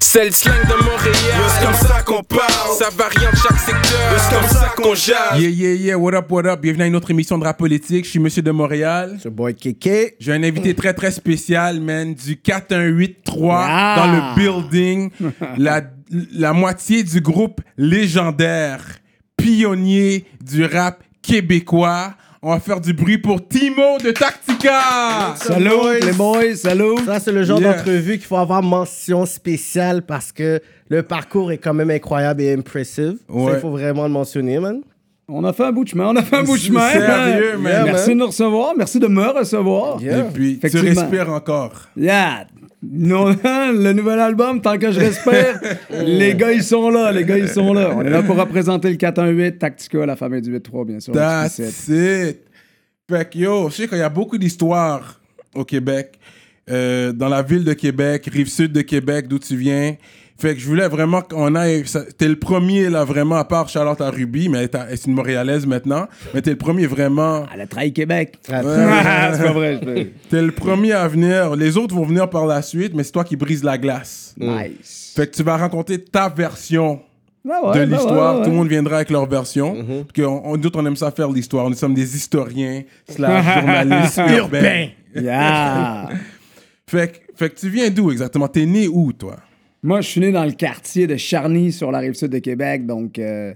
C'est le slang de Montréal. C'est comme ça qu'on parle? Ça varie en chaque secteur. C'est comme ça qu'on jase? Yeah, yeah, yeah, what up, what up? Bienvenue à une autre émission de rap politique. Je suis Monsieur de Montréal. Ce boy Kéké. J'ai un invité très, très spécial, man, du 4183 Ah. dans le building. la, la moitié du groupe légendaire, pionnier du rap québécois. On va faire du bruit pour Timo de Tactica. Salut les boys, salut. Ça, c'est le genre Yeah. d'entrevue qu'il faut avoir mention spéciale parce que le parcours est quand même incroyable et impressive. Ça. Il faut vraiment le mentionner, man. On a fait un bout de chemin, on a fait un bout de chemin. sérieux. Merci de nous recevoir, merci de me recevoir. Yeah. Et puis, tu respires encore. Yeah. Non, le nouvel album, tant que je respire, les gars, ils sont là, les gars, ils sont là. On est là pour représenter le 418 Tactica, la famille du 8-3, bien sûr. That's it. Fait que yo, je sais qu'il y a beaucoup d'histoires au Québec, euh, dans la ville de Québec, rive sud de Québec, d'où tu viens. Fait que je voulais vraiment qu'on aille. T'es le premier, là, vraiment, à part Charlotte à Ruby, mais elle est à- elle est une Montréalaise maintenant. Mais t'es le premier vraiment. Elle a trahi Québec. Ah, Ah, c'est pas vrai. T'es le premier à venir. Les autres vont venir par la suite, mais c'est toi qui brise la glace. Nice. Fait que tu vas raconter ta version ouais, de ben l'histoire. ouais, ouais. Tout le monde viendra avec leur version. Mhm. Parce que on, on- nous autres, on aime ça faire l'histoire. Nous sommes des historiens, slash journalistes urbains. Yeah. Fait, que- fait que tu viens d'où exactement? T'es né où, toi? Moi, je suis né dans le quartier de Charny, sur la rive sud de Québec. Donc, euh,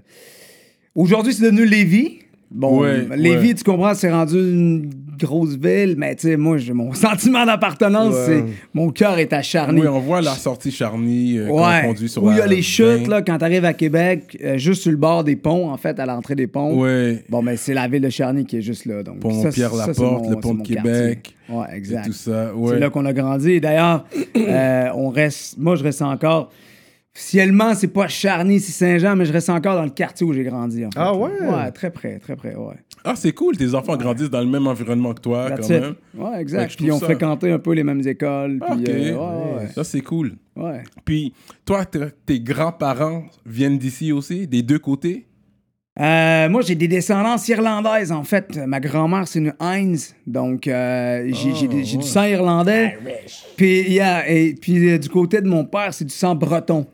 aujourd'hui, c'est devenu Lévis. Bon, Ouais, Lévis, ouais. tu comprends, c'est rendu une grosse ville, mais tu sais, moi, j'ai mon sentiment d'appartenance, Ouais. c'est mon cœur est à Charny. Oui, on voit la sortie Charny euh, quand on conduit sur où il y a les chutes, 20. là, quand tu arrives à Québec, euh, juste sur le bord des ponts, en fait, à l'entrée des ponts. Ouais. Bon, mais c'est la ville de Charny qui est juste là. Donc, Pont Pierre-Laporte, le pont de Québec. quartier. Ouais, exact. tout ça. C'est là qu'on a grandi. Et d'ailleurs, euh, on reste. Moi, je reste encore. Officiellement, c'est pas Charny, c'est Saint-Jean, mais je reste encore dans le quartier où j'ai grandi. En fait. Ah ouais? Ouais, très près, très près, ouais. Ah, c'est cool. Tes enfants grandissent dans le même environnement que toi, That's quand it. même. Ouais, exact. Puis trouve on ça- fréquentait un peu les mêmes écoles. Puis, Ok. euh, ouais, Ça, c'est cool. ouais. Puis, toi, tes grands-parents viennent d'ici aussi, des deux côtés? Euh, moi, j'ai des descendances irlandaises, en fait. Ma grand-mère, c'est une Heinz. Donc, euh, j'ai du sang irlandais. Puis, yeah, et puis euh, du côté de mon père, c'est du sang breton.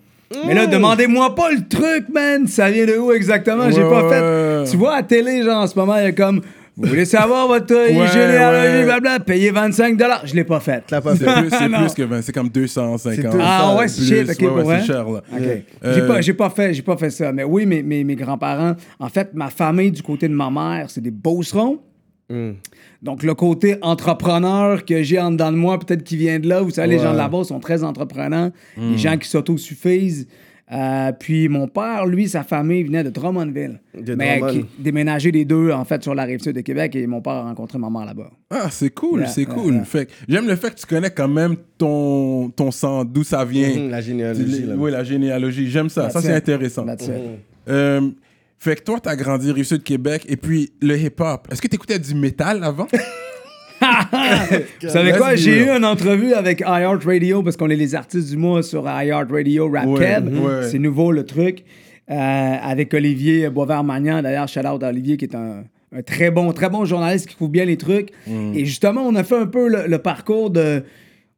Mais là, demandez-moi pas le truc, man. Ça vient de où exactement? J'ai Ouais, pas ouais, fait. ouais. Tu vois, à télé, genre, en ce moment, il y a comme. Vous voulez savoir votre Ouais, généalogie, blabla, payez 25 Je l'ai pas fait. Pas C'est plus, plus que 20, c'est comme 250. C'est 200. Ah ouais, c'est shit, ok, pour vrai? cher, là. OK. Euh, J'ai pas, j'ai pas fait, j'ai pas fait ça. Mais oui, mes, mes, mes grands-parents, en fait, ma famille du côté de ma mère, c'est des beaucerons. Hmm. Donc, le côté entrepreneur que j'ai en dedans de moi, peut-être qui vient de là. Vous savez, les gens de là-bas sont très entreprenants. Hmm. Les gens qui s'autosuffisent. Euh, puis mon père, lui, sa famille venait de Drummondville. De mais Drummond. qui déménagé les deux, en fait, sur la rive sud de Québec. Et mon père a rencontré ma mère là-bas. Ah, c'est cool, Yeah, c'est yeah, cool. yeah. J'aime le fait que tu connais quand même ton, ton sang, d'où ça vient. Mhm, La généalogie, là. Oui, la généalogie. J'aime ça. ça, c'est it. intéressant. That's it. Euh, fait que toi, t'as grandi Rive-Sud Québec et puis le hip-hop. Est-ce que t'écoutais du métal avant? Vous savez quoi? J'ai eu une entrevue avec iHeartRadio parce qu'on est les artistes du mois sur iHeartRadio Rap Ouais, Keb. ouais. C'est nouveau le truc. Euh, avec Olivier Boisvert-Magnan. D'ailleurs, shout out à Olivier qui est un, un très bon, très bon journaliste qui couvre bien les trucs. Mm. Et justement, on a fait un peu le, le parcours de.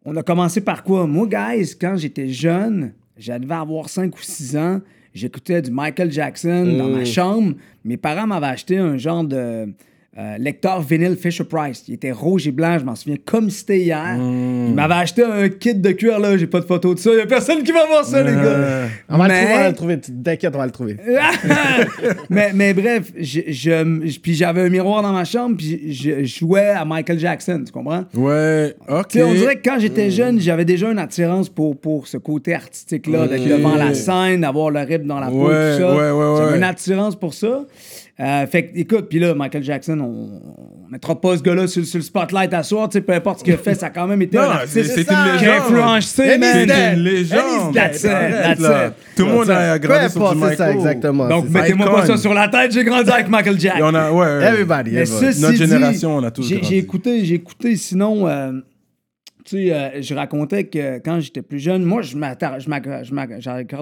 On a commencé par quoi? Moi, guys, quand j'étais jeune, j'avais avoir 5 ou 6 ans, j'écoutais du Michael Jackson dans Mm. ma chambre. Mes parents m'avaient acheté un genre de euh, lecteur vinyle Fisher Price. Il était rouge et blanc, je m'en souviens comme si c'était hier. Mm. Ils m'avaient acheté un kit de cuir, là, j'ai pas de photo de ça. Il y a personne qui va voir ça, les gars. On va Mais- le trouver, on va le trouver. T'inquiète, on va le trouver. mais, mais bref, je, je- puis j'avais un miroir dans ma chambre, puis je, je jouais à Michael Jackson, tu comprends? Ouais, ok. Tu sais, on dirait que quand j'étais jeune, j'avais déjà une attirance pour, pour ce côté artistique-là, d'être Ok. devant la scène, d'avoir le rythme dans la peau, Ouais, tout ça. ouais, ouais, J'avais une attirance pour ça. Euh, fait que, écoute, puis là, Michael Jackson, on, on mettra pas ce gars-là sur, sur le spotlight à soir, tu sais, peu importe ce qu'il a fait, ça a quand même été Non, un c'est artiste c'est une qui a légende. influencé, man. C'est une légende. That's it, that's. Tout le monde a grandi sur c'est ça, Michael. exactement. Donc, mettez-moi pas ça sur la tête, j'ai grandi avec Michael Jackson. on a, ouais, ouais. Everybody, everybody. Notre génération, on a tous j'ai, grandi. j'ai écouté, j'ai écouté sinon euh, Tu sais, euh, je racontais que quand j'étais plus jeune, moi, je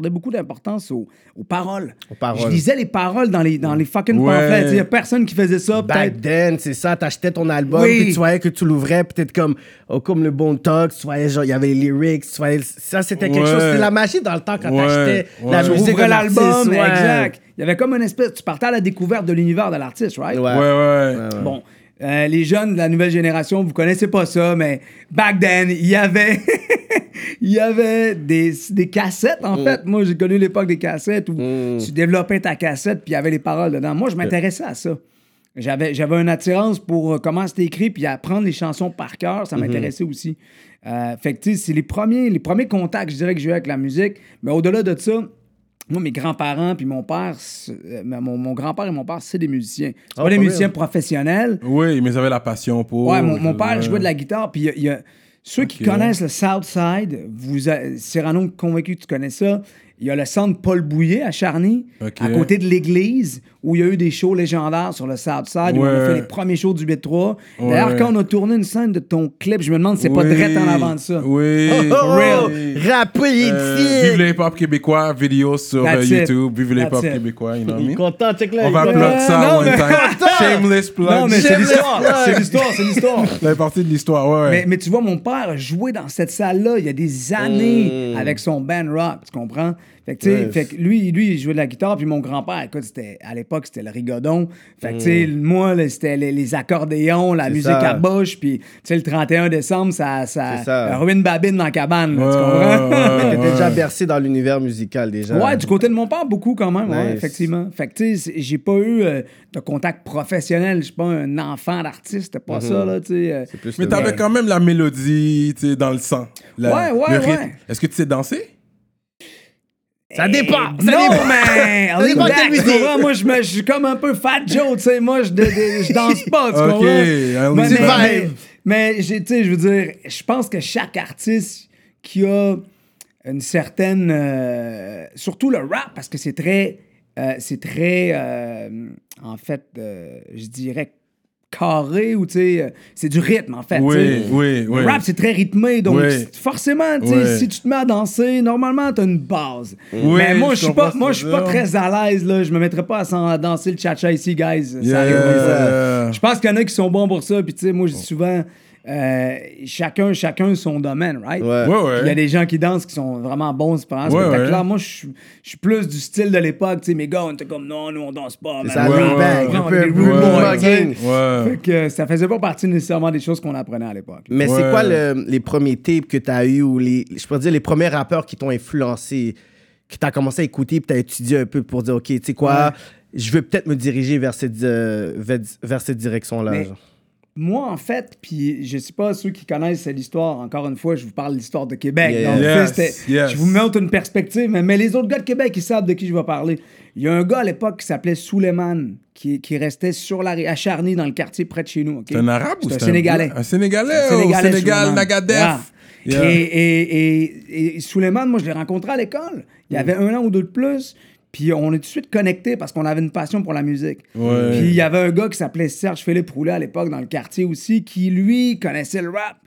beaucoup d'importance aux, aux paroles. Aux paroles. Je lisais les paroles dans les, dans les fucking Ouais. pamphlets. Il n'y a personne qui faisait ça, Back then, c'est ça, t'achetais ton album, Oui. puis tu voyais que tu l'ouvrais, peut-être comme, oh, comme le Bon Talk, tu voyais, genre, il y avait les lyrics, tu voyais, ça, c'était quelque chose, c'était la magie dans le temps quand Ouais. t'achetais la musique l'album, exact. Il y avait comme une espèce. Tu partais à la découverte de l'univers de l'artiste, right? Ouais. Ouais, ouais. Bon, euh, les jeunes de la nouvelle génération, vous connaissez pas ça, mais back then, il y avait, il y avait des, des cassettes, en fait. Moi, j'ai connu l'époque des cassettes où tu développais ta cassette, puis il y avait les paroles dedans. Moi, je m'intéressais à ça. J'avais, j'avais une attirance pour euh, comment c'était écrit, puis apprendre les chansons par cœur, ça m'intéressait aussi. Euh, fait que, tu sais, c'est les premiers, les premiers contacts, je dirais, que j'ai eu avec la musique. Mais au-delà de ça, moi, mes grands-parents puis mon père, euh, mon, mon grand-père et mon père, c'est des musiciens. C'est Oh, pas des musiciens professionnels. Oui, mais ils avaient la passion pour. Ouais, mon, mon père jouait de la guitare, puis il y a- il y a, ceux qui connaissent le Southside, vous, a- Cyrano, convaincu que tu connais ça, il y a le centre Paul Bouillet à Charny, à côté de l'église, où il y a eu des shows légendaires sur le Southside, où on a fait les premiers shows du B3. D'ailleurs, quand on a tourné une scène de ton clip, je me demande si c'est pas direct en avant de ça. Oui. Oh, real. Rappé, Euh, ici. vive le hip-hop québécois, vidéo sur euh. YouTube. Vive le hip-hop québécois, you know what content, check là. On va est plug content. ça non, one mais- time. Shameless plug. Non, mais c'est l'histoire. C'est l'histoire, c'est l'histoire. Ça fait partie de l'histoire, ouais. Mais, mais tu vois, mon père a joué dans cette salle-là il y a des années Mm. avec son band rock, tu comprends? Fait que, Yes. fait que lui, lui, il jouait de la guitare, puis mon grand-père, écoute, c'était, à l'époque, c'était le rigodon. Fait que, tu sais, moi, là, c'était les, les accordéons, la Mm. C'est musique ça. à bouche, puis, tu sais, le 31 décembre, ça, ça, ça. ruine babine dans la cabane, là, Ouais, tu comprends? ouais, T'étais déjà bercé dans l'univers musical, déjà. Ouais, du côté de mon père, beaucoup quand même, Nice. effectivement. Fait que, tu sais, j'ai pas eu euh, de contact professionnel. Je suis pas un enfant d'artiste, c'était pas ça, là, tu sais. euh. Mais t'avais quand même la mélodie, tu sais, dans le sang. La- Ouais, ouais, le rythme. ouais. Est-ce que tu sais danser? Ça dépend. Ça non, dépend. mais Ça dépend quelle tu musique. moi, je, me- je suis comme un peu fat Joe, tu sais. Moi, je, de- de- je danse pas, tu Ok, comprends? I'll Mais, mais, tu sais, je veux dire, je pense que chaque artiste qui a une certaine. euh, surtout le rap, parce que c'est très. euh, c'est très. euh, en fait, euh, je dirais carré ou tu sais. euh, c'est du rythme, en fait. Oui, oui, oui. Le rap, c'est très rythmé, donc Oui. forcément, tu sais, Oui. si tu te mets à danser, normalement, tu as une base. Oui, mais moi, je suis pas, moi, je suis pas très à l'aise, là. Je me mettrais pas à, danser le cha-cha ici, guys. Yeah. Je pense qu'il y en a qui sont bons pour ça, puis tu sais, moi, je dis souvent, euh, chacun, chacun son domaine, right? Ouais. Ouais, ouais. Il y a des gens qui dansent qui sont vraiment bons pendant Ouais, spectacle-là. ouais. Moi, je suis- plus du style de l'époque. Tu sais, mes gars, on était comme non, nous, on danse pas. C'est ça. Fait que ça faisait pas partie nécessairement des choses qu'on apprenait à l'époque. Mais c'est quoi le- les premiers tapes que tu as eu ou les, je pourrais dire les premiers rappeurs qui t'ont influencé, que tu as commencé à écouter puis tu as étudié un peu pour dire, OK, tu sais quoi, je veux peut-être me diriger vers cette, euh, vers, vers cette direction-là. Moi, en fait, puis je sais pas ceux qui connaissent l'histoire, encore une fois, je vous parle de l'histoire de Québec. Yeah, Donc, Yes, yes. Je vous montre une perspective, mais, mais les autres gars de Québec, ils savent de qui je vais parler. Il y a un gars à l'époque qui s'appelait Suleiman, qui, qui restait sur la Charny, dans le quartier près de chez nous. C'est un arabe ou C'est un Sénégalais. Un Sénégalais, Un au Sénégalais, Sénégal, Suleiman. Nagadef. Yeah. Yeah. Et, et, et, et Suleiman, moi, je l'ai rencontré à l'école. Il y avait un an ou deux de plus. Puis on est tout de suite connectés parce qu'on avait une passion pour la musique. Ouais. Puis il y avait un gars qui s'appelait Serge Philippe Roulet à l'époque dans le quartier aussi, qui lui connaissait le rap.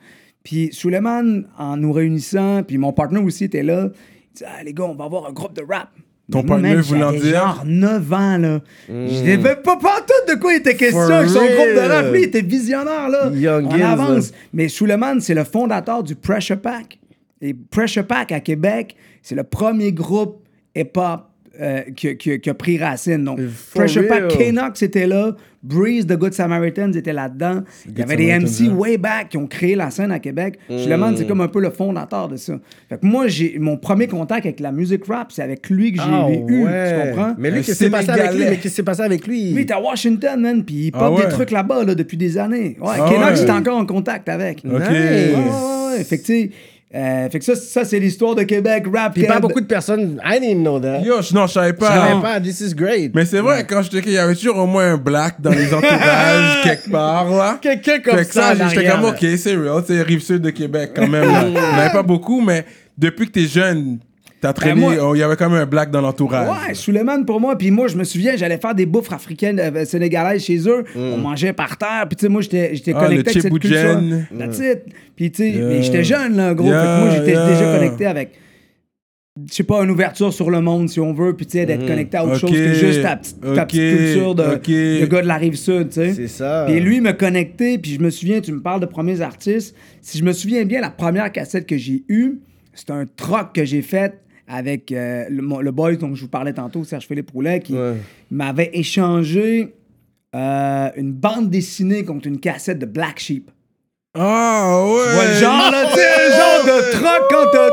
Puis Suleiman, en nous réunissant, puis mon partenaire aussi était là, il dit Ah, les gars, on va avoir un groupe de rap. Ton partenaire voulant dire? genre 9 ans, là. Je n'avais pas, pas tout de quoi il était question avec son groupe de rap. Lui, il était visionnaire, là. Young Gills, avance. là. Mais Suleiman, c'est le fondateur du Pressure Pack. Et Pressure Pack à Québec, c'est le premier groupe hip-hop euh, qui, qui- qui a pris racine. Donc, For Pressure Pack. Knox était là, Breeze, The Good Samaritans était là-dedans. Il y avait des MC hein. way back qui ont créé la scène à Québec. Mm. Suleiman, c'est comme un peu le fondateur de ça. Fait que moi, j'ai mon premier contact avec la musique rap, c'est avec lui que j'ai Ah, eu, tu comprends? Mais lui, qu'est-ce qui s'est passé avec lui? Sénégalais. Mais qu'est-ce qui s'est passé avec lui? Lui, il est à Washington, man, puis il pop Ah ouais. des trucs là-bas là, depuis des années. Ouais, Ah Knox, ouais. j'étais encore en contact avec. Ok. Nice. Ouais, ouais, ouais. Fait que, tu sais, euh, fait que ça, ça c'est l'histoire de Québec, rap. Puis pas Keb. beaucoup de personnes. I didn't know that. Yo, je- non, je savais Je pas. savais pas, this is great. Mais c'est vrai, quand j'étais il y avait toujours au moins un black dans les entourages, quelque part, là? Quelqu'un comme Fait que ça, en j'étais comme, ok, c'est real, c'est rive sud de Québec quand même. là. Il n'y en avait pas beaucoup, mais depuis que t'es jeune, T'as traîné, moi- oh, il y avait quand même un black dans l'entourage. Ouais, Suleiman pour moi. Puis moi, je me souviens, j'allais faire des bouffes africaines, euh, sénégalaises chez eux. On mangeait par terre. Puis tu sais, moi, j'étais j'étais Mm. Ah, connecté le avec cette culture. It. Puis tu sais, Yeah. mais j'étais jeune, là, gros. Yeah, fait que moi, j'étais yeah. déjà connecté avec, je sais pas, une ouverture sur le monde, si on veut. Puis tu sais, d'être connecté à autre chose que juste ta petite, ta petite culture de, Ok. de gars de la rive sud, tu sais. C'est ça. Puis lui me connectait, puis je me souviens, tu me parles de premiers artistes. Si je me souviens bien, la première cassette que j'ai eue, c'est un troc que j'ai fait avec euh, le, le boy dont je vous parlais tantôt, Serge Philippe Roulet, qui Ouais. m'avait échangé euh, une bande dessinée contre une cassette de Black Sheep. Ah, ouais. Le genre, là, tu sais, le genre de troc quand t'as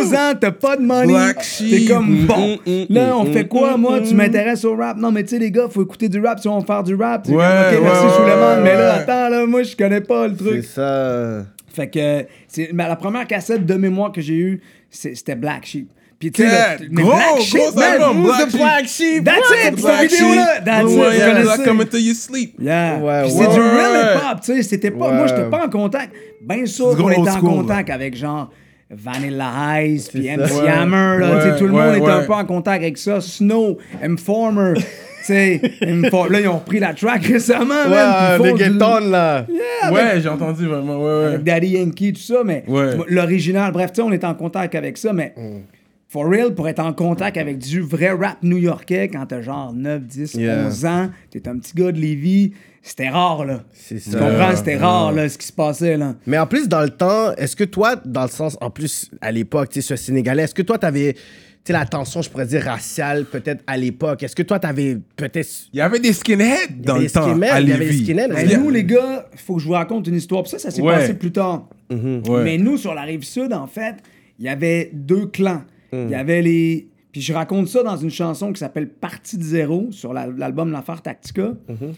11 ans, t'as pas de money. Black T'es Sheep. comme, bon, Mm, mm, là, on mm, fait quoi, mm, moi? mm. Tu m'intéresses au rap? Non, mais tu sais, les gars, faut écouter du rap si on veut faire du rap. C'est Ouais, comme, OK, merci, ouais, Suleiman, mais là, ouais. attends, là, moi, je connais pas le C'est truc. ça. Fait que, c'est, mais la première cassette de mémoire que j'ai eue, c'est- c'était Black Sheep. Puis, tu sais, le- mais gros, Black gros Sheep, album, man, Black who's the Sheep. Black Sheep? That's it, cette Black vidéo-là? Sheep. That's Ouais, it, ouais, vous yeah, connaissez. Black Coming to your sleep. Yeah. Ouais, Puis ouais. c'est du real Ouais. hip-hop, tu sais. C'était pas. Ouais. Moi, j'étais pas en contact. Bien sûr du gros était old en school, contact avec genre Vanilla Ice, puis MC. Ouais. Hammer, là. tu sais, Ouais, tout le ouais, monde était un ouais. peu en contact avec ça. Snow, Informer. tu sais, Infor- là, ils ont repris la track récemment, Ouais, man. puis ils le font du- là. Yeah, Ouais, j'ai entendu vraiment. Ouais, ouais. avec Daddy Yankee, tout ça, mais Ouais. l'original, bref, tu sais, on est en contact avec ça, mais Mm. For real, pour être en contact avec du vrai rap new-yorkais quand t'as genre 9, 10, Yeah. 11 ans, t'es un petit gars de Lévis, c'était rare, là. C'est Tu comprends? C'était rare, là, ce qui se passait, là. Mais en plus, dans le temps, est-ce que toi, dans le sens, en plus, à l'époque, tu sais, ce Sénégalais, est-ce que toi, t'avais, tu sais, la tension, je pourrais dire, raciale, peut-être à l'époque, est-ce que toi, t'avais peut-être. Il y avait des skinheads dans le des temps. skinheads, à il y avait des skinheads. Mais nous, les gars, il faut que je vous raconte une histoire. Puis ça, ça s'est Ouais. passé plus tard. Ouais. Mais nous, sur la rive sud, en fait, il y avait deux clans. Hmm. Il y avait les. Puis je raconte ça dans une chanson qui s'appelle Partie de zéro sur la- l'album L'Affaire Tactica. Hmm.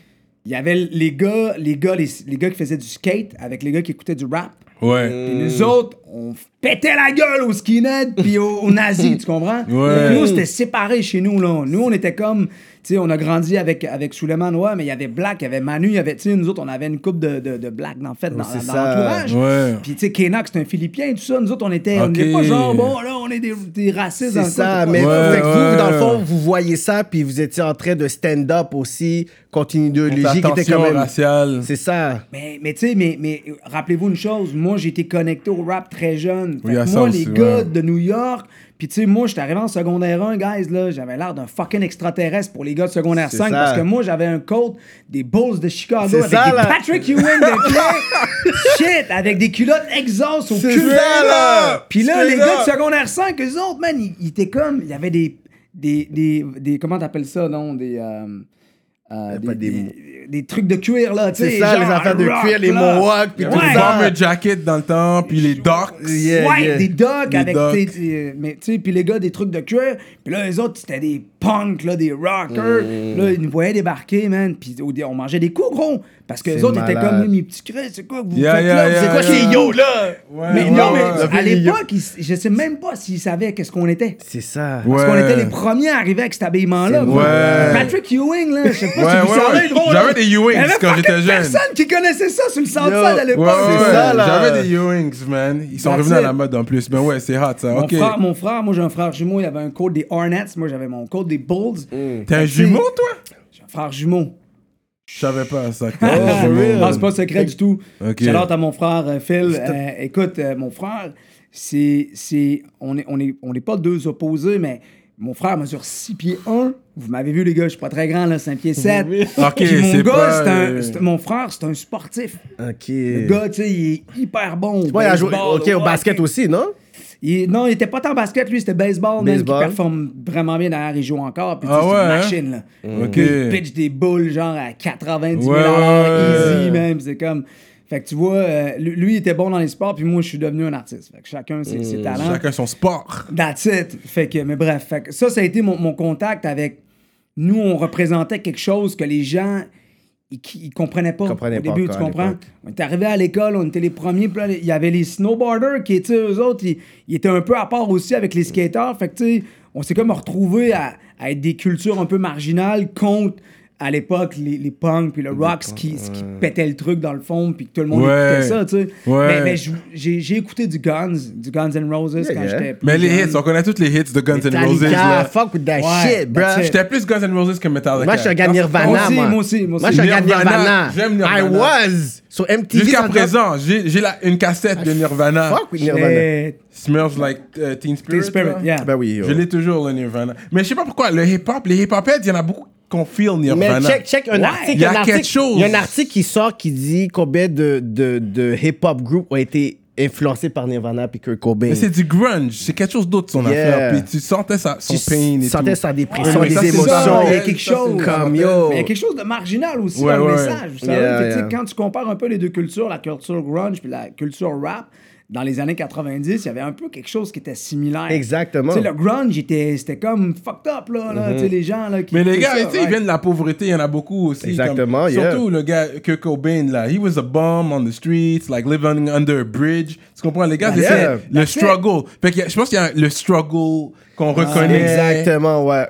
Il y avait les gars, les gars, les, les gars qui faisaient du skate avec les gars qui écoutaient du rap. Ouais. Puis nous autres, on pétait la gueule aux skinheads puis aux, aux nazis, tu comprends? Ouais. Nous, c'était séparé chez nous, là. Nous, on était comme... Tu sais, on a grandi avec, avec Suleiman, ouais, mais il y avait Black, il y avait Manu, il y avait... Tu sais, nous autres, on avait une coupe de, de, de Black, en fait, dans, c'est dans ça. l'entourage. Ouais. Puis, tu sais, Kenak, c'est un Philippien, tout ça. Nous autres, on était... On Ok. était pas genre, bon, là, on est des, des racistes C'est ça, mais Ouais, fait que vous, dans le fond, vous voyez ça, puis vous étiez en train de stand-up aussi contre une idéologie qui était quand même. raciale. C'est ça. Mais, mais tu sais, mais, mais rappelez-vous une chose, moi j'ai été connecté au rap très jeune. Oui, que à ça moi, aussi, les gars ouais. de New York, puis tu sais, moi j'étais arrivé en secondaire 1, guys, là, j'avais l'air d'un fucking extraterrestre pour les gars de secondaire C'est 5 ça. parce que moi j'avais un code des Bulls de Chicago avec ça, des là. Patrick Ewing de pied. Shit, avec des culottes exhaust au cul. Puis là, les gars de secondaire 5, eux autres, man, ils, ils étaient comme, il y avait des, des, des, des comment t'appelles ça, non, des... euh, euh, des- des- trucs de cuir, là, tu sais. C'est ça, les affaires de rock, cuir, les là. mohawks, puis Ouais. tout Les bomber jacket dans le temps, puis les docks. Yeah, ouais, yeah. des docks avec tes- mais tu sais puis les gars des trucs de cuir, puis là les autres c'était des punks là, des rockers. Mm. Là ils nous voyaient débarquer man, puis au- on mangeait des coups gros parce que les autres étaient comme mes petits creux, c'est quoi que vous Yeah, faites yeah, là, yeah, c'est quoi ces yo là? Ouais, Mais ouais, non ouais. mais à l'époque, je sais même pas s'ils savaient qu'est-ce qu'on était. C'est ça. Parce qu'on était les premiers à arriver avec cet habillement-là. Patrick Ewing, là, je sais pas si vous savez. J'avais des Ewings quand j'étais jeune. personne qui connaissait ça sur le Southside à l'époque. C'est ça, là. J'avais des Ewings, man. Ils sont revenus à la mode en plus. Mais ouais, c'est hot, ça. Mon, frère, mon frère, moi j'ai un frère jumeau, il avait un code des Hornets, moi j'avais mon code des Bulls. T'es un jumeau, toi? J'ai un frère jumeau. Je savais pas ça. Ah, un jumeau. c'est pas secret du tout. Ok. Shout out à mon frère euh, Phil. Euh, écoute, euh, mon frère, c'est, c'est, on est, on est, on n'est pas deux opposés, mais mon frère mesure 6 pieds 1. Vous m'avez vu, les gars, je suis pas très grand, là, 5 pieds 7. Ok, Puis mon c'est gars, pas, c'est un, mon frère, c'est un sportif. Ok. Le gars, tu sais, il est hyper bon. au Ouais, il a joué- au basket aussi, non? Il- non, il était pas tant basket, lui, c'était baseball, Baseball. performe vraiment bien derrière, il joue encore. Puis, Ah c'est une hein? machine, là. Il pitch des boules, genre, à 90 000 Ouais, ouais. easy, même. C'est comme... Fait que tu vois, euh, lui, il était bon dans les sports, puis moi, je suis devenu un artiste. Fait que chacun ses, ses talents. Chacun son sport. That's it. Fait que, mais bref, fait que ça, ça a été mon, mon contact avec... Nous, on représentait quelque chose que les gens... Ils, ils comprenaient pas Comprenaient au début, tu comprends? On était arrivé à l'école, on était les premiers. puis là, il y avait les snowboarders qui étaient eux autres, ils, ils étaient un peu à part aussi avec les skaters. Fait que, tu sais, on s'est comme retrouvés à, à être des cultures un peu marginales contre à l'époque, les, les punks puis le rock, ce qui, ce qui pétait le truc dans le fond, puis que tout le monde Ouais. écoutait ça, tu sais. Ouais. Mais, mais j'ai j'ai écouté du Guns, du Guns N' Roses Yeah, quand yeah. j'étais plus Mais les jeune. hits, on connaît tous les hits de Guns N' Roses. Là. fuck with that Ouais, shit, it. J'étais plus Guns N' Roses que Metallica. Moi, je suis un gars Nirvana, Moi aussi, moi. aussi, moi je suis un gars Nirvana, Nirvana. j'aime I Nirvana. was. Sur MTV. Jusqu'à présent, j'ai j'ai la- une cassette de Nirvana. Fuck with Nirvana. Smells like uh, Teen Spirit. Teen Spirit, yeah. Ben oui, yo. Je l'ai toujours, le Nirvana. Mais je sais pas pourquoi, le hip-hop, les hip-hop heads, il y en a beaucoup qu'on feel Mais Nirvana. check, check un Ouais. article. Il y a un article- quelque chose. Il y a un article qui sort qui dit combien de, de, de hip-hop groupes ont été influencés par Nirvana puis Kurt Cobain. Mais c'est du grunge, c'est quelque chose d'autre son Yeah. affaire. Puis tu sentais sa, son Tu pain et sentais tout. sa dépression, Ouais, mais ça, des émotions. ça, il y a quelque ça, chose. ça. Comme yo. Mais il y a quelque chose de marginal aussi Ouais, dans ouais. le message. Vous Yeah, yeah. Quand tu compares un peu les deux cultures, la culture grunge puis la culture rap, dans les années 90, il y avait un peu quelque chose qui était similaire. Exactement. Tu sais, le grunge, était- c'était comme fucked up, là. là. Tu sais, les gens, là, qui Mais les gars, ça, ils viennent de la pauvreté, il y en a beaucoup aussi. Exactement, comme- yeah. Surtout le gars Kurt Cobain, là. He was a bum on the streets, like living under a bridge. Tu comprends? Les gars, c'est Yeah. ça, le struggle. Fait que je pense qu'il y a le struggle qu'on reconnaît. Exactement, ouais.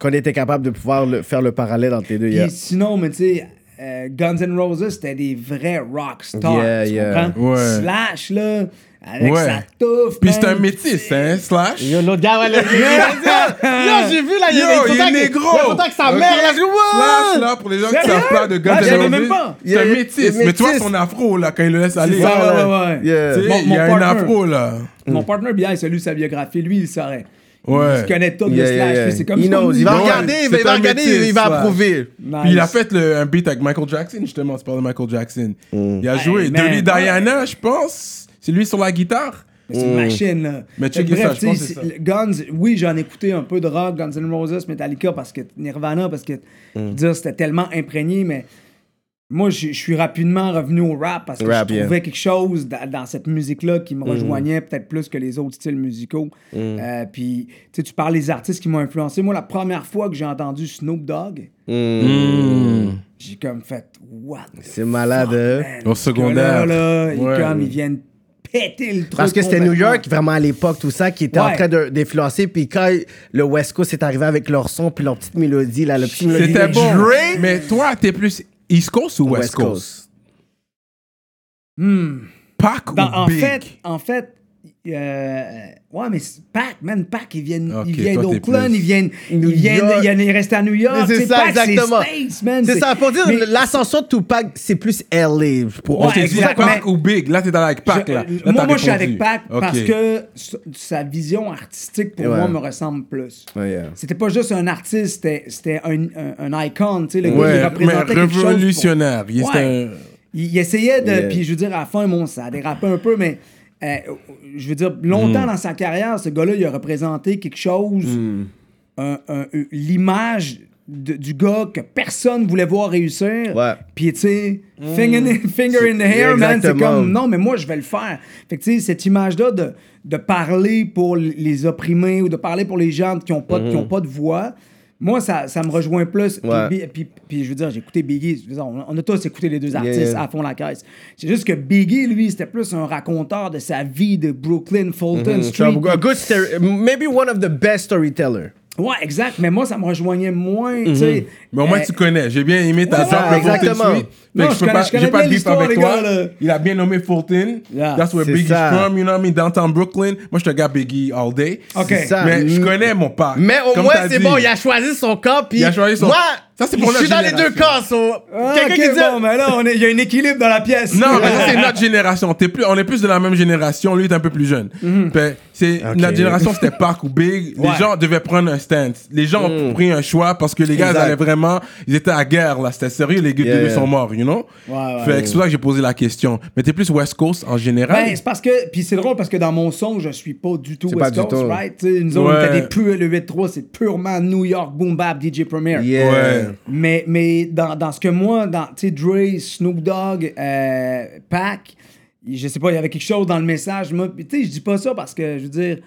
Qu'on était capable de pouvoir le- faire le parallèle entre les deux. Yeah. sinon, mais tu sais, euh, Guns N' Roses, c'était des vrais rock stars. Yeah, tu yeah. comprends? Ouais. Slash, là, avec Ouais. sa touffe. Puis c'est un métis, hein, Slash? Yo, l'autre gars, ouais, le Yo, j'ai vu là, il y a Yo, une il avec sa mère, là, je Slash, là, pour les gens qui savent pas de Guns N' Roses, même pas. c'est un métis. Mais tu vois son afro, là, quand il le laisse aller. ouais, ouais, ouais. Il y a un partner. afro, là. Mon partner, bien, il a lu sa biographie. Lui, il saurait. Ouais. Il connaît tout Yeah, Slash. yeah, yeah. C'est comme He ça. knows. Il va Ouais, regarder, il va c'est il va un regarder, métis, il va approuver. Nice. Puis il a fait le, un beat avec Michael Jackson, justement, tu parles de Michael Jackson. Il a joué Hey, man, Dirty Diana, je pense. C'est lui sur la guitare. C'est une machine, là. Mm. Mais Fait que checker ça, bref, je pense tu sais, que c'est c'est- Guns, oui, j'en ai écouté un peu de rock, Guns N' Roses, Metallica, parce que Nirvana, parce que, Mm. je veux dire, c'était tellement imprégné, mais moi, je je suis rapidement revenu au rap parce que Rap, je yeah. trouvais quelque chose da- dans, cette musique-là qui me Mm. rejoignait peut-être plus que les autres styles musicaux. Euh, puis, tu sais, tu parles des artistes qui m'ont influencé. Moi, la première fois que j'ai entendu Snoop Dogg, j'ai comme fait, what C'est malade, hein? man, Au secondaire. gars-là, là, il- Ouais. comme, ils viennent péter le truc. Parce que c'était New. York, vraiment à l'époque, tout ça, qui était en train de- d'influencer. Puis quand le West Coast est arrivé avec leur son, puis leur petite mélodie, là, le petit mélodie C'était bon. Mais toi, t'es plus East Coast ou West, West Coast? Coast. Hmm. Pac Dans- ou en Big? fait, en fait, euh, ouais, mais c'est Pac, man, Pac, ils viennent, Ok, ils viennent d'Oakland, ils viennent, New ils viennent, York. il y en a- il reste à New York. C'est ça, Pac, exactement. C'est ça, pour dire, mais- l'ascension de Tupac, c'est plus LA. Pour, Ouais, dit exact, Pac mais- ou Big? Là, t'es dans avec Pac, Je- là. Là, moi, moi je suis avec Pac parce que sa vision artistique, pour Ouais. moi, me ressemble plus. Ouais, yeah. C'était pas juste un artiste, c'était- c'était un, un, un icon, tu sais, le gars, il mais représentait quelque chose. pour- révolutionnaire. Il un- Il, il essayait de. Yeah. Puis je veux dire, à la fin, bon, ça a dérapé un peu, mais euh, je veux dire, longtemps Mm. dans sa carrière, ce gars-là, il a représenté quelque chose, Mm. un- un- un- l'image de- du gars que personne voulait voir réussir. Ouais. Puis, tu sais, finger, in- finger in the hair, man, c'est comme, non, mais moi, je vais le faire. Fait que, tu sais, cette image-là de, de parler pour les opprimés ou de parler pour les gens qui n'ont pas, qui ont pas de voix, moi, ça, ça me rejoint plus. Puis, Puis, puis, je veux dire, j'ai écouté Biggie. Je veux dire, on, on a tous écouté les deux artistes yeah. à fond la caisse. C'est juste que Biggie, lui, c'était plus un raconteur de sa vie de Brooklyn, Fulton C'est Street. un a good story- maybe one of the best storytellers. Ouais, exact. Mais moi, ça me rejoignait moins, tu sais. Mais au moins, euh, tu connais. J'ai bien aimé ta Ouais, ouais, exactement. Non, je je peux connais- pas, je pas beef avec les toi. gars. Il a bien nommé Fulton. Yeah. That's where C'est Biggie's ça. from, you know what I mean? Downtown Brooklyn. Moi, je un gars Biggie all day. OK. Mais je Mm. connais mon père. Mais au Comme moins, c'est dit. bon, il a choisi son camp. Puis Il a choisi son- Moi, Ça, c'est pour je suis dans les deux camps. so- Ah, Quelqu'un qui dit. bon, mais là, on est- il y a un équilibre dans la pièce. Non, mais ça, c'est notre génération. T'es plus, on est plus de la même génération. Lui, est un peu plus jeune. Fait, c'est. Notre génération, c'était Pac ou Big. Les Ouais. gens devaient prendre un stance. Les gens ont pris un choix parce que les gars, ils allaient vraiment. Ils étaient à guerre, là. C'était sérieux. Les gars yeah. sont morts, you know? Ouais, ouais. Fait que c'est pour ça que j'ai posé la question. Mais t'es plus West Coast en général? Ben, c'est parce que. Puis c'est drôle parce que dans mon son, je suis pas du tout West pas du Coast, tout. right? Tu sais, nous autres, était des purs, le 8-3, c'est purement New York, boom bap, DJ Premier. Yeah. Ouais. Mais, mais dans, dans ce que moi, dans, tu sais, Dre, Snoop Dogg, euh, Pac, je sais pas, il y avait quelque chose dans le message. Moi, tu sais, je dis pas ça parce que, je veux dire,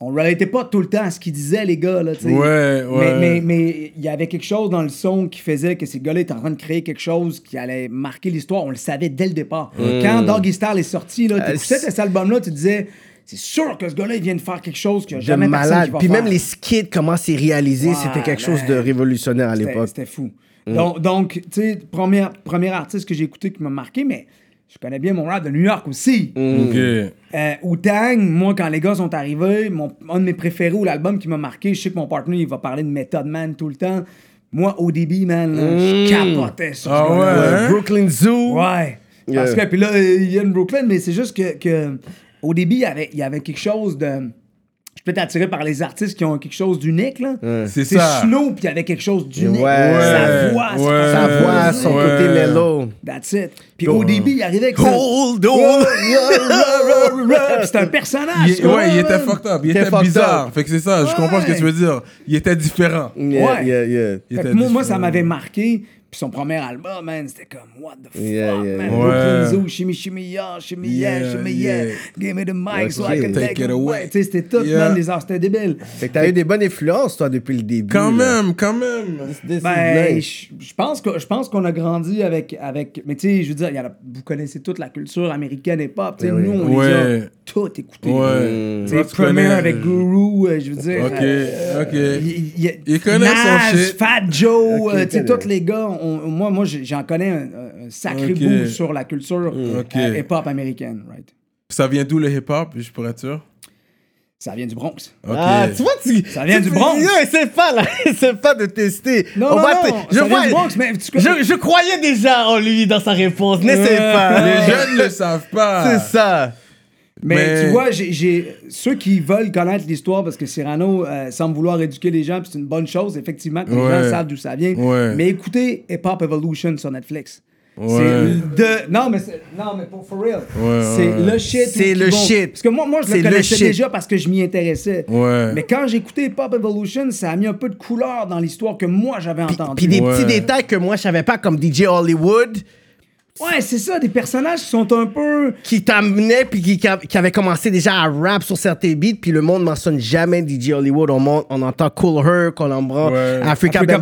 on relatait pas tout le temps à ce qu'ils disaient, les gars, là. Ouais, ouais. Mais, mais, mais il y avait quelque chose dans le son qui faisait que ces gars-là étaient en train de créer quelque chose qui allait marquer l'histoire. On le savait dès le départ. Quand Doggy Style est sorti, là, tu Euh, écoutais c'est- cet album-là, tu disais, c'est sûr que ce gars-là, il vient de faire quelque chose a De jamais personne malade. qui va Puis faire. même les skits, comment c'est réalisé, Ouais, c'était quelque chose de révolutionnaire à l'époque. C'était fou. Donc, donc, tu sais, premier, premier artiste que j'ai écouté qui m'a marqué, mais je connais bien mon rap de New York aussi. Ok. Euh, Wu-Tang, moi, quand les gars sont arrivés, mon, un de mes préférés ou l'album qui m'a marqué, je sais que mon partenaire, il va parler de Method Man tout le temps. Moi, ODB, man, là, je capotais sur Ah ce gars-là. ouais, hein? Brooklyn Zoo. Ouais. Parce Yeah. que, puis là, il y a une Brooklyn, mais c'est juste que, que au début, il y avait, il y avait quelque chose de. Je peux être attiré par les artistes qui ont quelque chose d'unique, là. C'est C'est ça. Snoop, il y avait quelque chose d'unique. Ouais. Sa voix, sa Ouais. Voix, son Ouais. côté mellow. That's it. Puis au début, il arrivait avec. Hold on. C'était un personnage. Il, ouais, il était fucked up. Il était bizarre. up. Fait que c'est ça, je comprends ce que tu veux dire. Il était différent. Yeah, Ouais. yeah, yeah. Il Fait était moi, moi, ça différent. m'avait marqué. Puis son premier album, man, c'était comme, what the fuck, Yeah, yeah, man. Ouais. Zoo, shimmy, shimmy, yeah, shimmy, yeah, Yeah, shimmy, yeah. yeah. Give me the mic so. I can Take it away. Tu sais, c'était tout, Yeah. man, les arts, c'était débile. Fait que t'as eu des bonnes influences, toi, depuis le début. Quand là. même, quand même. This is Ben, je pense que je pense qu'on a grandi avec avec mais tu sais je veux dire y a- vous connaissez toute la culture américaine et pop tu sais Ouais, nous on ouais. les a tout écoutés Ouais. tu tu Premier avec Guru euh, je veux dire Ok, euh, ok. il, il- Il connaît Nas, son shit. Fat Joe euh, tu sais tous les gars on- moi moi j'en connais un, un sacré Ok. bout sur la culture euh, hip hop américaine right? Ça vient d'où le hip-hop, juste pour être sûr? ça vient du Bronx. Ah, tu vois, tu. Ça vient tu- du Bronx. Yo, c'est pas là, c'est pas de tester. non On non va non ça je vient vois. du Bronx mais tu Je, je croyais déjà en lui dans sa réponse. N'essaie Euh, pas. Les jeunes le savent pas. C'est ça. Mais, Mais- tu vois, j'ai- ceux qui veulent connaître l'histoire, parce que Cyrano euh, semble vouloir éduquer les gens, puis c'est une bonne chose, effectivement, que les Ouais. gens savent d'où ça vient. Ouais. Mais écoutez Hip Hop Evolution sur Netflix. Ouais. C'est de non mais non mais pour for real. Ouais, c'est ouais. le shit. C'est le vont- shit. Parce que moi moi je le connaissais déjà parce que je m'y intéressais. Ouais. Mais quand j'ai écouté Hip Hop Evolution, ça a mis un peu de couleur dans l'histoire que moi j'avais entendue. puis des Ouais. petits détails que moi je savais pas, comme DJ Hollywood, Ouais, c'est ça, des personnages qui sont un peu qui t'amenait puis qui, qui a- qui avait commencé déjà à rap sur certains beats, puis le monde mentionne jamais DJ Hollywood. On, mon- on entend Cool Herc, on entend Ouais. Africa, Africa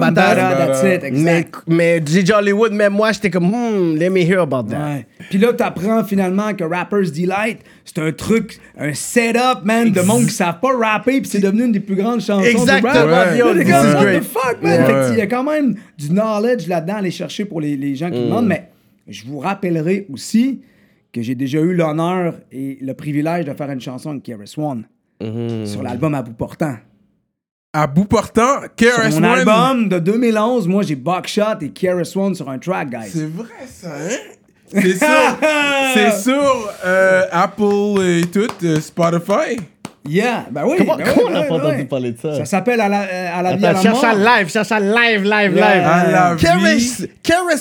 Mais, mais DJ Hollywood, même moi, j'étais comme, hmm, let me hear about that. Ouais. Puis là, t'apprends finalement que Rapper's Delight, c'est un truc, un setup, man, de monde qui savent pas rapper, puis c'est devenu une des plus grandes chansons Exactement, de rap. Ouais. What the fuck, man? Il y a quand même du knowledge là-dedans à aller chercher pour les, les gens qui demandent, mais je vous rappellerai aussi que j'ai déjà eu l'honneur et le privilège de faire une chanson avec KRS One sur l'album À bout portant. À bout portant, KRS mon One. album de 2011, moi j'ai Buckshot et KRS One sur un track, guys. C'est vrai ça, hein? C'est sur, c'est sur euh, Apple et tout, euh, Spotify. Yeah, ben oui. Comment, ben comment oui, on n'a ben pas oui, entendu oui. parler de ça? Ça s'appelle à la, euh, à la vie à Attends, la cherche mort. ça live, cherche ça live, live, Yeah. live. À la vie.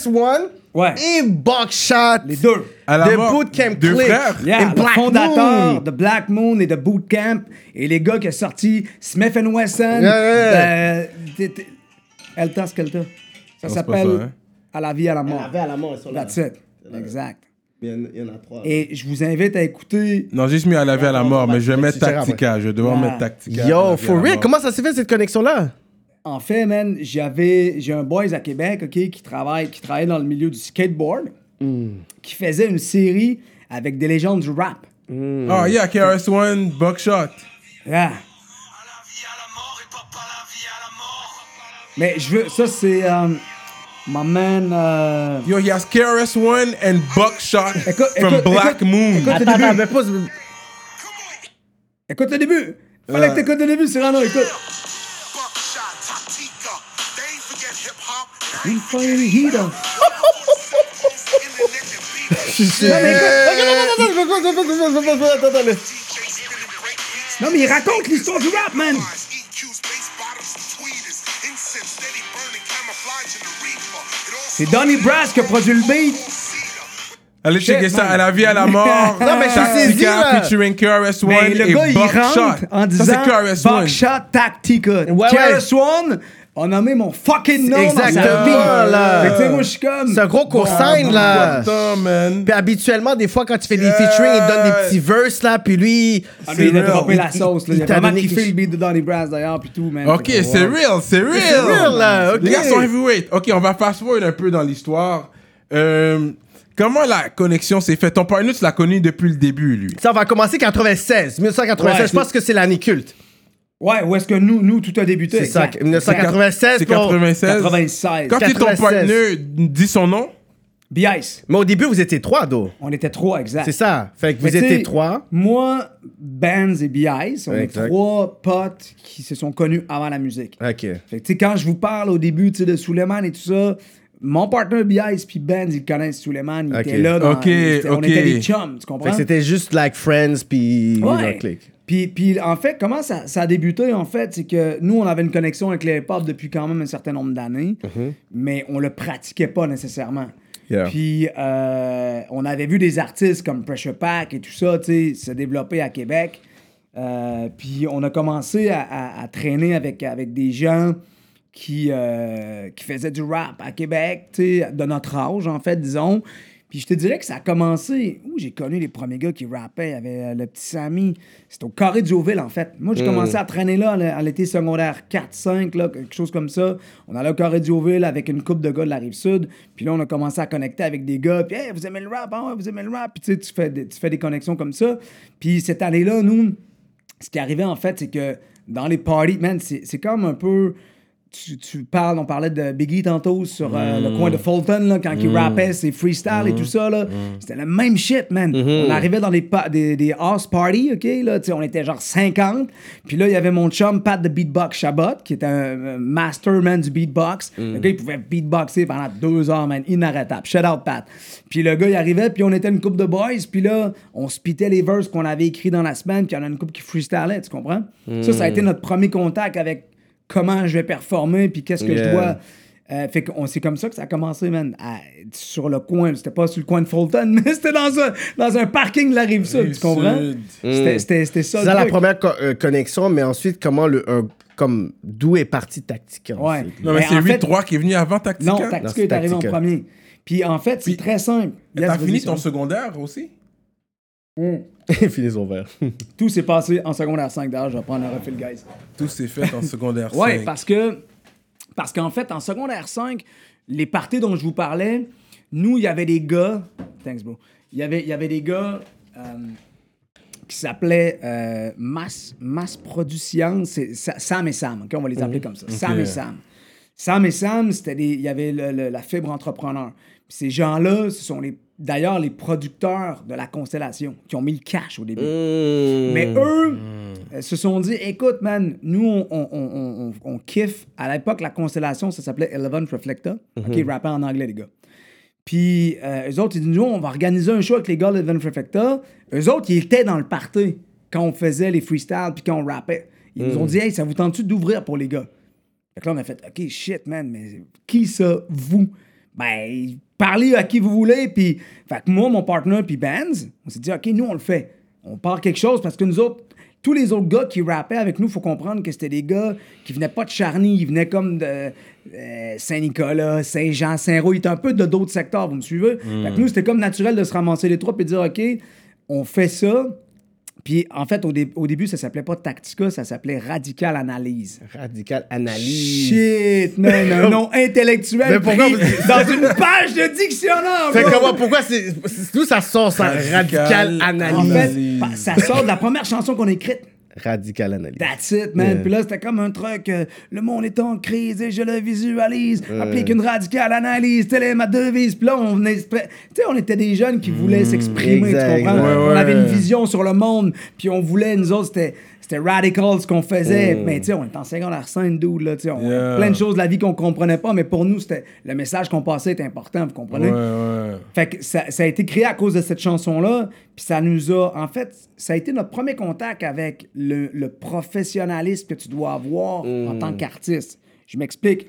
One Ouais. et Buckshot. Les deux. À la The mort. Bootcamp Deux Click. frères. Yeah, Et le Black fondateur Moon. de Black Moon et de Bootcamp et les gars qui ont sorti Smith Wesson. Yeah, euh, t- Elta Skelta. Ça s'appelle hein. À la vie à la mort. à la mort, ils sont là. That's it. Exact. Il y en- il y en a trois. Et je vous invite à écouter. Non, j'ai juste mis à la vie à la mort, mais je vais mettre Tactica. Je vais devoir mettre Tactica. Yo, for real, comment ça s'est fait cette connexion-là? En fait, man, j'avais j'ai un boys à Québec, ok, qui travaille qui travaille dans le milieu du skateboard, qui faisait une série avec des légendes du rap. Oh, yeah, KRS One, Buckshot. Yeah. Mais je veux, ça c'est euh, my man. euh, Yo, he has KRS One and Buckshot Écoute, from écoute, Black écoute, Moon. écoute. Attends, début. attends, mais. Écoute le début. Fallait que t'écoutes le début, Cyrano, écoute. We fire the heat up. Non, mais il raconte l'histoire du rap, man. C'est Donny Brass qui a produit le beat. Allez checker ça, à la vie à la mort. Non, mais Tactica featuring KRS One Mais le et gars, il Buckshot. rentre en disant. Buckshot Tactica. Ouais, KRS One a nommé mon fucking nom Exactement, là. Fait que, tu sais, moi, je suis comme... C'est un gros consigne, là. Putain, man. Puis habituellement, des fois, quand tu fais des featuring, il donne des petits verses, là, puis lui. Ah, mais il a droppé la sauce. Là. il a vraiment kiffé le beat de Donny Brass, d'ailleurs, puis tout, man. Ok, c'est real, c'est real. C'est real, là, ok. Les gars sont heavyweight. Ok, on va fast forward un peu dans l'histoire. Euh, comment la connexion s'est faite? Ton partner, tu l'as connu depuis le début, lui. Ça, on va commencer 96, 1996. Ouais, je pense que c'est l'année culte. Ouais, où est-ce que nous, nous tout a débuté? C'est ça, exact. 1996. C'est puis on- 96. 96. Quand t'es ton 96. partner, dis son nom? B-Ice. Mais au début, vous étiez trois, Do. On était trois, exact. C'est ça. Fait que Mais vous étiez trois. Moi, Bands et B-Ice, on Ouais, est exact. trois potes qui se sont connus avant la musique. OK. Fait que, tu sais, quand je vous parle au début, tu sais, de Suleiman et tout ça, mon partner B-Ice puis Benz, ils connaissent Suleiman, ils Ok. étaient là. Dans, Ok, ils étaient- On était des chums, tu Fait comprends? que c'était juste like Friends, puis Ouais. Puis, puis en fait, comment ça, ça a débuté, en fait, c'est que nous, on avait une connexion avec les hip-hop depuis quand même un certain nombre d'années, mais on le pratiquait pas nécessairement. Yeah. Puis, euh, on avait vu des artistes comme Pressure Pack et tout ça, tu sais, se développer à Québec. Euh, puis, on a commencé à, à- à traîner avec, avec des gens qui, euh, qui faisaient du rap à Québec, tu sais, de notre âge, en fait, disons. Puis je te dirais que ça a commencé. Où j'ai connu les premiers gars qui rappaient. Il y avait euh, le petit Samy. C'était au Carré de Jouville, en fait. Moi, j'ai commencé à traîner là à l'été secondaire 4-5, là, quelque chose comme ça. On allait au Carré de Jouville avec une coupe de gars de la rive sud. Puis là, on a commencé à connecter avec des gars. Puis, hey, vous aimez le rap? Ouais, vous aimez le rap? Puis tu sais, tu fais, des, tu fais des connexions comme ça. Puis cette année-là, nous, ce qui arrivait en fait, c'est que dans les parties, man, c'est c'est comme un peu. Tu, tu parles, on parlait de Biggie tantôt sur euh, le coin de Fulton, là, quand il rappait ses freestyles et tout ça. là. C'était le même shit, man. On arrivait dans les pa- des, des house parties, OK? Là, tu sais, on était genre 50. Puis là, il y avait mon chum Pat de Beatbox Chabot, qui était un, un master, man, du beatbox. Le gars, il pouvait beatboxer pendant deux heures, man, inarrêtable. Shout out, Pat. Puis le gars, il arrivait, puis on était une couple de boys, puis là, on spitait les verses qu'on avait écrits dans la semaine, puis il y en a une couple qui freestylait, tu comprends? Ça, ça a été notre premier contact avec comment je vais performer, puis qu'est-ce que Yeah. je dois. Euh, fait qu'on c'est comme ça que ça a commencé, man. à- sur le coin, c'était pas sur le coin de Fulton, mais c'était dans un, dans un parking de la rive sud, tu comprends? Rive-Sud. C'était- ça. C'est la truc. première co- euh, connexion, mais ensuite, comment le. un- comme d'où est parti Tactica Ouais. Non, mais Mais c'est en fait- 8-3 qui est venu avant Tactica? Non, Tactica est arrivé en premier. Puis en fait, c'est très simple. T'as fini ton secondaire aussi? Finis son verre. Tout s'est passé en secondaire 5 d'ailleurs, je vais prendre un refil, guys. Tout s'est fait en secondaire 5. Ouais, parce que parce qu'en fait, en secondaire 5, les parties dont je vous parlais, nous, il y avait des gars. Thanks, bro. Il y avait, il y avait des gars euh, qui s'appelaient euh, Mass, Mass Production. Sam et Sam, OK? On va les appeler comme ça. Sam et Sam. Sam et Sam, c'était des. Il y avait le- le- la fibre entrepreneur. Puis ces gens-là, ce sont les. D'ailleurs, les producteurs de la constellation qui ont mis le cash au début. Mais eux euh, se sont dit, écoute, man, nous, on, on, on, on- on kiffe. À l'époque, la constellation, ça s'appelait Eleven Reflector. OK, ils rappaient en anglais, les gars. Puis, euh, eux autres, ils disent, nous, on va organiser un show avec les gars de Eleven Reflector. Eux autres, ils étaient dans le party quand on faisait les freestyles puis quand on rappait. Ils nous ont dit, hey, ça vous tente-tu d'ouvrir pour les gars? Fait que là, on a fait, OK, shit, man, mais qui ça, vous? Ben, parlez à qui vous voulez. Puis, fait que moi, mon partner, puis Benz, on s'est dit, OK, nous, on le fait. On part quelque chose parce que nous autres, tous les autres gars qui rappaient avec nous, faut comprendre que c'était des gars qui venaient pas de Charny, ils venaient comme de euh, Saint-Nicolas, Saint-Jean, Saint-Roch, ils étaient un peu de d'autres secteurs, vous me suivez? Fait que nous, c'était comme naturel de se ramasser les trois de dire, OK, on fait ça. Puis en fait, au, dé- au début, ça s'appelait pas Tactica, ça s'appelait Radical Analyse. Radical analyse. Shit, man, un nom intellectuel Mais pourquoi pris vous- dans une page de dictionnaire. Fait comment, pourquoi c'est. c'est- D'où ça sort, ça? Radical Radical En analyse. fait, Analyse. pa- ça sort de la première chanson qu'on a écrite. Radical analyse. That's it, man. Yeah. Puis là, c'était comme un truc. euh, le monde est en crise et je le visualise. Applique une radicale analyse. Telle est ma devise. Puis là, on venait. Tu sais, on était des jeunes qui voulaient s'exprimer. Tu comprends? ouais, On avait une vision sur le monde. Puis on voulait, nous autres, c'était. C'était radical ce qu'on faisait. Mais tu sais, on était en secondaire 5, dude, là. Tu sais, Yeah. plein de choses de la vie qu'on comprenait pas. Mais pour nous, c'était le message qu'on passait était important. Vous comprenez? Ouais, ouais. Fait que ça, ça a été créé à cause de cette chanson-là, puis ça nous a... En fait, ça a été notre premier contact avec le, le professionnalisme que tu dois avoir en tant qu'artiste. Je m'explique.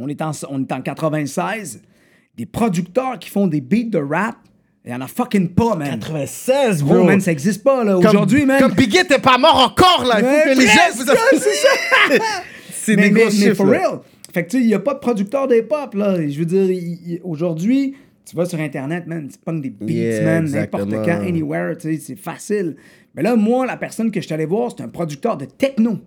On est, en, on est en 96. Des producteurs qui font des beats de rap, il y en a fucking pas, man. 96, Bro, bro. man, ça existe pas, là. Aujourd'hui, man... Comme Biggie t'es pas mort encore, là. Il faut que les gens. vous- c'est ça. C'est mais, des mais, gros mais chiffres. for là. real. Fait que tu sais, il n'y a pas de producteur d'hip-hop, là. Je veux dire, aujourd'hui, tu vas sur Internet, man, tu pognes des beats, Yeah, man, n'importe quand, anywhere, tu sais, c'est facile. Mais là, moi, la personne que je suis allé voir, c'est un producteur de techno.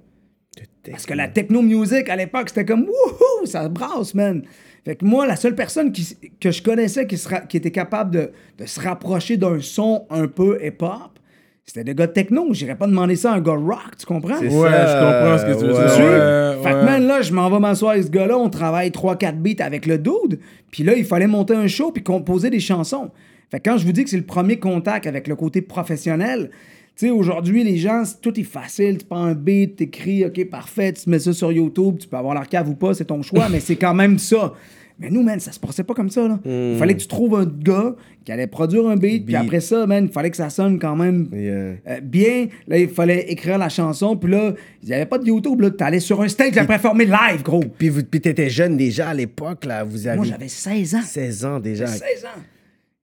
Parce que la techno music à l'époque, c'était comme wouhou, ça brasse, man. Fait que moi, la seule personne qui, que je connaissais qui, était capable de, de se rapprocher d'un son un peu hip-hop, c'était des gars de techno. J'irais pas demander ça à un gars rock, tu comprends? Ouais, ça, je comprends ce que tu veux ouais. dire. Ouais, fait que, man, là, je m'en vais m'asseoir avec ce gars-là. On travaille 3-4 beats avec le dude. Puis là, il fallait monter un show puis composer des chansons. Fait que quand je vous dis que c'est le premier contact avec le côté professionnel, tu sais, aujourd'hui, les gens, tout est facile. Tu prends un beat, t'écris, OK, parfait, tu mets ça sur YouTube, tu peux avoir l'arcade ou pas, c'est ton choix, mais c'est quand même ça. Mais nous, man, ça se passait pas comme ça, là. Il fallait que tu trouves un gars qui allait produire un beat, puis après ça, man, il fallait que ça sonne quand même Yeah. euh, bien. Là, il fallait écrire la chanson. Puis là, il n'y avait pas de YouTube. Là, t'allais sur un stage, j'ai performé live, gros. Puis, puis t'étais jeune déjà à l'époque, là. Vous avez Moi, j'avais 16 ans. 16 ans déjà. 16 ans.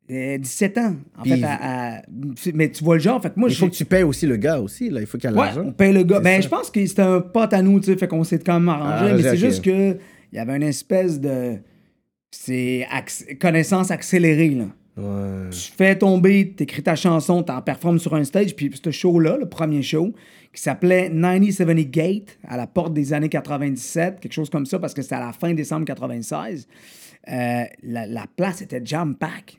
Euh, 17 ans. En Puis- fait, à- à- mais tu vois le genre. Fait moi, Il faut que tu payes aussi le gars aussi, là. Il faut qu'il y ait Ouais, l'argent. on paye le gars. Ben, je pense que c'était un pote à nous, tu sais, fait qu'on s'est quand même arrangé. Ah, mais c'est juste que il y avait une espèce de. C'est acc- connaissance accélérée, là. Ouais. Tu fais ton beat, t'écris ta chanson, t'en performes sur un stage, puis ce show-là, le premier show, qui s'appelait 9070 Gate, à la porte des années 97, quelque chose comme ça, parce que c'était à la fin décembre 96, euh, la, la place était jam-pack.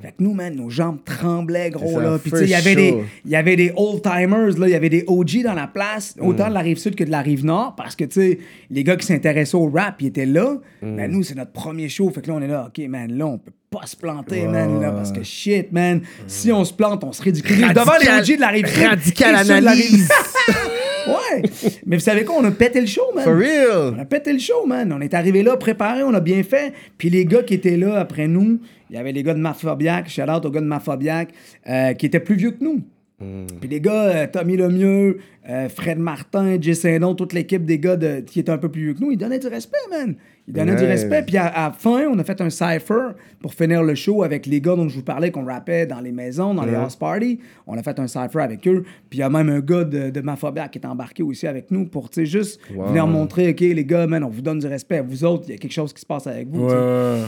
Fait que nous, man, nos jambes tremblaient, gros, là. Puis, tu sais, il y avait des- show. il y avait des old-timers, là, il y avait des OG dans la place, autant de la rive sud que de la rive nord, parce que, tu sais, les gars qui s'intéressaient au rap, ils étaient là. Mais nous, c'est notre premier show, fait que là, on est là, OK, man, là, on peut pas se planter, man, là, parce que shit, man, si on se plante, on se ridiculise devant les OG de la rive sud. Radical analyse. ouais, mais vous savez quoi, on a pété le show, man. For On real. a pété le show, man. On est arrivé là, préparé, on a bien fait. Puis les gars qui étaient là après nous, il y avait les gars de Mafobiac, shout out aux gars de Mafobiac, euh, qui étaient plus vieux que nous. Puis les gars, euh, Tommy Lemieux, euh, Fred Martin, Jay Saint-Don, toute l'équipe des gars de- qui étaient un peu plus vieux que nous, ils donnaient du respect, man. Ils donnaient du respect. Puis à, à la fin, on a fait un cypher pour finir le show avec les gars dont je vous parlais, qu'on rappait dans les maisons, dans les house parties. On a fait un cypher avec eux. Puis il y a même un gars de, de Mafobiac qui est embarqué aussi avec nous pour, tu sais, juste venir montrer, OK, les gars, man, on vous donne du respect. Vous autres, il y a quelque chose qui se passe avec vous. ouais.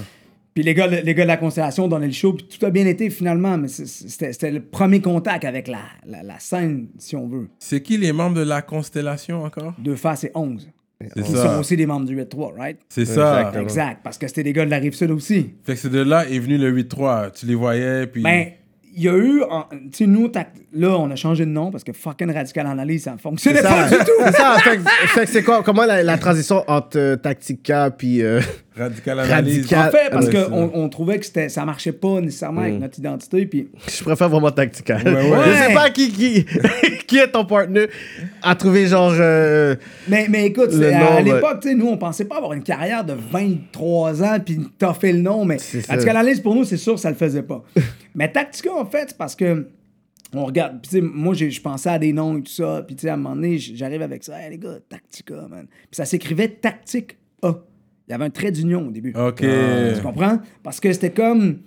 Puis les gars, les gars de la Constellation donnaient le show, puis tout a bien été finalement, mais c'était le premier contact avec la, la, la scène, si on veut. C'est qui les membres de la constellation encore? Deux faces et 11. C'est Ils sont aussi des membres du 8-3, right? C'est ça. Exactement. Exact, parce que c'était des gars de la Rive-Sud aussi. Fait que c'est de là est venu le 8-3. Tu les voyais, puis. Ben, il y a eu, tu sais, nous, là, on a changé de nom parce que fucking Radical Analyse, ça ne fonctionnait C'est pas du tout. C'est ça. Fait, que- fait que c'est quoi, comment la, la transition entre euh, Tactica puis. euh, Radical Analyse. Radical- En fait, parce Ouais, qu'on on trouvait que c'était- ça marchait pas nécessairement avec notre identité, puis... je préfère vraiment Tactica. ouais. Je sais pas qui, qui, qui est ton partenaire à trouver genre. euh, Mais, mais écoute, à, nom, à ouais. l'époque, tu sais, nous, on pensait pas avoir une carrière de 23 ans puis t'as fait le nom, mais. Radical Analyse, pour nous, c'est sûr, ça le faisait pas. mais Tactica, en fait, c'est parce que on regarde, puis tu sais, moi, je pensais à des noms et tout ça, puis tu sais, à un moment donné, j'arrive avec ça, hey, les gars, Tactica, man. Puis ça s'écrivait Tactique A. Il y avait un trait d'union au début. Ok. Tu comprends? Parce que c'était comme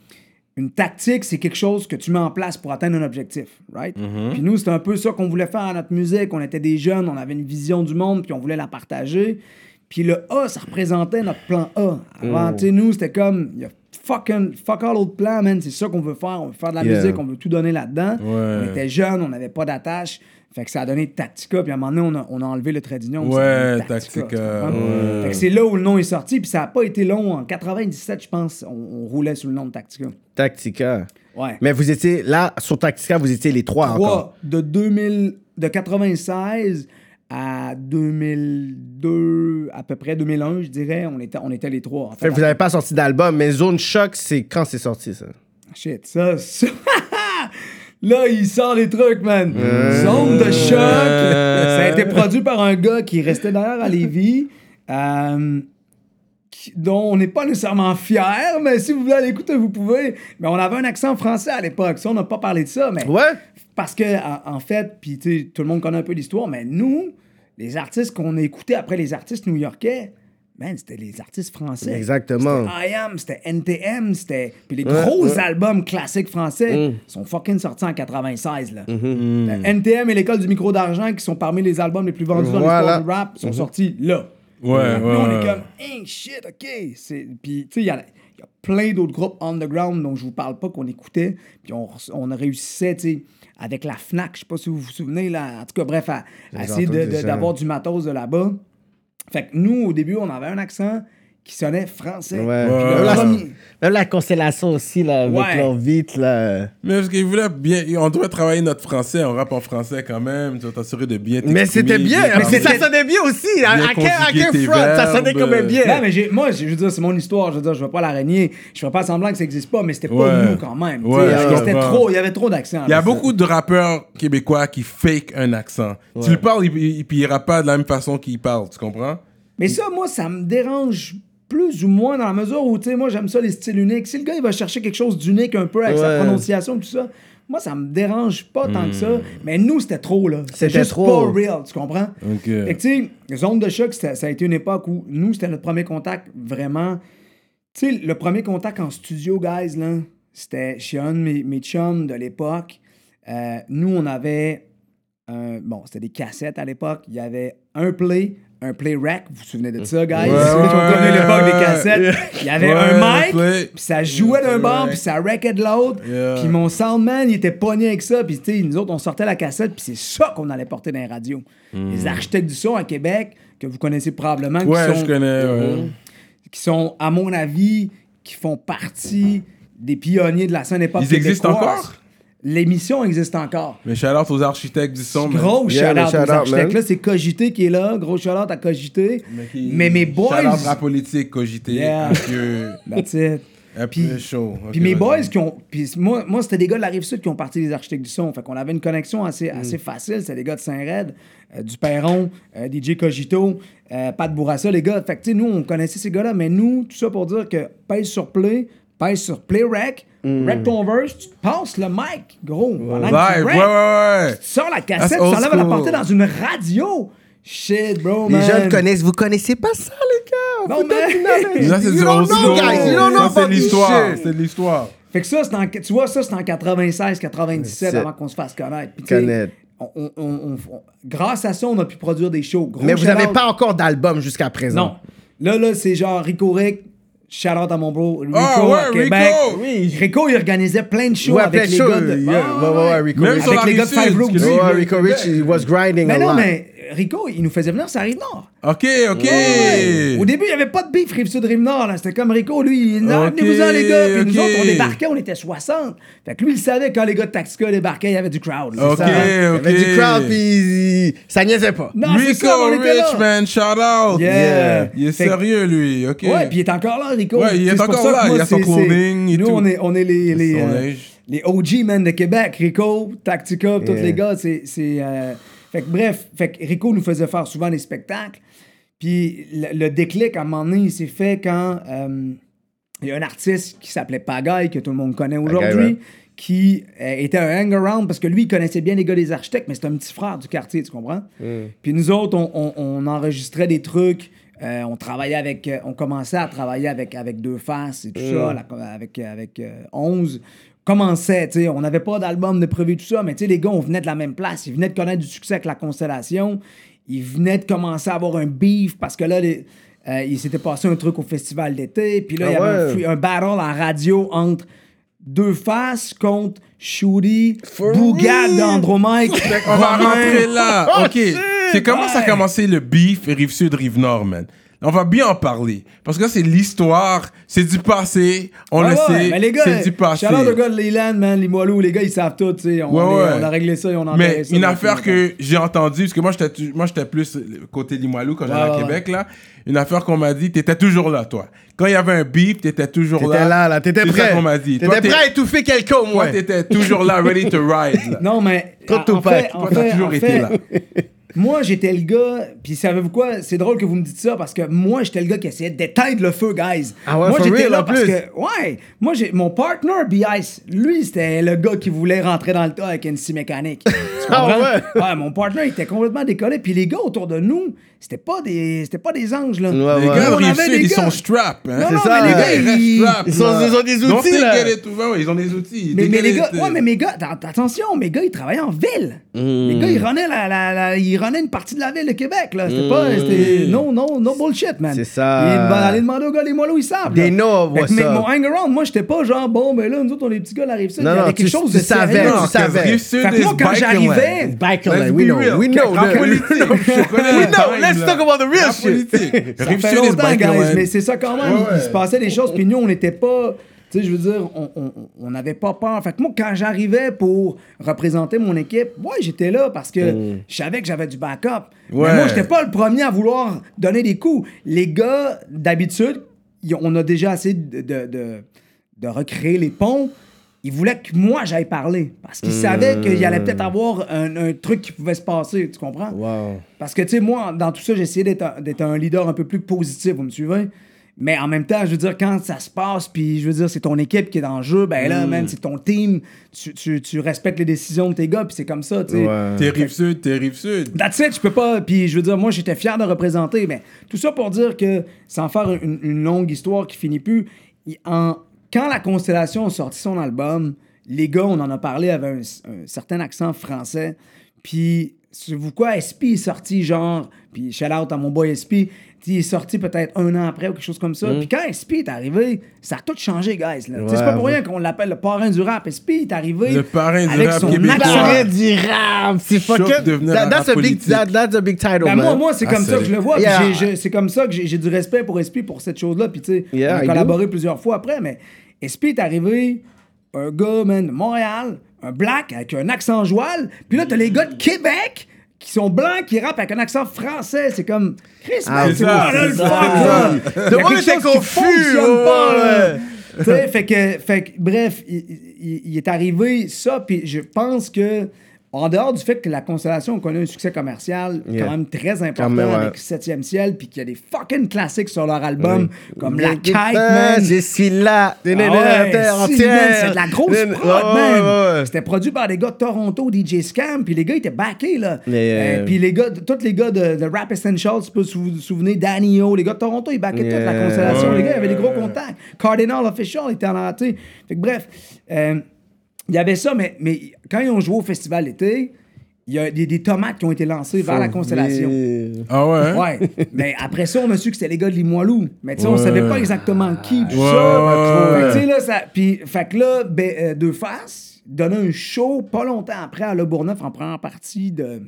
une tactique, c'est quelque chose que tu mets en place pour atteindre un objectif, right? Puis nous, c'était un peu ça qu'on voulait faire à notre musique. On était des jeunes, on avait une vision du monde, puis on voulait la partager. Puis le A, ça représentait notre plan A. Avant, tu sais, nous, c'était comme, il y a fucking, fuck all autre plan, man. C'est ça qu'on veut faire. On veut faire de la Yeah. musique, on veut tout donner là-dedans. Ouais. On était jeunes, on n'avait pas d'attache. Fait que ça a donné Tactica, puis à un moment donné, on a, on a enlevé le trait d'union. Ouais, Tactica, ouais. Fait que c'est là où le nom est sorti, puis ça n'a pas été long. En 97, je pense, on, on roulait sous le nom de Tactica. Tactica. Ouais. Mais vous étiez là, sur Tactica, vous étiez les trois, encore. Trois, de 2000, de 96 à 2002, à peu près 2001, je dirais, on était, on était les trois. En fait, Fait que vous n'avez pas sorti d'album, mais Zone Choc, c'est quand c'est sorti ça? Shit, ça, ça. Là, il sort les trucs, man. Zone de choc. Ça a été produit par un gars qui restait d'ailleurs à Lévis, euh, qui- dont on n'est pas nécessairement fier, mais si vous voulez aller écouter, vous pouvez. Mais on avait un accent français à l'époque. Ça, on n'a pas parlé de ça, mais. Ouais? Parce que, en, en fait, puis tu sais, tout le monde connaît un peu l'histoire, mais nous, les artistes qu'on a écoutés après les artistes new-yorkais, man, c'était les artistes français. Exactement. C'était I Am, c'était NTM, c'était. Puis les Ouais, gros ouais. albums classiques français Mm. sont fucking sortis en 96, là. Mm-hmm. Le NTM et l'école du micro d'argent, qui sont parmi les albums les plus vendus dans l'histoire du rap, sont sortis là. Ouais, ouais. Nous, on est comme, hey, shit, OK. C'est- Puis, tu sais, il y, a il y a plein d'autres groupes underground dont je vous parle pas qu'on écoutait. Puis, on, on réussissait, tu sais, avec la Fnac, je sais pas si vous vous souvenez, là. En tout cas, bref, à, à essayer d'avoir du matos de là-bas. Fait que nous, au début, on avait un accent qui sonnait français. Ouais. Puis. Même, la, même la constellation aussi, là, avec Ouais. leur vite, là. Mais parce qu'ils voulaient bien. On doit travailler notre français, on rappe en français quand même. Tu vas t'assurer de bien Mais c'était bien, mais parler. ça sonnait bien aussi. À, Bien à quel, à quel front, ça sonnait verbes. quand même bien. Non, mais moi, je veux dire, c'est mon histoire. Je veux dire, je veux pas la régner. Je ferais pas semblant que ça existe pas, mais c'était pas nous quand même. C'était trop, il y avait trop d'accent. Il y a beaucoup de rappeurs québécois qui fake un accent. Tu le parles, il- il- puis il rappe pas de la même façon qu'il parle, tu comprends? Mais ça, moi, ça me dérange plus ou moins dans la mesure où, tu sais, moi, j'aime ça, les styles uniques. Si le gars, il va chercher quelque chose d'unique un peu avec sa prononciation, tout ça, moi, ça me dérange pas tant que ça. Mais nous, c'était trop, là. C'était juste trop. pas real, tu comprends? Ok. Fait que, tu sais, Zone de choc, ça a été une époque où nous, c'était notre premier contact vraiment. Tu sais, le premier contact en studio, guys, là, c'était chez un de mes, mes chums de l'époque. Euh, nous, on avait. un- bon, c'était des cassettes à l'époque. Il y avait un play, un play rec. Vous vous souvenez de ça, guys? Ouais, Ceux qui ont ouais, des cassettes. Il y avait un mic, puis ça jouait d'un bord, puis ça wreckait de l'autre. Yeah. Puis mon soundman, il était pogné avec ça. Puis, tu sais, nous autres, on sortait la cassette, puis c'est ça qu'on allait porter dans les radios. Les architectes du son à Québec, que vous connaissez probablement, qui Hmm. Sont je connais. ouais. qui sont, à mon avis, qui font partie des pionniers de la scène époque Ils existent encore? L'émission existe encore. Mais shout out aux architectes du son. Gros Yeah, shout-out aux architectes. man. Là, c'est Cogité qui est là. Gros shout-out à Cogité. Mais, qui- Mais mes boys... Shout out rap politique, cogité. Yeah. That's it. un Puis- peu chaud. Ok, Puis mes boys qui ont. Puis moi, moi c'était des gars de la rive sud qui ont parti des architectes du son. Fait qu'on avait une connexion assez, assez facile. C'était des gars de Saint-Red, euh, du Perron, euh, DJ Cogito, euh, Pat Bourassa, les gars. Fait que, tu sais, nous, on connaissait ces gars-là, mais nous, tout ça pour dire que pèse sur play, pèse sur play rec, rec ton verse, tu te passes le mic, gros. pendant que tu ouais, ouais, ouais. Tu sors la cassette, tu enlèves la portée dans une radio. Shit, bro, Les man. jeunes connaissent, vous connaissez pas ça, les gars. On Non, mais-. Là, c'est You du don't old know, school. guys. You don't know Ça, c'est l'histoire. C'est de l'histoire. Fait que ça, c'est en, tu vois, ça, c'est en 96, 97 C'est- avant qu'on se fasse connaître. Puis, Connaître. on- on- on- grâce à ça, on a pu produire des shows. Gros Mais vous n'avez pas encore d'album jusqu'à présent. Non. Là, là, c'est genre Rico Rick. Shout out à mon bro Rico Ah, ouais, à Québec. Rico! Oui. Rico, il organisait plein de shows Ouais, avec les shows, gars de. yeah. Ah, Ouais, ouais, ouais, Rico Même Avec les gars de Five Rooms. Ouais, Rico Rich, he was grinding Mais a non, lot. mais Rico, il nous faisait venir sur la rive nord. Ok, ok. Au début, il n'y avait pas de beef Rive-Sud, Rive-Nord. là. C'était comme Rico, lui, il non, Ok, venez-vous-en, les gars. Puis nous ok. autres, on débarquait, on était 60. Fait que lui, il savait que quand les gars de Taxica débarquaient, il y avait du crowd. là. Ok, C'est ça. Il y ok. avait du crowd, puis ça niaisait pas. Non, c'est Rico ça, on était là. Rich, man, shout out. Yeah. Il est Fait sérieux, lui, ok. Ouais, puis il est encore là, Rico. Ouais, il est encore là, moi, il a son c'est- et Nous, tout. on est, on est les, les, euh, les OG, man, de Québec. Rico, Tactica, tous les gars, c'est... Fait que bref, fait que Rico nous faisait faire souvent des spectacles. Puis le, le déclic, à un moment donné, il s'est fait quand... euh, il y a un artiste qui s'appelait Pagaille, que tout le monde connaît aujourd'hui, qui euh, était un hang-around parce que lui, il connaissait bien les gars des architectes, mais c'est un petit frère du quartier, tu comprends? Puis nous autres, on, on- on enregistrait des trucs. euh, on travaillait avec. euh, on commençait à travailler avec, avec Deux Faces et tout ça, là, avec, avec euh, 11. Commençait, tu sais, on n'avait pas d'album de prévu, tout ça, mais tu sais, les gars, on venait de la même place. Ils venaient de connaître du succès avec la Constellation. Ils venaient de commencer à avoir un beef parce que là, les- euh, il s'était passé un truc au festival d'été. Puis là, il y Ah avait un ouais. un, battle en radio entre Deux Faces contre Bougad real? d'Andromaque. On va rentrer là. Oh, ok. C'est comment ça a commencé le beef Rive-Sud, Rive-Nord, man? On va bien en parler. Parce que c'est l'histoire, c'est du passé, on Ouais, le ouais, sait, les c'est du passé. shout out gars de Leland, man, Limoilou, les gars, ils savent tout, tu sais. On, Ouais, on a réglé ça et on a Mais ça une affaire que j'ai entendue, parce que moi j'étais moi plus côté Limoilou quand j'allais à Québec là, une affaire qu'on m'a dit, t'étais toujours là toi. Quand il y avait un beef, t'étais toujours là. T'étais là, là, t'étais C'est prêt. ça qu'on m'a dit. T'étais prêt à étouffer quelqu'un au Toi t'étais toujours là, ready to ride. là. Non, mais. En- en fait, en Toi, t'as fait- toujours en été là. Moi, j'étais le gars, puis savez-vous quoi? C'est drôle que vous me dites ça parce que moi, j'étais le gars qui essayait d'éteindre le feu, guys. Ah ouais, moi, j'étais là parce plus. que, ouais, moi, j'ai, mon partner, B-Ice, lui, c'était le gars qui voulait rentrer dans le tas avec une scie mécanique. Ah comprends? ouais? mon partner, il était complètement décollé, puis les gars autour de nous, c'était pas des, c'était pas des anges, là. Ouais, Les ouais. gars On avait des ils gars. sont strap. Hein? Non, C'est non, ça, mais les gars, Ils ils... strap, ils sont- ils ont des outils, là. ouais, ils ont des outils. Mais, mais les gars, euh. ouais, mais mes gars, att- attention, mes gars, ils travaillaient en ville. Les gars, ils runnaient la, la, la- ils une partie de la ville de Québec, là. C'était pas. C'était. No, no, no bullshit, man. C'est ça. Il va aller demander aux gars, les moelleux, ils savent. They là. know Fait que- what's Mais up. mon hang around, moi, j'étais pas genre, bon, ben là, nous autres, on est des petits gars, la rive sud. Non, Il y non, avait quelque chose de savais, sérieux. tu savais. Fait que moi, quand j'arrivais-. Biker we know, we know. We know, let's talk about the real shit. Ça fait longtemps, guys, mais c'est ça quand même. Ouais. Il se passait des choses, puis nous, on n'était pas. Tu sais, je veux dire, on- on on n'avait pas peur. Fait que moi, quand j'arrivais pour représenter mon équipe, ouais, j'étais là parce que je savais que j'avais du backup. Mais Ouais. moi, j'étais pas le premier à vouloir donner des coups. Les gars, d'habitude, on a déjà essayé de, de, de- de recréer les ponts. Ils voulaient que moi, j'aille parler. Parce qu'ils savaient qu'il y allait peut-être avoir un, un truc qui pouvait se passer. Tu comprends? Wow. Parce que, tu sais, moi, dans tout ça, j'ai essayé d'être un, d'être un leader un peu plus positif, vous me suivez? Mais en même temps, je veux dire, quand ça se passe, puis je veux dire, c'est ton équipe qui est en jeu, ben là, man, c'est ton team, tu, tu- tu respectes les décisions de tes gars, puis c'est comme ça, tu sais. Ouais. T'es Rive-Sud, t'es Rive-Sud. That's it, je peux pas. Puis je veux dire, moi, j'étais fier de représenter, mais tout ça pour dire que, sans faire une, une longue histoire qui finit plus, il- en, quand la Constellation a sorti son album, les gars, on en a parlé, avaient un, certain accent français. Puis, savez-vous quoi, SP est sorti genre, puis shout out à mon boy SP, il est sorti peut-être un an après ou quelque chose comme ça. Puis quand SP est arrivé, ça a tout changé, guys. là. C'est pas pour Ouais. rien qu'on l'appelle le parrain du rap. SP est arrivé Le parrain du avec rap son québécois. accent. Parrain du rap, c'est fucking. That- that's a big, that- that's a big title, Ben, man. moi, moi c'est Ah, comme ça que je le vois. Yeah. C'est comme ça que j'ai du respect pour SP pour cette chose-là. Puis, tu sais, Yeah, on a collaboré plusieurs fois après. Mais SP est arrivé, un gars, man, de Montréal, un black avec un accent joual. Puis là, t'as les gars de Québec qui sont blancs, qui rappent avec un accent français. C'est comme. Chris, Ah, c'est quoi, là, le fuck, là? Quelque était chose qui confus, là. Fait que, fait que, bref, il, il- il est arrivé ça, puis je pense que, en dehors du fait que la Constellation connaît un succès commercial Yeah. quand même très important Quand même, ouais. avec 7e ciel, puis qu'il y a des fucking classiques sur leur album, comme La Kite, man. Je suis là. Ah ouais, si, C'est de la grosse prod, man. ouais. C'était produit par des gars de Toronto, DJ Scam, puis les gars étaient backés, là. Euh, puis les gars, tous les gars de, de Rap Essentials, tu peux vous souvenir, Danny O, les gars de Toronto, ils backaient toute la constellation. Les gars, ils avaient des gros contacts. Cardinal Official était en. Fait que bref, euh, il y avait ça, mais, mais quand ils ont joué au festival d'été, il y a des, des tomates qui ont été lancées vers la constellation. Ah ouais? hein? Ouais. mais après ça, on a su que c'était les gars de Limoilou. Mais tu sais, on Ouais. savait pas exactement qui, tout Ouais, ça. ouais, Fait que, ouais. tu sais, là, ça. Puis, fait que là, ben, euh, Deux Faces donnait un show pas longtemps après à Le Bourgneuf en première partie de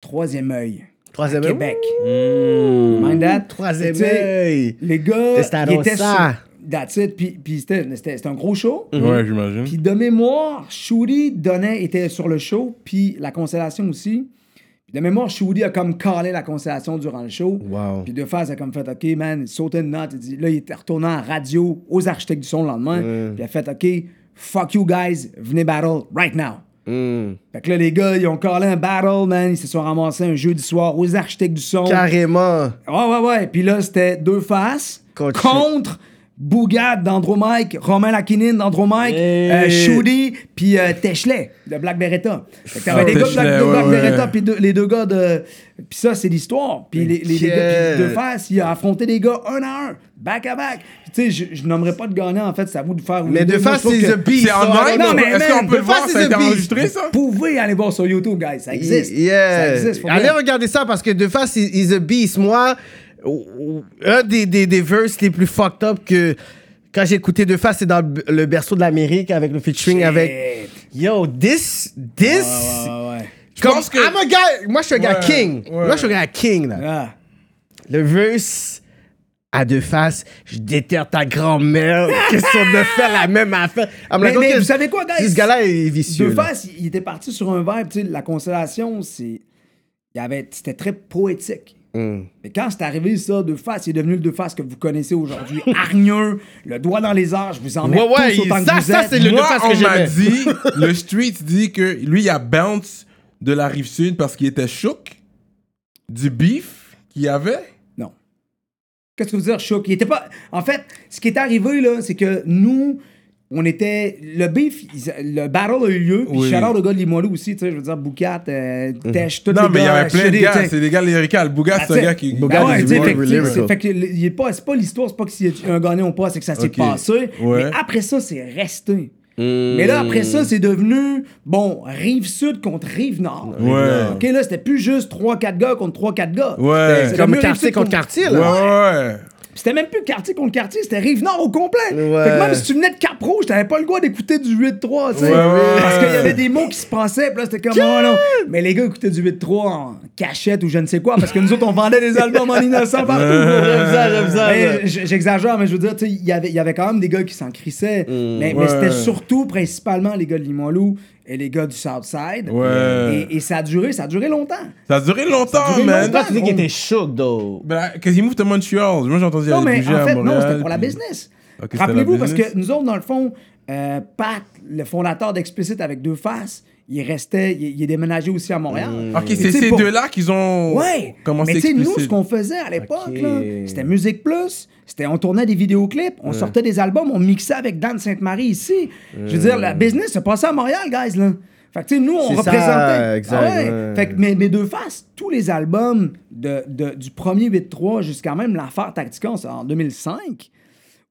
Troisième œil. Troisième œil? Québec. Mind that? Troisième œil. Les gars, ils étaient sur... That's it. Puis, puis c'était, un gros show. Ouais, j'imagine. Puis de mémoire, Shuri donnait, était sur le show, puis la constellation aussi. Puis de mémoire, Shuri a comme calé la constellation durant le show. Wow. Puis de face, a comme fait, OK, man, il sautait une note. Il dit, là, il était retourné en radio aux architectes du son le lendemain. Puis il a fait, OK, fuck you guys, venez battle right now. Mm. Fait que là, les gars, ils ont calé un battle, man. Ils se sont ramassés un jeudi soir aux architectes du son. Carrément. Ouais, ouais, ouais. Puis là, c'était deux faces Contre- contre, Bougat d'Andromike, Romain Lakinine d'Andromike, Hey. euh, Shudi, puis euh, Techelet de Black Beretta. T'avais Ah, des gars de Black, de Black ouais, ouais. Beretta, puis les deux gars de. Puis ça, c'est l'histoire. Puis les, les, les gars, deux faces, il a affronté des gars un à un, back à back. Tu sais, je, je nommerai pas de gagnant, en fait, c'est à vous de faire. Mais je trouve c'est The Beast. C'est en live? Non, mais Est-ce qu'on peut le voir? Ça a été The enregistré, ça? Vous pouvez aller voir sur YouTube, guys. Ça existe. Yeah. Ça existe. Allez regarder ça parce que De Face is, a beast. Moi, un des, des, des verses les plus fucked up que quand j'ai écouté De Face, c'est dans le- berceau de l'Amérique avec le featuring Shit. avec. Yo, this, this. Ouais, ouais, ouais. Comme, pense que- I'm a guy- moi, je suis un gars king. Moi, je suis un gars king, là. Ah. Le verse à deux faces, je déterre ta grand-mère. Question de faire la même affaire. I'm Mais- like, mais vous savez quoi, guys? Ce gars-là est vicieux. Deux faces, il était parti sur un vibe, tu sais, la constellation, c'est. Il y avait, c'était très poétique. Mm. Mais quand c'est arrivé, ça, Deux Faces, il est devenu le Deux Faces que vous connaissez aujourd'hui. Hargneux, le doigt dans les je vous en mets Ouais, ouais, tous autant ça, que vous ça, êtes. c'est le- Moi, Faces on que m'a dit, le street dit que lui, il a bounce de la rive sud parce qu'il était chouk du beef qu'il y avait. Non. Qu'est-ce que vous dire, choc? Il était pas. En fait, ce qui est arrivé, là, c'est que nous, on était. Le beef, le battle a eu lieu, puis Oui. shout out le gars de Limoilou aussi, tu sais, je veux dire, Boucat, euh, Tesh, tous Non, les mais il y avait plein de gars. C'est des gars lyrical. Bougat, c'est un gars qui. Bougat, ouais, c'est- fait que pas, c'est pas l'histoire, c'est pas que s'il y a un gagnant ou pas, c'est que ça s'est passé. Ouais. Mais après ça, c'est resté. Mais là, après ça, c'est devenu, bon, rive sud contre rive nord. Ouais. OK, là, c'était plus juste 3-4 gars contre 3-4 gars. Ouais. C'est Comme quartier contre quartier, Ouais, là. ouais. C'était même plus quartier contre quartier, c'était rive nord au complet. Ouais. Fait que même si tu venais de Cap Rouge, t'avais pas le droit d'écouter du 8-3, tu sais. Ouais, ouais. Parce qu'il y avait des mots qui se passaient, puis là, c'était comme, oh non. Mais les gars écoutaient du 8-3 en cachette ou je ne sais quoi, parce que nous autres, on vendait des albums en innocent partout. J'aime ça, j'aime ça. Mais j- J'exagère, mais je veux dire, tu sais, il y avait- il y avait quand même des gars qui s'en crissaient. mais mais Ouais. c'était surtout, principalement, les gars de Limoilou les gars du Southside. Ouais. Et, et ça a duré, ça a duré longtemps. Ça a duré longtemps, duré man. longtemps. Tu dis qu'il était shook, though. Ben, Cause he moved to Montreal. Moi, j'ai entendu Non, mais en fait, non, c'était pour la business. Rappelez-vous, parce que nous autres, dans le fond, euh, Pat, le fondateur d'Explicit avec deux faces, il restait, il, il est déménagé aussi à Montréal. Ok, Et c'est ces pour- deux-là qu'ils ont Ouais, commencé mais tu sais, nous, ce qu'on faisait à l'époque, Ok. c'était Musique Plus, c'était on tournait des vidéoclips, on sortait des albums, on mixait avec Dan Sainte-Marie ici. Je veux dire, la business se passait à Montréal, guys, là. Fait que, tu sais, nous, on C'est ça, représentait. exact, Ah ouais. ouais. Fait que mes, mes deux faces, tous les albums de, de- du premier 8-3 jusqu'à même l'affaire Tactica, en 2005,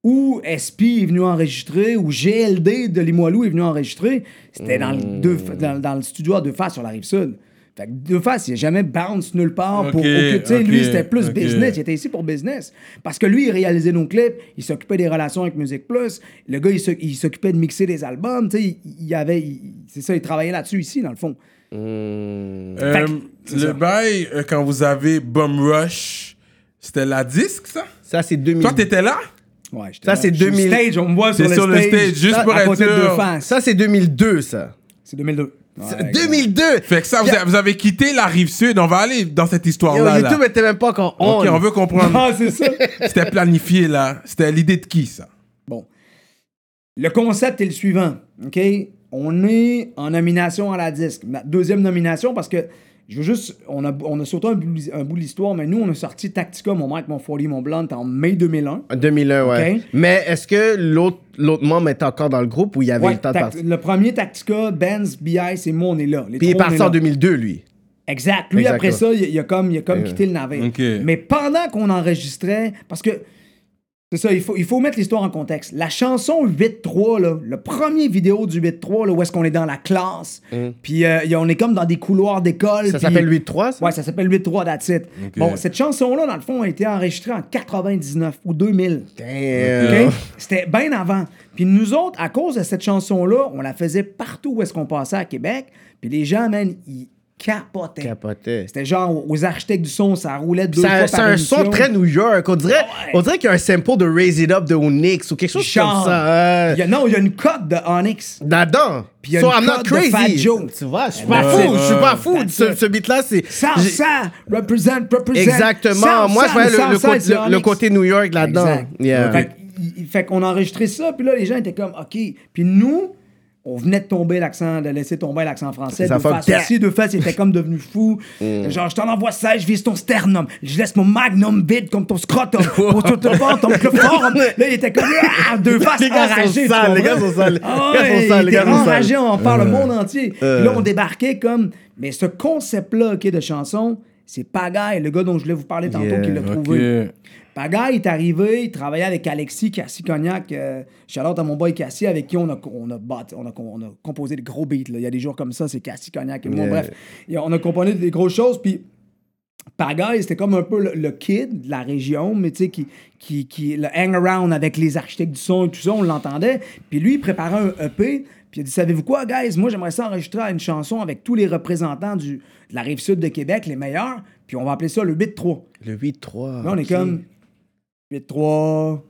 où SP est venu enregistrer, ou GLD de Limoilou est venu enregistrer, c'était dans, le deux- dans, dans le studio à deux faces sur la rive sud. Fait que deux faces, il n'a jamais bounce nulle part pour. Ok, aucun- tu sais, lui, c'était plus business. Il était ici pour business. Parce que lui, il réalisait nos clips, il s'occupait des relations avec Musique Plus. Le gars, il s'oc- il s'occupait de mixer des albums. Tu sais, il, il avait. c'est ça, il travaillait là-dessus ici, dans le fond. Euh, Fait que, c'est le ça. bail, euh, quand vous avez Bum Rush, c'était la disque, ça? Ça, c'est 2000. Toi, t'étais là? Ouais, Ça, c'est Je suis 2000. Stage, on me voit sur C'est le sur le stage, juste Ça, pour être sûr. Ça, c'est 2002, ça. C'est 2002. Ouais, C'est 2002! Fait que ça, vous, avez, vous avez quitté la rive sud. On va aller dans cette histoire-là. là. YouTube était même pas encore on. Ok, on veut comprendre. Ah, c'est ça. C'était planifié, là. C'était l'idée de qui, ça? Bon. Le concept est le suivant. OK? On est en nomination à la disque. Ma deuxième nomination parce que je veux juste. On a, on a sauté un bout, un bout de l'histoire, mais nous, on a sorti Tactica, mon mic, mon 40, mon blunt en mai 2001. En 2001, ouais. Ok. Mais est-ce que l'autre l'autre membre est encore dans le groupe ou il y avait Ouais, le temps de partir? le premier Tactica, Benz, BI, c'est moi, on est là. Les Puis il est parti en là. 2002, lui. Exact. Lui, Exactement. après ça, il, il a comme, il a comme quitté le navire. Ok. Mais pendant qu'on enregistrait, parce que c'est ça, il faut, il faut mettre l'histoire en contexte. La chanson 8-3, là, le premier vidéo du 8-3, là, où est-ce qu'on est dans la classe, puis euh, on est comme dans des couloirs d'école. Ça s'appelle 8-3, ça? Ouais, ça s'appelle 8-3, that's it. Bon, cette chanson-là, dans le fond, a été enregistrée en 99 ou 2000. Damn. OK? C'était bien avant. Puis nous autres, à cause de cette chanson-là, on la faisait partout où est-ce qu'on passait à Québec. Puis les gens, man, ils capotaient. Capotait. C'était genre aux architectes du son, ça roulait deux C'est fois c'est un émission. son très New York. On dirait, ouais. on dirait qu'il y a un sample de Raise It Up de Onyx ou quelque chose Genre. comme ça. Il Ouais. y a- non, il y a une cote de Onyx. Là-dedans. Puis il y a so une I'm not cote de crazy. Fat Joe. Tu vois, je suis pas fou. Je suis pas fou. Ce, ce beat-là, c'est. j'ai- Southside, represent, represent. Exactement. Moi, je voyais le, le, côté- c'est le- le Onyx. côté New York là-dedans. Exact. Yeah. Fait, il- fait qu'on a enregistré ça, puis là, les gens étaient comme, OK. Puis nous, on venait de tomber l'accent, de laisser tomber l'accent français. Ça faces que- aussi, deux faces, il était comme devenu fou. Genre, je t'en envoie 16, je vise ton sternum. Je laisse mon magnum vide comme ton scrotum. Pour tout te voir, ton chloroforme. Là, il était comme, ah, deux faces Les gars sont enragées. tu sales, les gars sont sales. Ah Les gars sont sales, les gars sont sales. enragé, on en parle le monde entier. Puis là, on débarquait comme, mais ce concept-là, OK, de chanson, c'est Pagaille, le gars dont je voulais vous parler tantôt, Yeah, qui l'a trouvé. Pagaille est arrivé, il travaillait avec Alexis Cassie Cognac, euh, shout-out à mon boy Cassie, avec qui on a, on a, on a, on a composé des gros beats. là. Il y a des jours comme ça, c'est Cassie Cognac et moi. Yeah. Bref, Et on a composé des grosses choses, puis Pagaille, c'était comme un peu le, le kid de la région, mais tu sais, qui, qui, qui, le hang-around avec les architectes du son et tout ça, on l'entendait. Puis lui, il préparait un EP, puis il a dit Savez-vous quoi, guys? Moi, j'aimerais ça enregistrer une chanson avec tous les représentants du, de la rive sud de Québec, les meilleurs, puis on va appeler ça le 8-3. Le 8-3. Là, on est comme 8-3.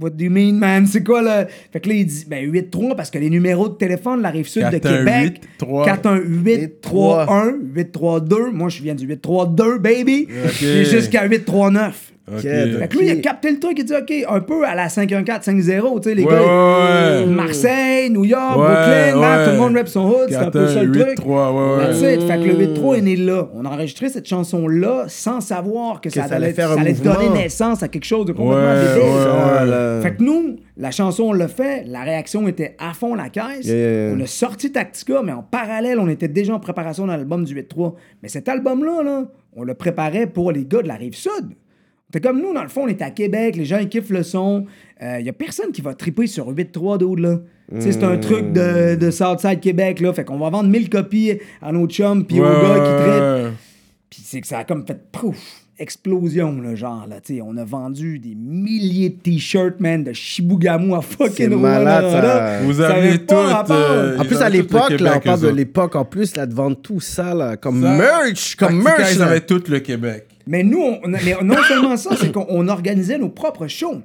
What do you mean, man? C'est quoi le. Fait que là, il dit ben 8-3 parce que les numéros de téléphone de la rive sud de 418, Québec. 3. 418-3-1, 8-3-2. Moi, je viens du 8-3-2, baby. Jusqu'à 8-3-9. Ok. Fait que lui, il a capté le truc, il dit OK, un peu à la 5-1-4-5-0, tu sais, les Ouais, gars. ouais, ouais. Marseille, New York, Ouais, Brooklyn, là, tout le monde rap son hood, c'est un peu ça le 4-1, truc. 8-3, ouais. Fait que le 8-3 est né là. On a enregistré cette chanson-là sans savoir que, ça, ça allait faire ça donner naissance à quelque chose de complètement Ouais, débile. Fait que nous, la chanson, on l'a fait, la réaction était à fond la caisse. Yeah. On a sorti Tactica, mais en parallèle, on était déjà en préparation dans l'album du 8-3. Mais cet album-là, là, on le préparait pour les gars de la rive T'es comme nous, dans le fond, on est à Québec, les gens ils kiffent le son. Il y a personne qui va triper sur 8-3 d'autres, là. Tu sais, c'est un truc de, de Southside Québec, là. Fait qu'on va vendre 1000 copies à nos chums puis aux Ouais, gars qui trippent. Puis c'est que ça a comme fait pouf, explosion, là, genre, là, tu sais, on a vendu des milliers de t-shirts, man, de Shibugamu à fucking C'est malade, Rwanda. ça. Vous Ça avez tout. rapport. euh, En ils plus, à le l'époque, là, on parle de l'époque en plus, là, de vendre tout ça, là, comme Ça, merch, comme merch. Ils là. avaient tout le Québec. Mais nous, on, mais non seulement ça, c'est qu'on on organisait nos propres shows.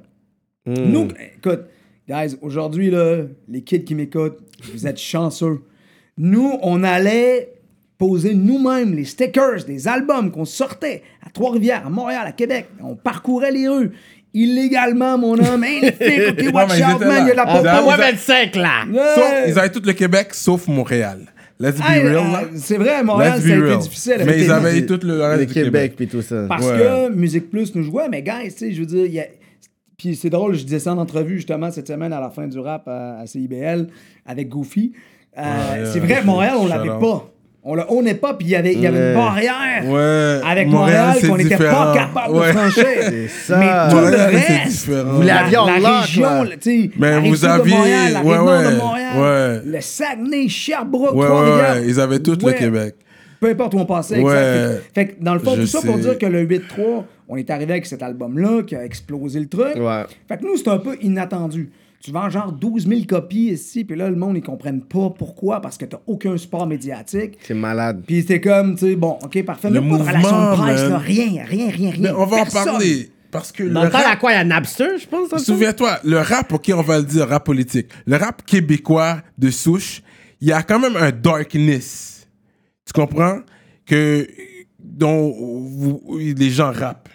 Hmm. Nous, écoute, guys, aujourd'hui, là, les kids qui m'écoutent, vous êtes chanceux. Nous, on allait poser nous-mêmes les stickers des albums qu'on sortait à Trois-Rivières, à Montréal, à Québec. On parcourait les rues. Illégalement, mon homme. Hey, les filles, OK, watch out, man, il y a de la là. popo. Ils avaient- Moi, 25, là. Ouais. Sauf- ils avaient tout le Québec, sauf Montréal. Let's be real, euh. C'est vrai, Montréal, Let's ça a été real. difficile. Mais ils avaient tout le reste Le du Québec, puis tout ça. Parce Ouais. que Musique Plus nous jouait, mais guys, tu sais, je veux dire, il y a- Puis c'est drôle, je disais ça en entrevue justement cette semaine à la fin du rap à, à CIBL avec Goofy. Euh, Ouais, c'est vrai, Montréal, on l'avait pas. On n'est pas, puis il y avait, il y avait Ouais. une barrière Ouais. avec Montréal, qu'on n'était pas capable Ouais. de franchir. Ça. Mais tout Montréal, le reste, différent. Vous la, l'aviez en la région, là. là, tu sais, Mais la vous sud de aviez- Montréal, la de Montréal, ouais. le Saguenay, Sherbrooke, Ouais, ouais, Trois-Rivières. ouais. Ils avaient tout Ouais. le Québec. Peu importe où on passait. Exact. Fait, fait que dans le fond, Je tout ça pour dire que le 8-3, on est arrivé avec cet album-là qui a explosé le truc. Ouais. Fait que nous, c'est un peu inattendu. Tu vends genre 12 000 copies ici, puis là, le monde, ils comprennent pas pourquoi, parce que t'as aucun support médiatique. C'est malade. Puis c'est comme, tu sais, bon, OK, parfait. Le Même pas de mouvement, relation de presse, là, rien, rien, rien, rien. Mais on va Personne. en parler. Parce que Dans le le temps, rap- à quoi il y a Napster, je pense. Souviens-toi, le rap, ok, on va le dire, rap politique. Le rap québécois de souche, il y a quand même un darkness. Tu comprends? Que, dont vous- les gens rappent.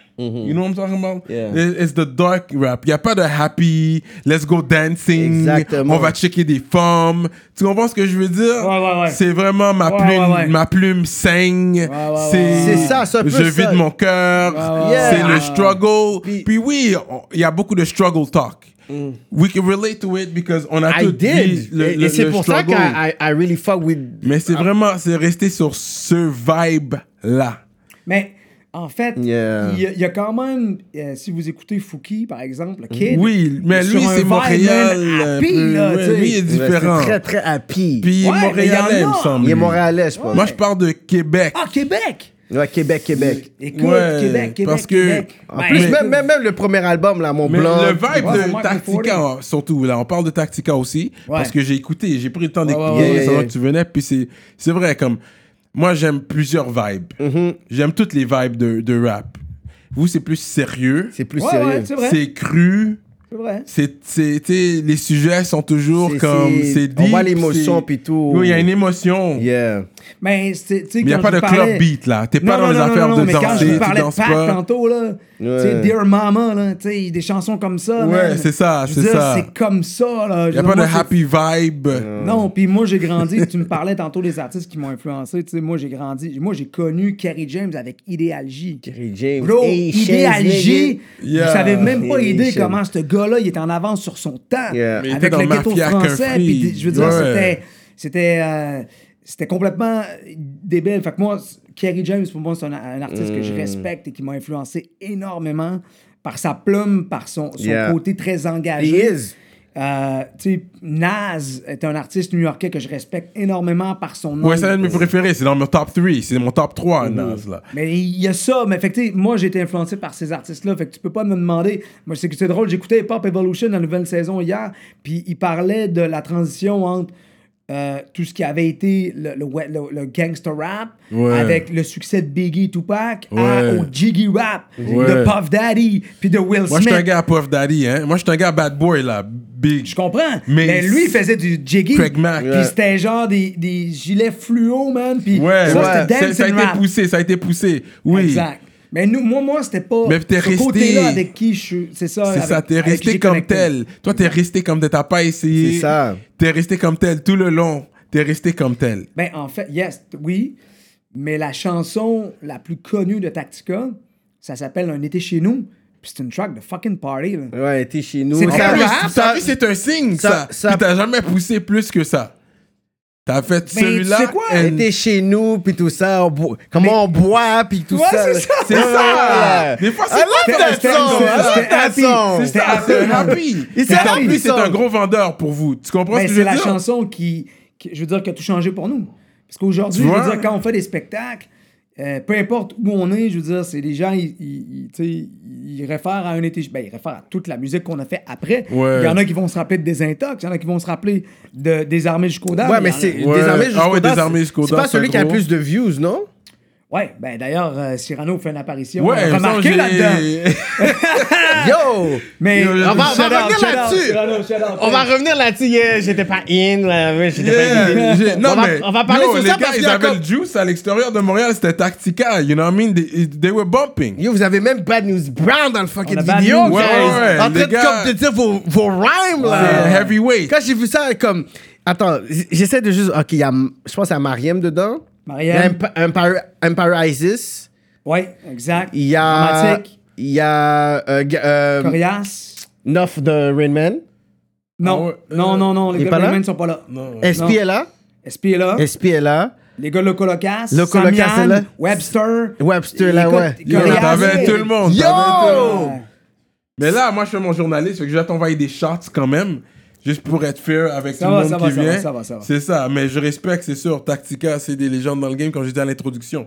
You know what I'm talking about? Yeah. It's the dark rap. Il n'y a pas de happy, let's go dancing, Exactement. on va checker des femmes. Tu comprends ce que je veux dire? Ouais, ouais, ouais. C'est vraiment ma Ouais, plume, ouais, ouais. ma plume saigne. ouais, c'est ça, c'est un peu Je ça. vide mon cœur. ouais, C'est le struggle. Puis- Puis, oui, il y a beaucoup de struggle talk. We can relate to it because on a Mm. I tout did. dit le, et le- et c'est pour ça struggle. que I, I really fuck with. Mais c'est vraiment, c'est resté sur ce vibe-là. Mais en fait, il y, a- il y a quand même, euh, si vous écoutez Fouki, par exemple, le Kid. Oui, mais sur lui, un c'est vibe, Montréal. happy, peu, là, ouais, lui, il est Ouais, différent. C'est très, très happy. Puis Ouais, mais Montréalais, il il me semble. il est montréalais, je pense. Moi, je parle de Québec. Ah, Québec! Ouais, Québec, Québec. Écoute, Ouais, Québec, Québec, parce que- Québec. En Ben, plus, même, même, même le premier album, là, Mon Blanc. le vibe Ouais, de Tactica, surtout, là, on parle de Tactica aussi, Ouais. parce que j'ai écouté, j'ai pris le temps d'écouter ouais, ouais, pendant ouais. que tu venais, puis c'est, c'est vrai, comme, moi, j'aime plusieurs vibes. Mm-hmm. J'aime toutes les vibes de, de rap. Vous, c'est plus sérieux, C'est plus Ouais, sérieux. ouais, c'est vrai. c'est cru, C'est vrai. c'est, c'est, tu sais, les sujets sont toujours C'est- comme, c'est- c'est on deep, voit l'émotion, c'est- puis tout. Oui, il y a une émotion. Yeah. Mais c'est- tu sais, Mais il n'y a quand pas je de parlais- club beat, là. T'es pas Non, dans non, les non, affaires non, de mais quand danser, je tu parlais de pas. tantôt, là, tu sais, Ouais. Dear Mama, là, tu sais, des chansons comme ça. Ouais, man. c'est ça, Je c'est ça. C'est comme ça, là. Il n'y a pas de happy vibe. Non, puis moi, j'ai grandi. tu me parlais tantôt des artistes qui m'ont influencé. Tu sais, moi, j'ai grandi. Moi, j'ai connu Kerry James avec Idéal J. Kerry James. Bro, Shaz, J, vous savez même pas idée comment ce gars-là, il est en avance sur son temps. Avec était le ghetto français. Puis, je veux dire. C'était... euh, c'était complètement débile. Fait que moi, Kerry James, pour moi, c'est un, un artiste que Mm. je respecte et qui m'a influencé énormément par sa plume, par son, son Yeah. côté très He engagé. is. Euh, tu sais, Nas est un artiste new-yorkais que je respecte énormément par son nom. Ouais, c'est un de mes préférés. C'est dans mon top 3. C'est mon top 3, Nas, là. Mais il y a ça, mais fait que, tu sais, moi j'ai été influencé par ces artistes-là, fait que tu peux pas me demander. Moi, c'est que c'est drôle, j'écoutais Pop Evolution, la nouvelle saison hier, puis il parlait de la transition entre euh, tout ce qui avait été le, le, le- le gangster rap, Ouais. avec le succès de Biggie Tupac, à- au Jiggy rap, Ouais. de Puff Daddy, puis de Will Moi, je suis un Smith. gars à Puff Daddy, hein. Moi, je suis un gars à Bad Boy, là. Big. Je comprends. Mais- Mais, lui, il faisait du Jiggy. Craig Mack. Puis c'était genre des, des gilets fluo, man. Puis Ouais, ça, ouais. c'était ça a été rap. poussé, ça a été poussé. Oui. Exact. Mais nous, moi, moi, c'était pas Mais t'es ce resté- côté-là avec qui je suis. C'est ça. C'est avec- ça, t'es resté comme connecté. tel. Toi, t'es resté comme tel. T'as pas essayé. C'est ça. T'es resté comme tel tout le long. T'es resté comme tel. Ben, en fait, yes, oui. Mais la chanson la plus connue de Tactica, ça s'appelle Un été chez nous. Puis c'est une track de fucking party, là. Ouais, t'es chez nous. C'est Ça- rap, t'as vu, c'est un signe, ça- ça. ça- Puis t'as jamais poussé plus que ça. T'as fait celui-là. tu sais quoi? and- T'es chez nous, puis tout ça, on bo- comment on boit, puis tout Ouais, ça. c'est ça. C'est ça! Des fois, c'est pas C'était- song, c'était- happy. C'est c'est happy. happy. Happy c'est un gros vendeur pour vous. Tu comprends ce que je c'est veux la dire? chanson qui, je veux dire, qui a tout changé pour nous. Parce qu'aujourd'hui, je veux dire, quand on fait des spectacles, euh, peu importe où on est, je veux dire, c'est les gens, ils, ils- ils- tu sais, ils réfèrent à un été, ben, ils réfèrent à toute la musique qu'on a fait après. Ouais. Il y en a qui vont se rappeler de Désintox, il y en a qui vont se rappeler de des armées jusqu'aux dames. Ouais, mais c'est Ouais. Désarmé Ah jusqu'au ouais, Désarmé c'est- jusqu'au C'est pas celui qui a gros. plus de views, non? Ouais, ben d'ailleurs, euh, Cyrano fait une apparition. Ouais, euh, remarqué là-dedans. Yo! Mais on va- on revenir là-dessus. On va revenir là-dessus. yeah, j'étais pas in, ouais, j'étais Yeah, pas in. non, on, va, mais on va parler yo, sur les ça gars, parce ils avaient le juice à l'extérieur de Montréal, c'était Tactica. You know what I mean? They, they were bumping. Yo, vous avez même Bad News Brown dans le fucking vidéo, News, ouais, ouais, en train de, comme, de dire vos, vos rhymes, là. Heavyweight. Quand j'ai vu ça, comme. Attends, j'essaie de juste. Ok, il y a. Je pense à Mariem dedans. Empire, Empire Isis. Ouais, exact. Il y a. Dramatique. Il y a. Euh, euh. Nuff de Rain Man. Non, Ah non, euh, non, non, les gars de sont pas là. Non. SP est là? SP est là. SP est là. Les gars de Loco Locas. Loco Locas Samian, est là. Webster. Webster, là, ouais. T'avais tout le monde. Yo! t'avais tout le monde. Mais là, moi, je fais mon journaliste, fait que je vais t'envoyer des shots quand même, juste pour être fair avec Ça tout va, le monde ça qui va, ça vient. va, ça va, ça va. C'est ça, mais je respecte, c'est sûr. Tactica, c'est des légendes dans le game, comme j'ai dit à l'introduction.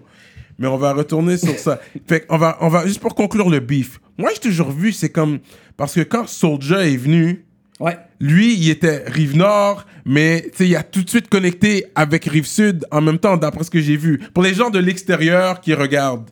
Mais on va retourner sur ça. Fait qu'on va, on va, juste pour conclure le beef. Moi, j'ai toujours vu, c'est comme, parce que quand Soulja est venu, Ouais. lui, il était Rive-Nord, mais tu sais, il a tout de suite connecté avec Rive-Sud en même temps, d'après ce que j'ai vu. Pour les gens de l'extérieur qui regardent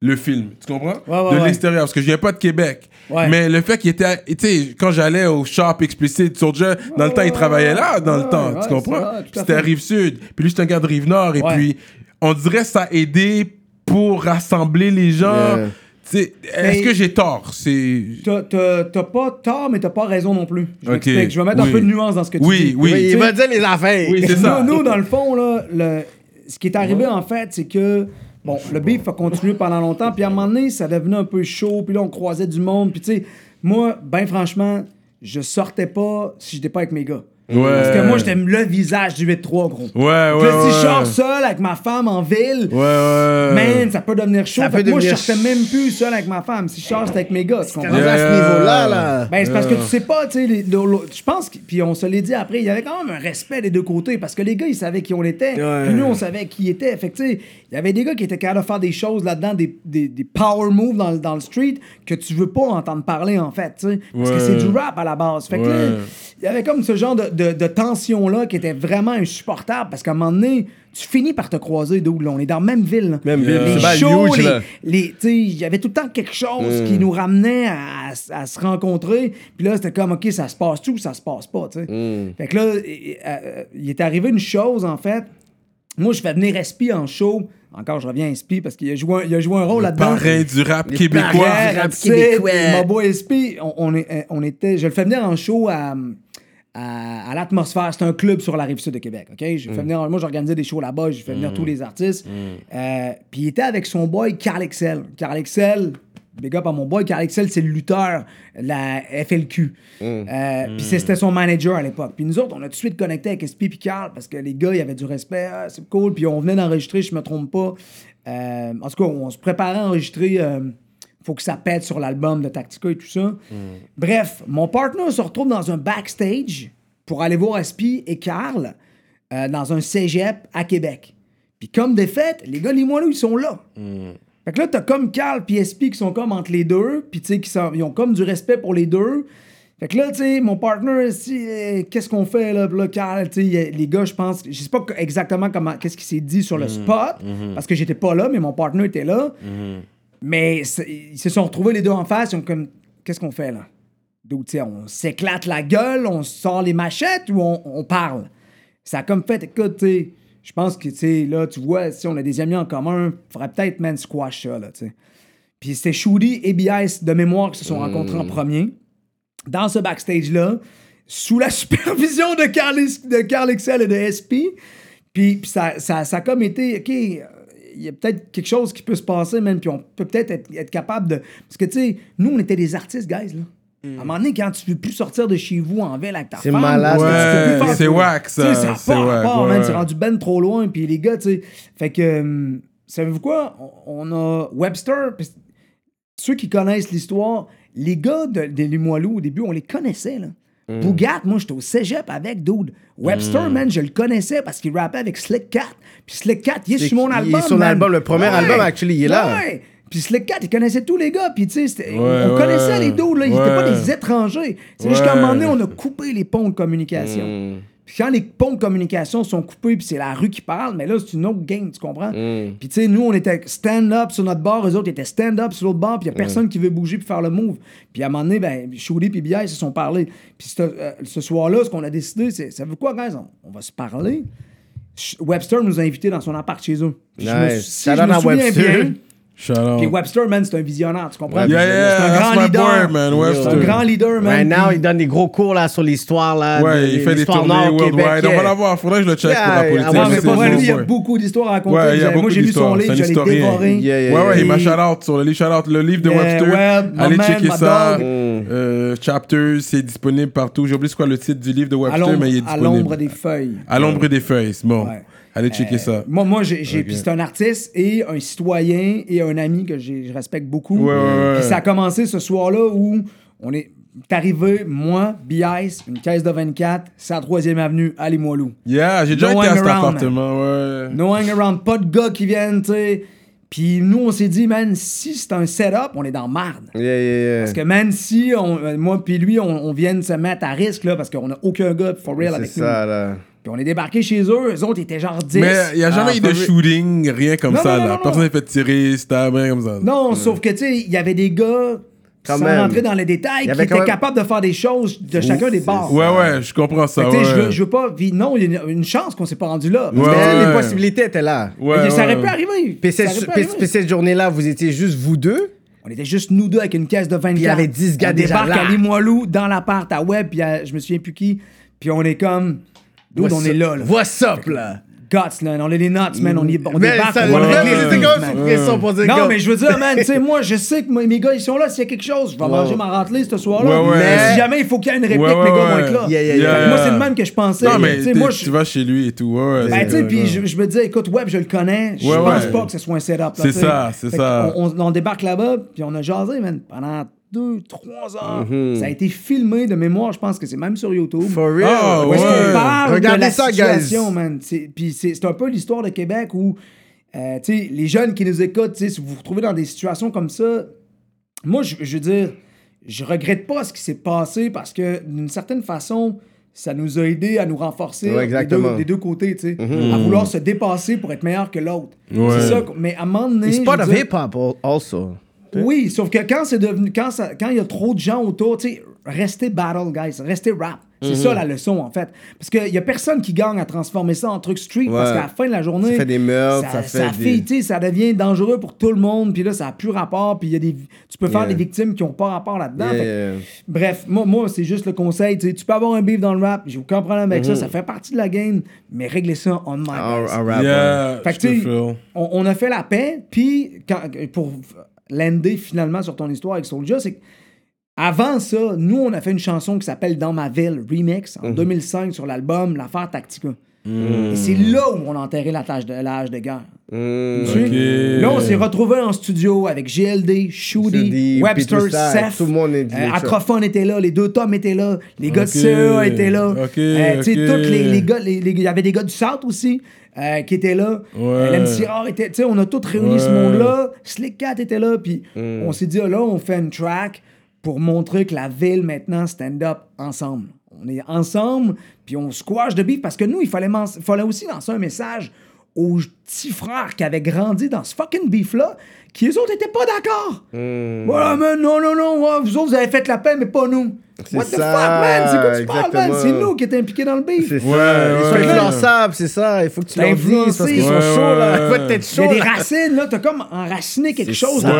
le film, tu comprends? Ouais, ouais, de l'extérieur, parce que je viens pas de Québec. Ouais. Mais le fait qu'il était, tu sais, quand j'allais au shop explicite Soulja, dans le temps, il travaillait là, dans le temps, tu comprends? C'était. Rive-Sud. Puis lui, c'est un gars de Rive-Nord, et puis on dirait que ça a aidé pour rassembler les gens. Yeah. Tu sais, Est-ce que j'ai tort? C'est... T'as- pas tort, mais t'as pas raison non plus. Je. Je vais mettre oui. un peu de nuance dans ce que tu Oui, dis. oui. il Tu va dire les affaires. Oui, c'est ça. Nous, nous, dans le fond, là, le- ce qui est arrivé, en fait, c'est que, bon, le beef a continué pendant longtemps, puis à un moment donné, ça devenait un peu chaud, puis là, on croisait du monde, puis tu sais, moi, ben franchement, je sortais pas si j'étais pas avec mes gars. Ouais. Parce que moi, j'étais le visage du 8-3, gros. Ouais, ouais, Puis là, si je sors seul avec ma femme en ville, Ouais, ouais. man, ça peut devenir chaud. Ça Fait peut que moi, je sortais même plus seul avec ma femme. Si je sors, c'était avec mes gars. Rendu à ce niveau-là, là. Ben, c'est parce que tu sais pas, tu sais, je pense, que- puis on se l'est dit après, il y avait quand même un respect des deux côtés, parce que les gars, ils savaient qui on était, Ouais. puis nous, on savait qui était. Fait que, tu sais, il y avait des gars qui étaient capables de faire des choses là-dedans, des, des, des power moves dans, le- dans le street, que tu veux pas entendre parler, en fait, tu sais, parce que c'est du rap à la base. Fait que il y avait comme ce genre de, de, de tension-là qui était vraiment insupportable, parce qu'à un moment donné, tu finis par te croiser, d'où là, on est dans la même ville. là. Même ville, les shows, huge, sais, il y avait tout le temps quelque chose qui nous ramenait à, à- à se rencontrer. Puis là, c'était comme, OK, ça se passe tout ou ça se passe pas, tu sais. Fait que là, il, euh, il est arrivé une chose, en fait. Moi, je fais venir SP en show. Encore, je reviens à SP parce qu'il a joué un, il a joué un rôle là-dedans. Parrain du rap Les québécois. Ouais, rap québécois. Mon boy SP, on, on est- euh, on était. Je le fais venir en show à, à, à l'atmosphère. C'est un club sur la rive sud de Québec. OK? Je le fais venir, moi, j'organisais des shows là-bas. Je fais venir tous les artistes. Euh, Puis il était avec son boy Carl Excel. Carl Excel. Big up à mon boy. Carl Excel, c'est le lutteur de la FLQ. Euh, Puis c'était son manager à l'époque. Puis nous autres, on a tout de suite connecté avec SP et Carl parce que les gars, il y avait du respect. Ah, c'est cool. Puis on venait d'enregistrer, je me trompe pas. Euh, en tout cas, on se préparait à enregistrer. Faut que ça pète sur l'album de Tactica et tout ça. Bref, mon partner se retrouve dans un backstage pour aller voir SP et Carl euh, dans un cégep à Québec. Puis comme des fêtes, les gars, les moelleux, ils sont là. Fait que là, t'as comme Carl et SP qui sont comme entre les deux, puis tu sais, qui ils ont comme du respect pour les deux. Fait que là, tu sais, mon partner, euh, qu'est-ce qu'on fait là? Là, Carl, tu sais, les gars, je pense, je sais pas exactement comment, qu'est-ce qui s'est dit sur le spot, parce que j'étais pas là, mais mon partner était là. Mais ils se sont retrouvés les deux en face, ils ont comme, qu'est-ce qu'on fait là? D'où, tu sais, on s'éclate la gueule, on sort les machettes ou on, on parle? Ça a comme fait, écoute, tu sais, je pense que, tu sais, là, tu vois, si on a des amis en commun, faudrait peut-être, man, squash ça, là, tu sais. Puis c'était Shooty et BIS de mémoire qui se sont rencontrés en premier. Dans ce backstage-là, sous la supervision de Carl, de Carl Excel et de SP. Puis, puis ça, ça, ça a comme été, OK, il y a peut-être quelque chose qui peut se passer, même, puis on peut peut-être être, être capable de... Parce que, tu sais, nous, on était des artistes, guys, là. À un moment donné, quand tu peux plus sortir de chez vous en ville avec ta C'est femme, malade, tu peux plus Ouais, faire c'est wack, ça. ça C'est pas wack. C'est rendu ben trop loin. Puis les gars, tu sais. Fait que, hum, savez-vous quoi? On on a Webster. puis ceux qui connaissent l'histoire, les gars de, de Limoilou, au début, on les connaissait, là. Mm. Bougat, moi, j'étais au cégep avec, dude. Webster, man, je le connaissais parce qu'il rappait avec Slick Cat. Puis Slick Cat, il est sur mon qu'il est album. sur l'album, le premier album, actually, il est là. Ouais. Puis Slick Cat, il connaissait tous les gars. Puis, tu sais, on connaissait les dudes, là. Ils étaient Ouais. pas des étrangers. C'est jusqu'à un Ouais. moment donné, on a coupé les ponts de communication. Puis quand les ponts de communication sont coupés, puis c'est la rue qui parle, mais là, c'est une autre game, tu comprends? Puis tu sais, nous, on était stand-up sur notre bar, eux autres étaient stand-up sur l'autre bar, puis il y a personne qui veut bouger puis faire le move. Puis à un moment donné, ben, Shoudy puis Biaï se sont parlé. Puis ce, euh, ce soir-là, ce qu'on a décidé, c'est, ça veut quoi, guys? On, on va se parler. Ch- Webster nous a invités dans son appart chez eux. Puis je me Nice. si je me souviens Webster. bien. Puis Webster, man, c'est un visionnaire, tu comprends? Yeah, yeah, c'est un grand leader. boy, man, C'est Webster. un grand leader, man. Right now, il donne des gros cours là, sur l'histoire. là. Ouais, de- il fait des tournées worldwide. On va l'avoir. Faudrait que je le check Yeah, pour la politique. to mais c'est pour vrai, lui, il y a ouais. beaucoup d'histoires à raconter. Ouais, il y a Moi, beaucoup j'ai lu son d'histoires. livre, C'est un je l'ai dévoré. Yeah, yeah, Ouais, ouais, il m'a Et- shout out sur le livre, shout out le livre de Yeah, Webster. Allez man, checker ça. dog. Euh, Chapters, c'est disponible partout. J'ai oublié c'est quoi le titre du livre de À Webster, mais il est à disponible. l'ombre des feuilles. À l'ombre des feuilles, c'est bon. Allez checker Euh, ça. Moi, moi j'ai, c'est un artiste et un citoyen et un ami que j'ai- je respecte beaucoup. Ouais. Puis ça a commencé ce soir-là où on est arrivé, moi, BICE, une caisse de 24, c'est à 3e avenue, à Limoilou. Yeah, j'ai déjà No été à cet appartement, ouais. No hang around, pas de gars qui viennent, tu sais. Puis nous, on s'est dit, man, si c'est un setup, on est dans marde. Yeah, yeah, yeah. Parce que même si on, moi puis lui, on, on vient de se mettre à risque, là, parce qu'on a aucun gars for real C'est avec ça, nous. là. Puis on est débarqué chez eux, eux autres étaient genre 10. Mais il n'y a jamais Ah, eu de shooting, rien comme Non, ça, non, non, là. non, Personne n'est fait tirer, c'était rien comme ça. Non, sauf que, tu sais, il y avait des gars, Quand sans même. rentrer dans les détails, qui étaient même- capables de faire des choses de chacun des bars. Ouais, ouais, je comprends ça. Sais, je, ouais. veux, je veux pas. Non, il y a une, chance qu'on s'est pas rendu là. Ouais, Mais ouais. les possibilités étaient là. Ouais, ça aurait ouais. pu arriver. Puis cette, arriver. puis journée-là, vous étiez juste vous deux? On était juste nous deux avec une caisse de 24. Puis il y avait 10 gars on déjà débarque là. à Limoilou, dans l'appart à Web, puis à- je me souviens plus qui. Puis on est comme. Dude, on est là, là. What's up, là? Guts, là. On est les nuts, man. On, y, on Mais débarque. ça- on pour dire Non, go. mais je veux dire, man, tu sais, moi, je sais que mes gars, ils sont là. S'il y a quelque chose, je vais manger ma raclée ce soir-là. Ouais, ouais. Mais si jamais il faut qu'il y ait une réplique, Ouais, ouais, mes gars vont être là. Yeah, yeah, Fait que yeah. Moi, c'est le même que je pensais. Non, mais moi, tu vas chez lui et tout. Ouais, ben, tu sais, puis je, je me disais, écoute, Web, je le connais. Je Ouais, pense ouais. pas que ce soit un setup. C'est ça, c'est ça. on débarque là-bas, puis on a jasé, man, pendant deux, trois heures. Mhm. Ça a été filmé de mémoire, je pense que c'est même sur YouTube. For real? Est-ce ouais. parle Regardez de la ça, guys. situation, man. C'est- Puis c'est un peu l'histoire de Québec où, euh, tu sais, les jeunes qui nous écoutent, si vous vous retrouvez dans des situations comme ça, moi, je, je veux dire, je regrette pas ce qui s'est passé parce que d'une certaine façon, ça nous a aidé à nous renforcer Ouais, des, deux, des deux côtés, tu sais, à vouloir se dépasser pour être meilleur que l'autre. Ouais. C'est ça. Mais à un moment donné, It's part of hip-hop al- also. Oui, sauf que quand c'est devenu. Quand ça- quand il y a trop de gens autour, tu sais, restez battle, guys. Restez rap. C'est Mhm. ça la leçon, en fait. Parce qu'il y a personne qui gagne à transformer ça en truc street. Parce qu'à la fin de la journée. Ça fait des meurtres, ça fait des- fait, tu sais, ça devient dangereux pour tout le monde. Puis là, ça n'a plus rapport. Puis il y a des. Tu peux faire Yeah. des victimes qui n'ont pas rapport là-dedans. Yeah, yeah. Bref, moi, moi c'est juste le conseil. tu peux avoir un beef dans le rap. J'ai aucun problème avec ça. Ça fait partie de la game. Mais réglez ça on mic. Un- guys. rap, je tu sais, feel. on, on a fait la paix, puis quand- pour lander finalement sur ton histoire avec Soulja, c'est que avant ça, nous, on a fait une chanson qui s'appelle Dans ma ville, remix, Mhm. en 2005 sur l'album L'affaire Tactica. Et c'est là où on a enterré la tâche de l'âge de guerre. Mm. Là, on s'est retrouvés en studio avec GLD, Shooty, Webster, Seth. tout le monde est- euh, Acrophone était là, les deux tomes étaient là, les gars de. CEA étaient là. Euh, tu sais, ok. tous les, les gars, il y avait des gars du South aussi euh, qui étaient là. Ouais. Était, tu sais, on a tous réuni ce monde-là. Slick Cat était là, puis Mm. on s'est dit, là, on fait une track pour montrer que la ville maintenant stand up ensemble. On est ensemble, puis on squash de beef parce que nous, il fallait, fallait aussi lancer un message aux petits frères qui avaient grandi dans ce fucking beef-là, qui eux autres étaient pas d'accord. Voilà, mais non, non, non, vous autres, vous avez fait la paix, mais pas nous. What the ça, fuck, man? C'est quoi tu parles, man? exactement. C'est nous qui étions impliqués dans le beef. C'est ça. Ouais, Ils sont influençables, c'est ça. Il faut que tu T'as leur dises parce qu'ils sont Ouais, chauds, là. Il faut Il y a des là. racines, là, t'as comme enraciné quelque chose de ça.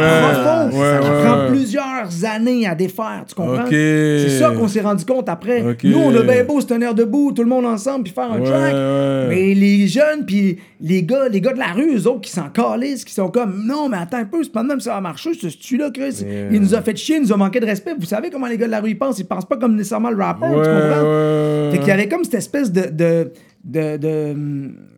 profond. Ouais, ça ouais, prend plusieurs années à défaire, tu comprends? C'est ça qu'on s'est rendu compte après. Nous, on a bien beau se tenir debout, tout le monde ensemble, puis faire un Ouais, track. ouais. Mais les jeunes, puis les gars, les gars de la rue, eux autres, qui s'en calissent, qui sont comme, non, mais attends un peu, c'est pas de même ça va marcher, ce style-là, Chris. Il nous a fait chier, il nous a manqué de respect. Vous savez comment les gars de la rue ils pensent? Ils pensent pas comme nécessairement le rappeur, tu comprends? ouais. Fait qu'il y avait comme cette espèce de. de, de, de,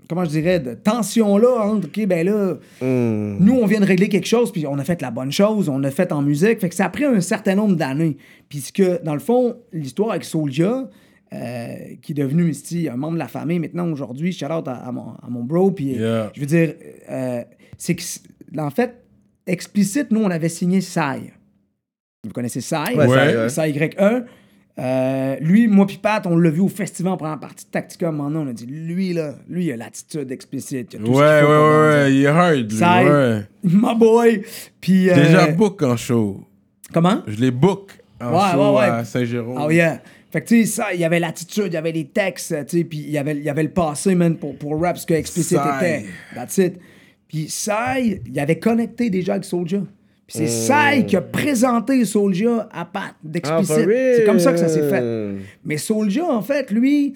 comment je dirais, de tension-là entre, OK, ben là, nous, on vient de régler quelque chose, puis on a fait la bonne chose, on a fait en musique. Fait que ça a pris un certain nombre d'années. Puisque, dans le fond, l'histoire avec Soulja, euh, qui est devenu ici, un membre de la famille maintenant aujourd'hui, shout out à, à mon, à mon bro, puis Yeah. je veux dire, euh, c'est que, en fait, explicite, nous, on avait signé Sai. Vous connaissez Sai? Ouais, Ouais. ouais. Sai Y1. Euh, lui, moi puis Pat, on l'a vu au festival en première partie de Tactica. Maintenant, on a dit, lui, là, lui, il a l'attitude explicite. il a tout Ouais, ouais, faut ouais, il est hard, lui, Sai, ouais. my boy. Puis, euh, Déjà book en show. Comment? Je les book en Ouais, show ouais, ouais. à Saint-Jérôme. Oh yeah. Fait que, tu sais, ça, il y avait l'attitude, il y avait les textes, tu sais, puis il y avait, il y avait le passé, man, pour, pour rap, ce que Explicit Sai. était. That's it. Puis Sai, il avait connecté déjà avec Soulja. Puis c'est Sai qui a présenté Soulja à Pat Ah, d'Explicit. for real? c'est comme ça que ça s'est fait. Mais Soulja, en fait, lui,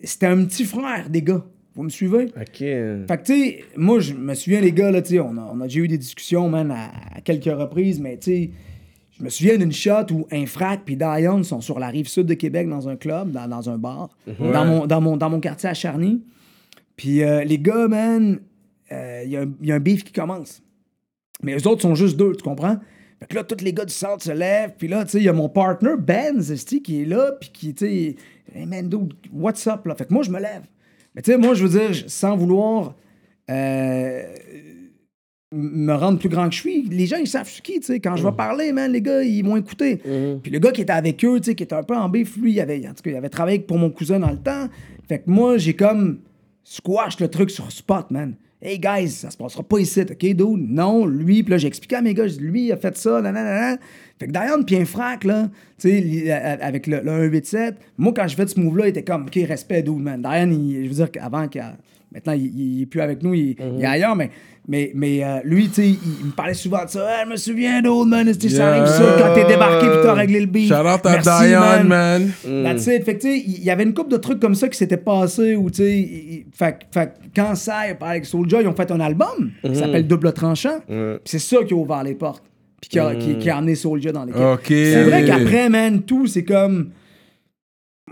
c'était un petit frère des gars. Vous me suivez? OK. Fait que, tu sais, moi, je me souviens, les gars, là, tu sais, on a, on a déjà eu des discussions, man, à, à quelques reprises, mais, tu sais, je me souviens d'une shot où Infrac puis Diane sont sur la rive sud de Québec dans un club, dans, dans un bar, dans, mon, dans, mon, dans mon quartier à Charny. Puis euh, les gars, man, il y, a un- y a un beef qui commence. Mais eux autres sont juste deux, tu comprends? Fait que là, tous les gars du centre se lèvent, puis là, tu sais, il y a mon partner, Ben Zesti, qui est là, puis qui, tu sais, hey man, dude, what's up, là? Fait que moi, je me lève. Mais tu sais, moi, je veux dire, sans vouloir euh, me rendre plus grand que je suis, les gens, ils savent je suis qui, tu sais. Quand je vais parler, man, les gars, ils vont écouter. Puis le gars qui était avec eux, tu sais, qui était un peu en bif, lui, il avait, en tout cas, il avait travaillé pour mon cousin dans le temps. Fait que moi, j'ai comme squash le truc sur spot, man. Hey guys, ça se passera pas ici, ok, dude? Non, lui, puis là, j'ai expliqué à mes gars, lui, il a fait ça, nanana. Fait que Diane, puis un frac, là, tu sais, avec le, le 187, moi, quand j'ai fait ce move-là, il était comme, ok, respect, dude, man. Diane, il- je veux dire qu'avant, qu'il maintenant, il, il, il est plus avec nous, il, il est ailleurs, mais, mais, mais euh, lui, tu sais, il, il me parlait souvent de ça. Ah, je me souviens, dude, man, c'était ça arrive ça quand t'es débarqué, puis t'as réglé le beat. Shout out à Merci, Diane, man. That's it. Fait que, tu sais, il y avait une couple de trucs comme ça qui s'étaient passés où, tu sais, il- il- fait, quand ça, avec Soulja, ils ont fait un album qui s'appelle Double Tranchant. Puis c'est ça qui a ouvert les portes. Puis qui a, qui, qui a amené Soulja dans l'équipe. Ok. C'est vrai qu'après, man, tout, c'est comme.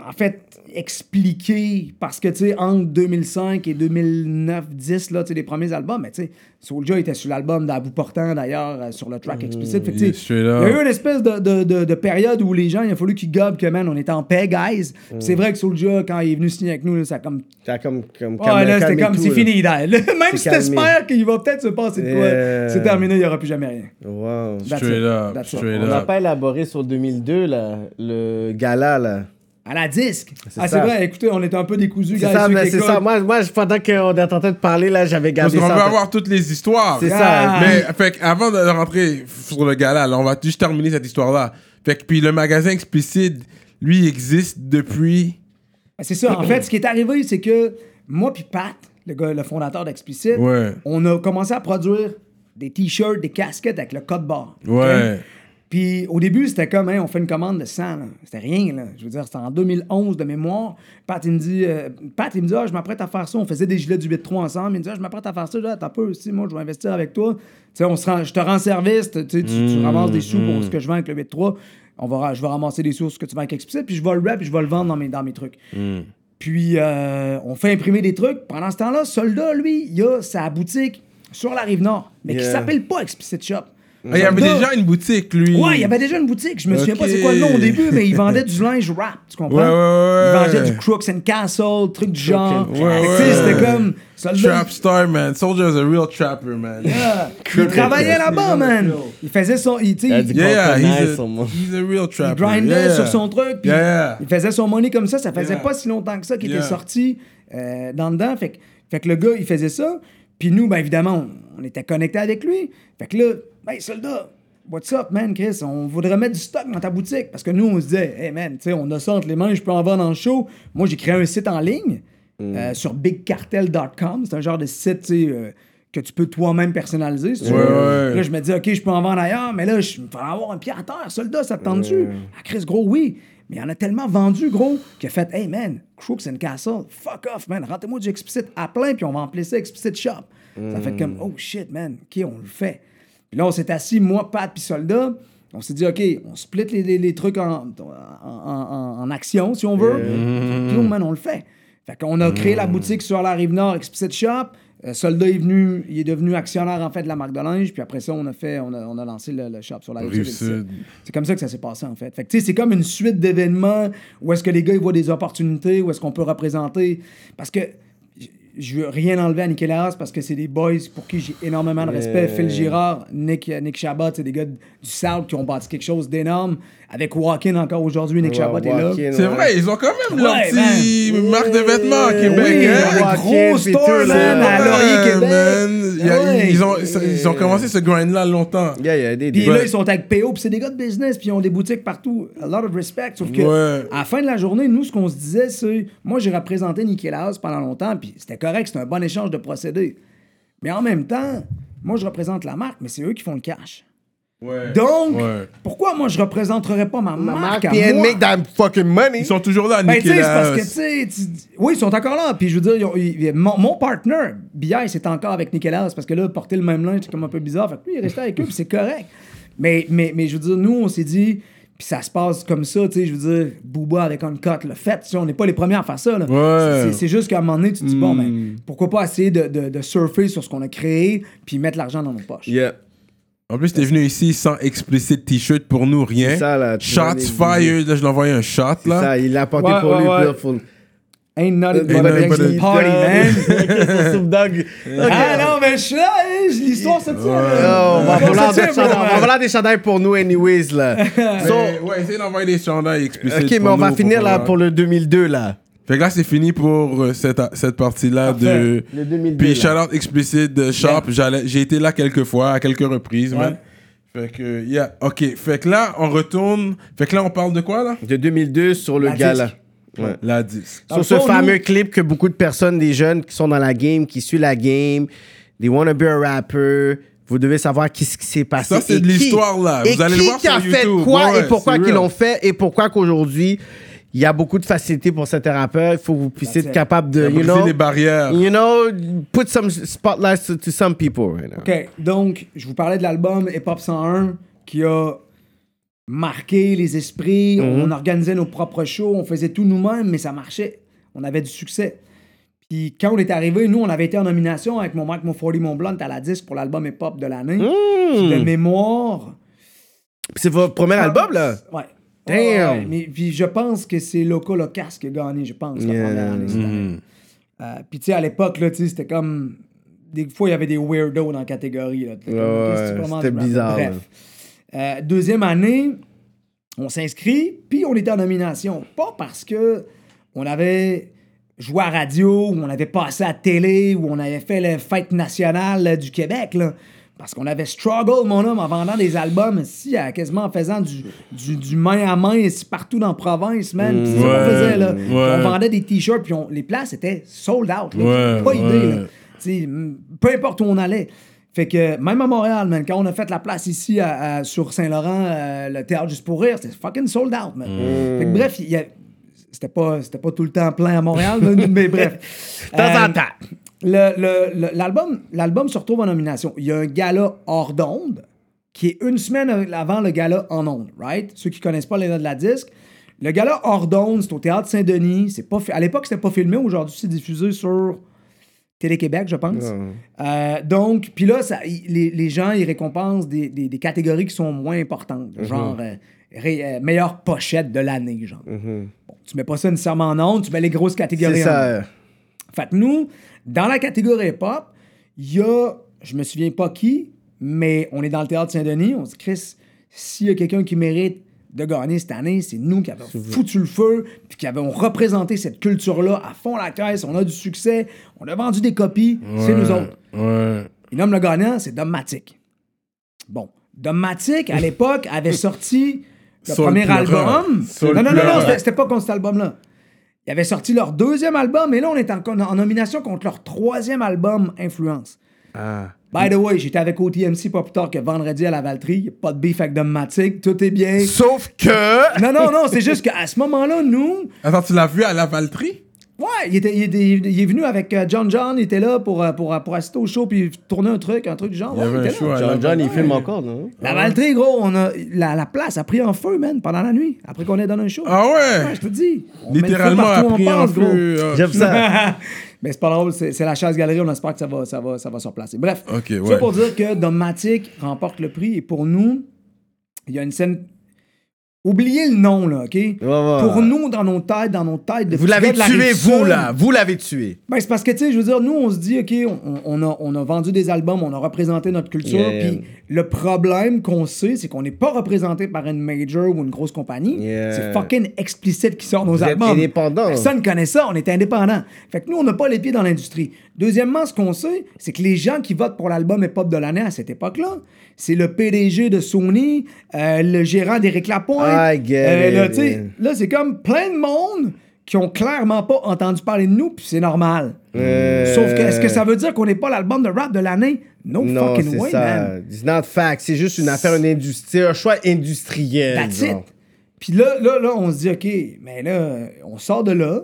En fait, expliqué parce que, tu sais, entre 2005 et 2009-10, là, tu sais, les premiers albums, mais tu sais, Soulja était sur l'album d'Abou Portant, d'ailleurs, euh, sur le track explicite. Fait que, tu Yeah, sais, straight il y a eu une espèce de, de, de, de période où les gens, il a fallu qu'ils gobent que, man, on était en paix, guys. Puis C'est vrai que Soulja, quand il est venu signer avec nous, là, ça a comme. T'as comme. comme Ouais, là, c'était comme, c'est fini, là. Même si t'espères qu'il va peut-être se passer de quoi, Yeah. c'est terminé, il n'y aura plus jamais rien. Wow. That's Straight it. up, That's it. straight On n'a pas élaboré sur 2002, là, le gala, là. À la disque. Ah, c'est vrai, écoutez, on était un peu décousus, C'est ça, mais c'est ça. Moi, moi, pendant qu'on est en train de parler, là, j'avais Parce gardé qu'on ça. veut en avoir toutes les histoires. C'est ça. Mais, fait que avant de rentrer sur le gala, là, on va juste terminer cette histoire-là. Fait que, puis le magasin explicite, lui, il existe depuis. Ben, C'est ça. En fait, ce qui est arrivé, c'est que moi puis Pat, le, gars, le fondateur d'Explicit, Ouais. on a commencé à produire des t-shirts, des casquettes avec le code barre. Ouais. Puis au début, c'était comme, hein, on fait une commande de 100. là. C'était rien, là. Je veux dire, c'était en 2011 de mémoire. Pat, il me dit, euh, Pat, il me dit, ah, je m'apprête à faire ça. On faisait des gilets du 8-3 ensemble. Il me dit, ah, je m'apprête à faire ça. Là, t'as peu, si, moi, je vais investir avec toi. Tu sais, on se rend- je te rends service. Tu, tu, tu ramasses des sous pour ce que je vends avec le 8-3. On va, je vais ramasser des sous sur ce que tu vends avec Explicit. Puis je vais le rap, puis je vais le vendre dans mes, dans mes trucs. Puis euh, on fait imprimer des trucs. Pendant ce temps-là, Soldat, lui, il a sa boutique sur la rive nord, mais qui Yeah. s'appelle pas Explicit Shop. Ah, il y avait déjà une boutique, lui. Ouais, il y avait déjà une boutique. Je me souviens Ok. pas c'est quoi le nom au début, mais il vendait du linge rap, tu comprends? Ouais, ouais, ouais. Il vendait du Crooks and Castle, trucs du genre. sais, Ouais, c'était ouais. comme. Trap star, man. Soldier is a real trapper, man. Yeah. Il travaillait là-bas, man. Il faisait son. Il, Il il- Yeah, yeah, Nice, he's, a, he's a real il trapper. grindait yeah. sur son truc. puis Yeah, yeah. Il faisait son money comme ça. Ça faisait Yeah. pas si longtemps que ça qu'il Yeah. était sorti euh, dans dedans. Fait, que- fait que le gars, il faisait ça. Puis nous, ben évidemment, on, on était connectés avec lui. Fait que là, ben, soldat, What's up, man, Chris? On voudrait mettre du stock dans ta boutique. Parce que nous, on se disait, hey, man, tu sais, on a ça entre les mains, je peux en vendre en show. Moi, j'ai créé un site en ligne euh, sur bigcartel.com. C'est un genre de site, tu sais, euh, que tu peux toi-même personnaliser. si tu Ouais, veux. ouais. Là, je me dis, OK, je peux en vendre ailleurs, mais là, je vais avoir un pied à terre. Soldat, ça te tente-tu? Ah, Chris, gros, oui. Mais il y en a tellement vendu, gros, qu'il a fait, hey, man, Crooks and Castle, fuck off, man. Rentrez-moi du Explicit à plein, puis on va emplier ça Explicit Shop. Ça fait comme, oh shit, man, OK, on le fait. Puis là, on s'est assis, moi, Pat, puis Soldat. On s'est dit, OK, on split les, les- les trucs en, en, en- en action, si on veut. Puis là, man, on le fait. Fait qu'on a créé la boutique sur la rive nord, Explicit Shop. Euh, Soldat est venu, il est devenu actionnaire en fait de la marque de linge, puis après ça, on a fait, on a, on a lancé le, le shop sur la rive sud. C'est comme ça que ça s'est passé en fait. Fait que tu sais, c'est comme une suite d'événements où est-ce que les gars ils voient des opportunités, où est-ce qu'on peut représenter. Parce que je veux rien enlever à Nicolas parce que c'est des boys pour qui j'ai énormément de respect. Phil Girard, Nick, Nick Chabot, c'est des gars du South qui ont bâti quelque chose d'énorme. Avec Walkin encore aujourd'hui, Nick Ouais, Chabot est là. C'est vrai, ils ont quand même leur petit man. marque de vêtements à Québec. Hein? gros puis store, man, à Laurier, Québec. Ouais. ils, ont, commencé ce grind-là longtemps. Yeah, yeah, des- Puis des- là, ils sont avec PO, puis c'est des gars de business, puis ils ont des boutiques partout. A lot of respect. Sauf que, Ouais. à la fin de la journée, nous, ce qu'on se disait, c'est. Moi, j'ai représenté Nicolas pendant longtemps, puis c'était correct, c'était un bon échange de procédés. Mais en même temps, moi, je représente la marque, mais c'est eux qui font le cash. Ouais. Donc, Ouais. pourquoi moi, je représenterais pas ma, Ma marque marque, à puis elle moi? make that fucking money. Ils sont toujours là à Ben, tu sais, c'est Nicolas. parce que, tu sais, tu- oui, ils sont encore là. Puis, je veux dire, ils ont- ils- mon, mon partner, BI, c'est encore avec Nicolas, parce que là, porter le même linge, c'est comme un peu bizarre. Fait que lui, il est resté avec eux, puis c'est correct. Mais, mais, mais, je veux dire, nous, on s'est dit, puis ça se passe comme ça, tu sais, je veux dire, Booba avec Uncut, le fait, tu sais, on n'est pas les premiers à faire ça, là. Ouais. C'est- juste qu'à un moment donné, tu te dis, bon, ben, pourquoi pas essayer de, de, de surfer sur ce qu'on a créé, puis mettre l'argent dans nos poches. Yeah. En plus, t'es venu ici sans explicite t-shirt pour nous, rien. Ça, là, Shots fired. Là, je l'ai envoyé un shot, là. ça, il l'a apporté Ouais, pour ouais, lui. ouais. pour- Ain't nothing but a gangster party, man. Dogg. Ah non, mais je suis là, l'histoire, c'est ça. Oh, on va vouloir c'est des ça, chandails- pour nous, anyways, là. So, Mais, ouais, essayez d'envoyer des chandails explicites. ok, mais on va finir là pour le 2002, là. Fait que là, c'est fini pour euh, cette, cette partie-là de. Le 2002. Puis shout out explicite de Shop. J'allais- J'ai été là quelques fois, à quelques reprises, man. Fait que, yeah. Ok. Fait que là, on retourne. Fait que là, on parle de quoi, là? De 2002 sur le La gala. disque. Ouais. La disque. Dans Sur le ce fond, fameux nous- clip que beaucoup de personnes, des jeunes qui sont dans la game, qui suivent la game, they wanna be a rapper, vous devez savoir qu'est-ce qui s'est passé. Ça, c'est et de qui- l'histoire, là. Et Vous allez le qui voir qui a fait YouTube. quoi Ouais, et pourquoi c'est qu'ils real. l'ont fait et pourquoi qu'aujourd'hui, il y a beaucoup de facilité pour certains rappeurs. Il faut que vous puissiez That's être it. capable de, you know, les barrières. you know, put some spotlights to, to some people right now. OK, donc, je vous parlais de l'album Hip Hop 101 qui a marqué les esprits. Mhm. On organisait nos propres shows, on faisait tout nous-mêmes, mais ça marchait. On avait du succès. Puis quand on est arrivé, nous, on avait été en nomination avec mon Mike Mo 40 Mont Blanc à la disque pour l'album Hip Hop de l'année. Puis De mémoire. C'est votre premier album, là? Ouais. Damn. Ouais, ouais, mais puis je pense que c'est Loco Locas qui a gagné, je pense, la première année. année. Euh, puis tu sais, à l'époque, là, tu sais, c'était comme. Des fois, il y avait des weirdos dans la catégorie. Là. Ouais, c'était bizarre, Bref. Euh, deuxième année, on s'inscrit, puis on était en nomination. Pas parce que on avait joué à radio, ou on avait passé à télé, ou on avait fait la fête nationale euh, du Québec, là. Parce qu'on avait struggle, mon homme, en vendant des albums, ici, à- quasiment en faisant du, du, du main à main, ici, partout dans la province, man. Puis c'est ça qu'on Ouais, faisait, là. ouais. Puis On vendait des t-shirts, puis on- les places étaient sold out. là. Ouais, pas idée, là. Peu importe où on allait. Fait que même à Montréal, man, quand on a fait la place ici à- à- sur Saint-Laurent, euh, le théâtre juste pour rire, c'était fucking sold out, man. Fait que bref, il y a- c'était pas, c'était pas tout le temps plein à Montréal, mais, mais bref. De temps en Euh, temps. Le- le- le- L'album l'album se retrouve en nomination. Il y a un gala hors d'onde qui est une semaine avant le gala en onde, right? Ceux qui connaissent pas les noms de la disque. Le gala hors d'onde, c'est au Théâtre Saint-Denis. C'est pas À l'époque, c'était pas filmé. Aujourd'hui, c'est diffusé sur Télé-Québec, je pense. Euh, donc, puis là, ça- les, les gens, ils récompensent des, des- des catégories qui sont moins importantes. Genre, euh, ré- euh, meilleure pochette de l'année, genre. Bon, tu mets pas ça nécessairement en onde, tu mets les grosses catégories C'est en ça. euh, Fait que nous, dans la catégorie hip-hop, il y a, je me souviens pas qui, mais on est dans le théâtre Saint-Denis. On se dit, Chris, s'il y a quelqu'un qui mérite de gagner cette année, c'est nous qui avons foutu le feu, puis qui avons représenté cette culture-là à fond la caisse. On a du succès, on a vendu des copies, c'est nous autres. Ouais. Il nomme le gagnant, c'est Dom Matic. Bon. Domatic, à l'époque, avait sorti le Soul premier album. Soul non, non, non, non, c'était pas contre cet album-là. Ils avaient sorti leur deuxième album, et là, on est en, en nomination contre leur troisième album, Influence. Ah. By the way, j'étais avec OTMC pas plus tard que vendredi à la Valtrie. Pas de beef avec tout est bien. Sauf que. Non, non, non, c'est juste qu'à ce moment-là, nous, Attends, tu l'as vu à la Valtrie? Ouais, il, était, il, était- il est venu avec euh, John John, il était là pour, euh, pour, pour assister au show puis tourner un truc, un truc du genre. Il y Ouais, avait un était show là. à John John, il filme encore, non? La Valtrie, gros, on a, la, la place a pris en feu, man, pendant la nuit, après qu'on ait donné un show. Ah Ouais, ouais? je te dis. Littéralement partout où on appris en passe, gros. feu. euh, J'aime ça. Mais c'est pas drôle, c'est c'est la chasse-galerie, on espère que ça va, ça va, ça va se replacer. Bref, Ok, ça ouais. pour dire que Domatic remporte le prix et pour nous, il y a une scène. Oubliez le nom, là, OK? ouais. Pour nous, dans nos têtes, dans nos têtes de Vous l'avez tué, vous, là. Vous l'avez tué. Ben, c'est parce que, tu sais, je veux dire, nous, on se dit, OK, on, on a, on a vendu des albums, on a représenté notre culture, Yeah. puis le problème qu'on sait, c'est qu'on n'est pas représenté par une major ou une grosse compagnie. Yeah. C'est fucking explicite qui sort nos Vous êtes albums. indépendant. Personne connaît ça, on est indépendant. Fait que nous, on n'a pas les pieds dans l'industrie. Deuxièmement, ce qu'on sait, c'est que les gens qui votent pour l'album hip-hop de l'année à cette époque-là, c'est le PDG de Sony, euh, le gérant d'Éric Lapointe. Euh, I get it. sais, là, c'est comme plein de monde qui ont clairement pas entendu parler de nous, puis c'est normal. Euh, Sauf que, est-ce que ça veut dire qu'on n'est pas l'album de rap de l'année? No Non, fucking way, ça. man. It's not fact. C'est juste une affaire, une industrie, un choix industriel. That's it. Puis là, là, là, on se dit, OK, mais là, on sort de là.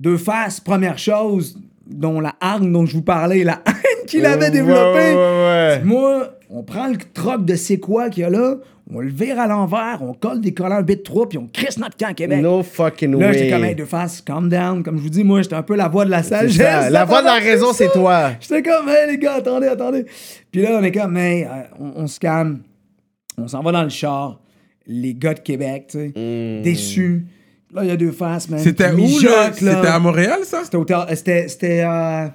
Deux faces, première chose, dont la hargne dont je vous parlais, la haine qu'il avait développée. ouais, ouais. Moi, on prend le troc de c'est quoi qu'il y a là, on le vire à l'envers, on colle des collants bit 3 puis on crisse notre camp à Québec. No fucking Là, way. j'étais comme, hey, deux faces, calm down. Comme je vous dis, moi, j'étais un peu la voix de la sagesse. ça. La voix de la raison, c'est toi. J'étais comme, hey, les gars, attendez, attendez. Puis là, on est comme, hey, euh, on, on se calme. On s'en va dans le char. Les gars de Québec, tu sais, Hmm. déçus. Là, il y a deux faces, man. C'était où, là? mijotent, C'était à Montréal, ça? C'était au théâtre- C'était. C'était. euh,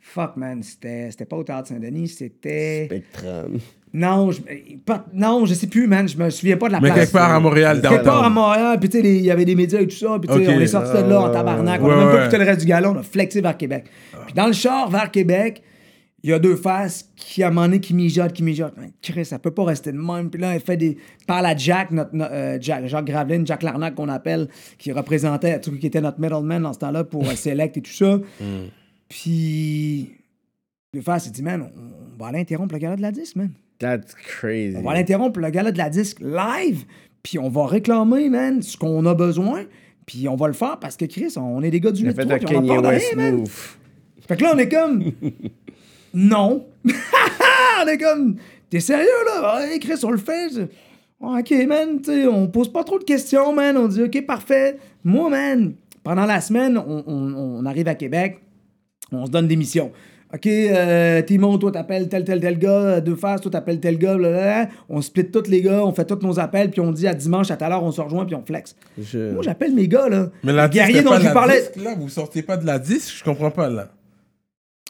Fuck, man. C'était c'était pas au théâtre Saint-Denis, c'était. Spectrum. Non, je, pas- non, je sais plus, man. Je me souviens pas de la Mais place. quelque part à Montréal, Quelque part à. Montréal, puis tu sais, il y avait des médias et tout ça, puis tu sais, Ok. on est sorti de là en tabarnak, on a ouais, même pas ouais. écouté le reste du galon, on a flexé vers Québec. Puis dans le char vers Québec, il y a deux faces qui, à un moment donné, qui mijotent, qui mijotent. Man, Chris, ça peut pas rester de même. Puis là, elle fait des... parle à Jack, notre, no- euh, Jack, Jacques Graveline, Jack Larnac qu'on appelle, qui représentait, tout qui était notre middleman dans ce temps-là pour euh, Select et tout ça. Puis... Deux faces, il dit, man, on, on va aller interrompre le gala de la disque, man. That's crazy. On va aller interrompre le gala de la disque live, puis on va réclamer, man, ce qu'on a besoin, puis on va le faire parce que Chris, on est des gars du Il a 8 fait un puis on a peur de rien, man. Fait que là, on est comme. non. on est comme. T'es sérieux, là? Ouais, Chris, on le fait. Ok, man, tu sais, on pose pas trop de questions, man. On dit, ok, parfait. Moi, man, pendant la semaine, on, on- on arrive à Québec, on se donne des missions. OK, euh, Timon, toi, t'appelles tel, tel, tel gars. Deux faces, toi, t'appelles tel gars. blablabla. On split tous les gars, on fait tous nos appels, puis on dit à dimanche, à telle heure, on se rejoint, puis on flex. Je- Moi, j'appelle mes gars, là. Mais la Le guerrier dont pas je parlais. disque, là? Vous sortez pas de la disque? Je comprends pas, là.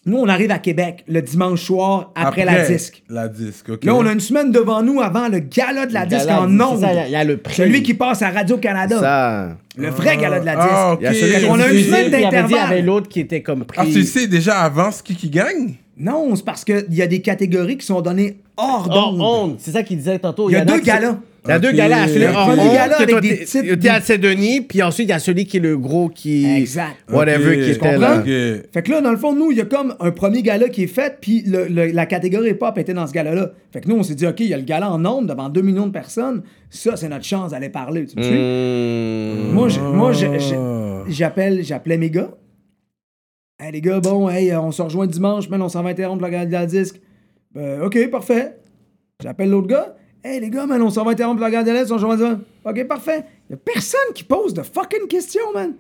Nous, on arrive à Québec le dimanche soir après, la disque. La disque, OK. Là, on a une semaine devant nous avant le gala de la disque Gala, en c'est ondes. ça, Il y a- y, a le prix. Celui qui passe à Radio-Canada. Ça. Le vrai gala de la disque. Ah. Il y a On a une semaine y dit, Il y d'intervalle. avait l'autre qui était comme pris. Ah, tu sais déjà avant ce qui, qui gagne? Non, c'est parce qu'il y a des catégories qui sont données hors Hors d'onde. C'est ça qu'il disait tantôt. Il y a en deux galas. Il y a deux galas. Celui Il y a hors un honte, gala que avec des t'es- titres T'es à Saint-Denis, puis ensuite, il y a celui qui est le gros qui... Exact. Whatever qui était là. Fait que là, dans le fond, nous, il y a comme un premier gala qui est fait, puis le- le- la catégorie pop était dans ce gala-là. Fait que nous, on s'est dit, OK, il y a le gala en ondes devant 2 millions de personnes. Ça, c'est notre chance d'aller parler. Tu me suis? Mmh. Moi, Ah. j'appelle, j'appelais mes gars. Hey, les gars, bon, hey, on se rejoint dimanche, man, on s'en va interrompre la gala de la disque. Ben, OK, parfait. J'appelle l'autre gars. Hey, les gars, man, on s'en va interrompre la gala de on se rejoint dimanche. OK, parfait. Il a personne qui pose de fucking questions, man.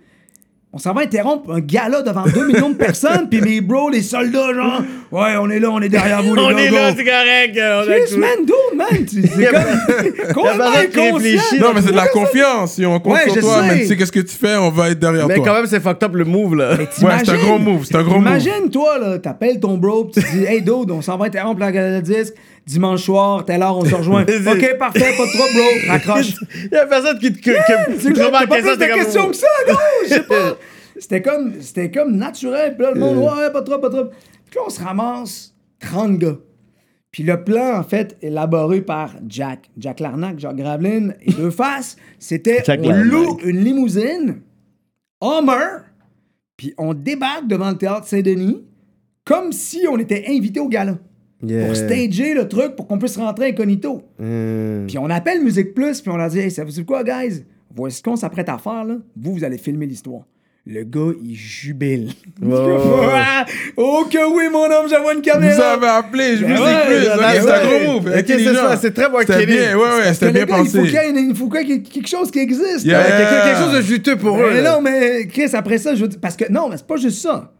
On s'en va interrompre un gala devant 2 millions de personnes, puis mes bros, les soldats, genre, ouais, on est là, on est derrière vous, les On gars. est go. là, c'est correct. on a man, dude, man, tu- c'est comme inconscient. Non, mais c'est de la confiance. Si on compte Ouais, sur toi, sais. mais tu sais qu'est-ce que tu fais, on va être derrière Mais toi. quand même, c'est fucked up le move, là. Ouais, c'est un gros move, c'est un gros move. Imagine, toi, là, t'appelles ton bro, pis tu dis, hey, dude, on s'en va interrompre la gala de disque. Dimanche soir, telle heure, on se rejoint. ok, parfait, pas de trouble, bro. Raccroche. Il y a personne qui te que, que, te remarque pas plus de questions que ça, non? Je sais pas. C'était comme, c'était comme naturel. Puis là, le monde, ouais, pas trop, pas trop. Puis là, on se ramasse 30 gars. Puis le plan, en fait, élaboré par Jack, Jack Larnac, Jacques Graveline et Deux Faces, c'était on loue une limousine, Hummer, puis on débarque devant le théâtre Saint-Denis comme si on était invité au gala. Yeah. Pour stager le truc pour qu'on puisse rentrer incognito. Hmm. Puis on appelle Musique Plus, puis on leur dit Hey, ça vous dit quoi, guys? Voici ce qu'on s'apprête à faire, là. Vous, vous allez filmer l'histoire. Le gars, il jubile. oh que oui, mon homme, j'avais une Vous caméra. avez appelé, je vous ai plus. C'est un gros move. C'est ça, c'est très C'était marketing. bien, ouais, c'était bien gars, il faut pensé. qu'il y ait une- il faut qu'il y ait quelque chose qui existe. Yeah. Ouais, quelque, quelque chose de juteux pour eux. Mais non, mais Chris, après ça, je veux dire- parce que non, mais c'est pas juste ça.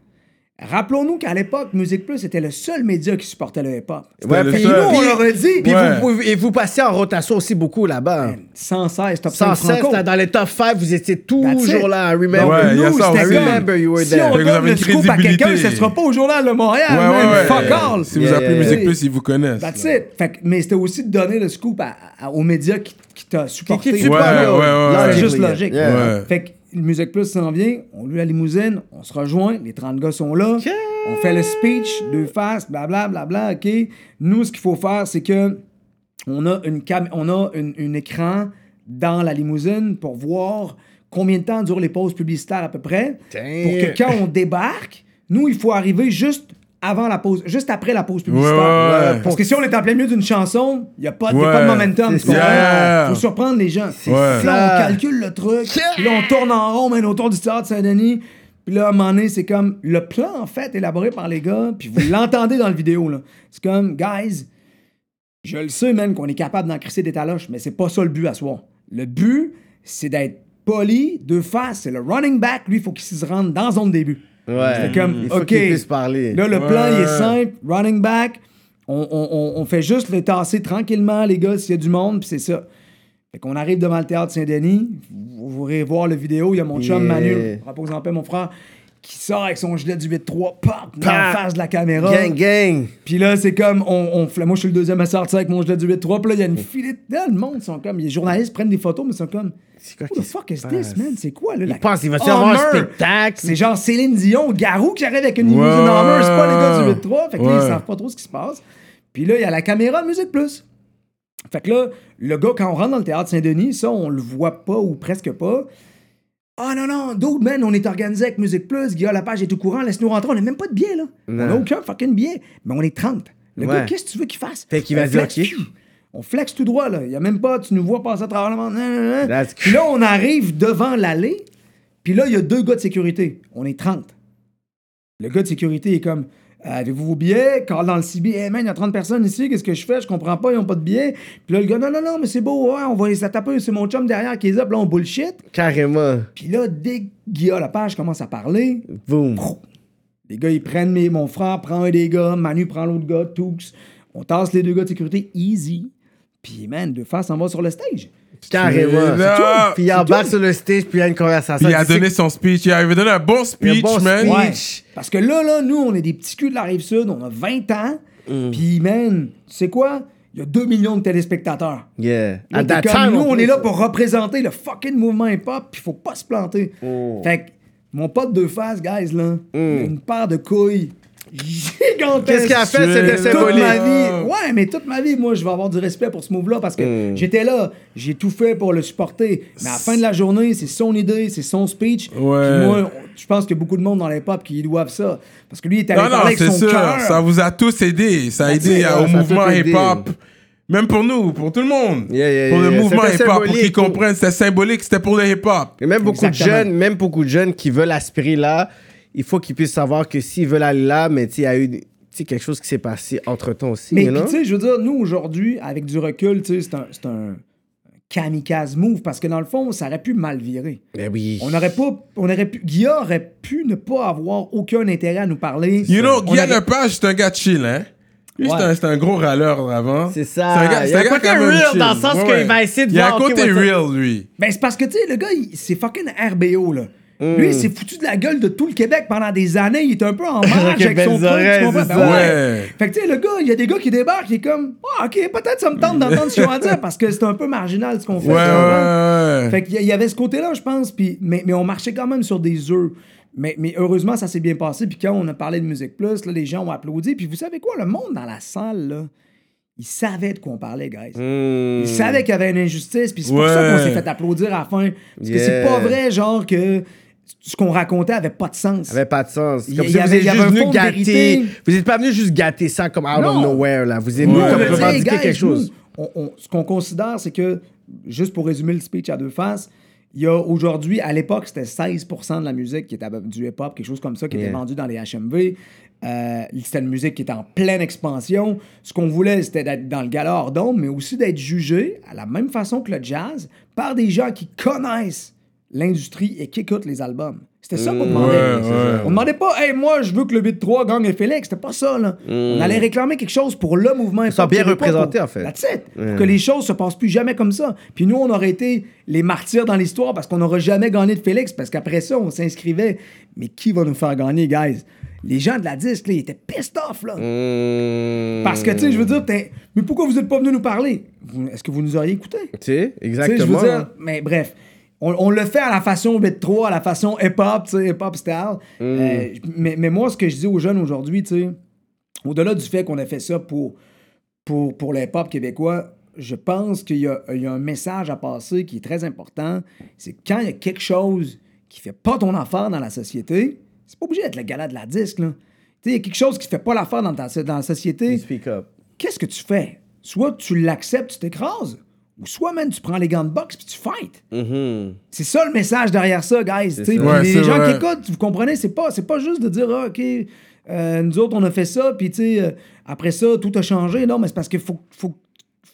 Rappelons-nous qu'à l'époque, Musique Plus était le seul média qui supportait le hip-hop. Ouais, le puis. Nous, on leur a dit, Puis Ouais. vous, vous- et vous passez en rotation aussi beaucoup là-bas. 116, top 5 116, franco. là, dans les top 5, vous étiez toujours là. I remember. Ouais, Nous, c'était Remember you were si there. on que vous donne le scoop à quelqu'un, ce sera pas au Journal de Montréal, Ouais, man. ouais, ouais. Fuck all. Si vous appelez yeah. Musique Plus, ils vous connaissent. That's là. it. Fait que- mais c'était aussi de donner le scoop à- à- aux médias qui, qui t'a supporté. Qui- qui Ouais, ouais, là. ouais. C'est juste logique. Fait que le Musique Plus s'en vient, on loue la limousine, on se rejoint, les 30 gars sont là, on fait le speech, deux faces, blablabla, bla, OK. Nous, ce qu'il faut faire, c'est que on a une cam on a une, une écran dans la limousine pour voir combien de temps durent les pauses publicitaires à peu près. Damn. Pour que quand on débarque, nous, il faut arriver juste avant la pause, juste après la pause publicitaire. Ouais, ouais, ouais. Parce que si on est en plein milieu d'une chanson, il n'y a, pas de- pas de momentum. Ça. faut surprendre les gens. Là, on calcule le truc. Puis là, on tourne en rond, man, autour du théâtre Saint-Denis. Puis là, à un moment donné, c'est comme le plan, en fait, élaboré par les gars. Puis vous l'entendez dans le vidéo, là. C'est comme, guys, je le sais, man, qu'on est capable d'en crisser des taloches, mais c'est pas ça le but à soir. Le but, c'est d'être poli, de face. C'est le running back, lui, il faut qu'il se rende dans zone début. Ouais. C'est comme, Il faut OK. parler. Là, le Ouais. plan, il est simple. Running back. On, on- on- on fait juste le tasser tranquillement, les gars, s'il y a du monde, puis c'est ça. Fait qu'on arrive devant le théâtre Saint-Denis. Vous vous pourrez voir le vidéo. Il y a mon chum. Manu, repose en paix, mon frère, qui sort avec son gilet du 8-3, pop, dans la face de la caméra. Gang, gang. Puis là, c'est comme, on, on moi, je suis le deuxième à sortir avec mon gilet du 8-3. Puis là, il y a une filée de là, le monde sont comme, les journalistes prennent des photos, mais ils sont comme, qui the fuck is this, man? C'est quoi, là? Ils la- pensent qu'il va avoir un spectacle. C'est genre Céline Dion, Garou qui arrive avec une limousine Ouais, Hummer, c'est pas les gars du ouais. 8-3. Fait que là, ils savent pas trop ce qui se passe. Puis là, il y a la caméra de Musique Plus. Fait que là, le gars, quand on rentre dans le théâtre Saint-Denis, ça, on le voit pas ou presque pas. Ah non, non, dude, man, on est organisé avec Musique Plus, Guillaume Lapage est au courant, laisse-nous rentrer. On n'a même pas de billet, là. On n'a aucun fucking billet. Mais on est 30. Le Ouais. gars, qu'est-ce que tu veux qu'il fasse? Fait qu'il va On dire. OK. On flex tout droit, là. Il y a même pas, tu nous vois passer à travers le monde. Puis là, on arrive devant l'allée. Puis là, il y a deux gars de sécurité. On est 30. Le gars de sécurité est comme Avez-vous vos billets? Call dans le CB. Hey man, il y a 30 personnes ici. Qu'est-ce que je fais? Je comprends pas. Ils ont pas de billets. Puis là, le gars Non, non, non, mais c'est beau. Ouais, on va les taper. C'est mon chum derrière qui est là. Puis là, on bullshit. Carrément. Puis là, dès que Guillaume Lapage commence à parler, Boom. les gars, ils prennent mes, mon frère prend un des gars, Manu prend l'autre gars, Tooks. On tasse les deux gars de sécurité, easy. Puis, man, deux faces, on va sur le stage. Carrément. tout. Puis il embarque sur le stage, puis il y a une conversation. Puis il a donné son speech. Il avait donné un bon speech, bon man. speech. Ouais. Parce que là, là, nous, on est des petits culs de la rive sud, on a 20 ans. Mm. Puis, man, tu sais quoi? Il y a 2 millions de téléspectateurs. Yeah. Là, At t'es that comme, time, nous, on est là pour représenter le fucking mouvement hip-hop, puis faut pas se planter. Mm. Fait que, mon pote de face, guys, là, il a une paire de couilles. Qu'est-ce qu'il a fait? C'était symbolique? ma vie. Ouais, mais toute ma vie, moi, je vais avoir du respect pour ce move-là parce que j'étais là, j'ai tout fait pour le supporter. Mais à la fin de la journée, c'est son idée, c'est son speech. Ouais. Puis moi, je pense qu'il y a beaucoup de monde dans l'hip-hop qui y doivent ça. Parce que lui, il est allé Non, non, parler avec c'est son sûr. cœur. Ça vous a tous aidé. Ça a aidé ouais, au mouvement hip-hop. Même pour nous, pour tout le monde. Yeah, yeah, pour le yeah. mouvement hip-hop, pour qu'ils comprennent, c'était symbolique, c'était pour le hip-hop. Et même beaucoup Exactement. de jeunes, même beaucoup de jeunes qui veulent aspirer là, il faut qu'ils puissent savoir que s'ils veulent aller là, mais tu sais, il y a eu tu sais, quelque chose qui s'est passé entre temps aussi. Mais tu sais, je veux dire, nous, aujourd'hui, avec du recul, tu sais, c'est un, c'est un kamikaze move parce que dans le fond, ça aurait pu mal virer. Ben oui. On aurait pas. On aurait pu. Guilla aurait pu ne pas avoir aucun intérêt à nous parler. You know, On Guillaume aurait- Lepage, c'est un gars chill, hein? Lui, Ouais. c'est un, c'est un gros râleur avant. C'est C'est ça. un gars- Il y c'est a un un gars côté quand même real chill. dans le sens Ouais, qu'il ouais. va essayer de Il y a voir, un côté real, lui. Ben, c'est parce que, tu sais, le gars, il- c'est fucking RBO, là. Lui, il s'est foutu de la gueule de tout le Québec pendant des années. Il est un peu en marge Avec son truc. Ben ouais. Fait que, tu sais, le gars, il y a des gars qui débarquent, il est comme, ah, OK, peut-être ça me tente d'entendre ce qu'ils ont à dire parce que c'est un peu marginal ce qu'on fait. Ouais, ouais. Fait qu'il y il avait ce côté-là, je pense, puis, mais, mais on marchait quand même sur des œufs. Mais, mais heureusement, ça s'est bien passé. Puis quand on a parlé de Musique Plus, là, les gens ont applaudi. Puis vous savez quoi, le monde dans la salle, là, ils savaient de quoi on parlait, guys. Hmm. Ils savaient qu'il y avait une injustice, puis c'est pour Ouais. ça qu'on s'est fait applaudir à la fin. Parce que c'est pas vrai, genre, que ce qu'on racontait avait pas de sens. Ça avait pas de sens. Comme si vous avait- êtes juste venu gâter. Vous n'êtes pas venu juste gâter ça comme out of nowhere, là. Vous êtes venu comme revendiquer quelque chose. nous, on- on- ce qu'on considère, c'est que, juste pour résumer le speech à deux faces, il y a aujourd'hui, à l'époque, c'était 16 de la musique qui était du hip-hop, quelque chose comme ça, qui était vendu dans les HMV. Euh, c'était une musique qui était en pleine expansion. Ce qu'on voulait, c'était d'être dans le gala hors mais aussi d'être jugé à la même façon que le jazz par des gens qui connaissent l'industrie et qui écoutent les albums. C'était ça qu'on demandait. ouais, ouais. On demandait pas, hey, moi, je veux que le beat 3 gagne Félix. C'était pas ça, là. On allait réclamer quelque chose pour le mouvement hip-hop soit bien québécois, représenté, pour- en fait. That's it. Pour que les choses se passent plus jamais comme ça. Puis nous, on aurait été les martyrs dans l'histoire parce qu'on n'aurait jamais gagné de Félix. Parce qu'après ça, on s'inscrivait. Mais qui va nous faire gagner, guys? Les gens de la disque, là, ils étaient pissed off, là. Hmm. Parce que, tu sais, je veux dire, mais pourquoi vous êtes pas venu nous parler? Est-ce que vous nous auriez écouté? Tu sais, Tu sais, exactement. je veux dire, mais bref, on, on le fait à la façon Bit 3, à la façon hip-hop, hip-hop style. Euh, mais, mais moi, ce que je dis aux jeunes aujourd'hui, tu sais, au-delà du fait qu'on a fait ça pour, pour, pour le hip-hop québécois, je pense qu'il y y a un message à passer qui est très important. C'est que quand il y a quelque chose qui fait pas ton affaire dans la société, c'est pas obligé d'être le gala de la disque, là. Tu sais, il y a quelque chose qui fait pas l'affaire dans, ta- dans la société qu'est-ce que tu fais? Soit tu l'acceptes, tu t'écrases, ou soit, man, tu prends les gants de boxe puis tu fights. Mhm. C'est ça le message derrière ça, guys. ça. Ouais, les gens vrai. qui écoutent, vous comprenez, c'est pas, c'est pas juste de dire, ah, OK, euh, nous autres, on a fait ça, puis tu sais, euh, après ça, tout a changé. Non, mais c'est parce qu'il faut, faut,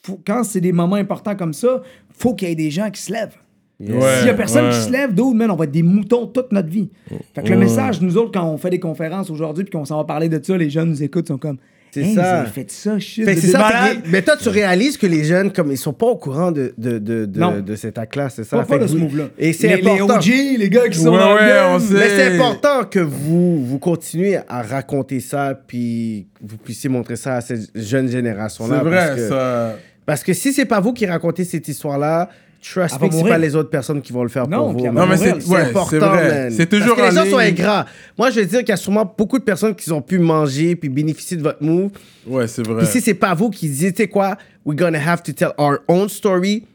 faut- quand c'est des moments importants comme ça, faut qu'il y ait des gens qui se lèvent. Ouais, S'il y a personne ouais. qui se lève, d'autres, man, on va être des moutons toute notre vie. Fait que le message, nous autres, quand on fait des conférences aujourd'hui, puis qu'on s'en va parler de ça, les jeunes nous écoutent, sont comme, C'est Hey, ça. Vous avez fait ça, shit. Fait c'est ça, que- mais toi, tu réalises que les jeunes, comme ils sont pas au courant de, de, de, de, Non. de cet acte-là, c'est ça? Pas, Fait pas de que ce vous- move-là. Et c'est les, les important. OG, les gars qui sont Ouais, dans le ouais, game. on sait. Mais c'est important que vous, vous continuez à raconter ça, puis vous puissiez montrer ça à cette jeune C'est génération-là. vrai, parce que, ça. Parce que si c'est pas vous qui racontez cette histoire-là, trust me c'est pas les autres personnes qui vont le faire Non, pour vous. Non, mais c'est ouais, important, c'est vrai. man. C'est toujours Parce que les en gens sont ingrats. Moi, je veux dire qu'il y a sûrement beaucoup de personnes qui ont pu manger puis bénéficier de votre move. Ouais, c'est vrai. Puis si c'est pas vous qui dites, tu sais quoi, we're gonna have to tell our own story,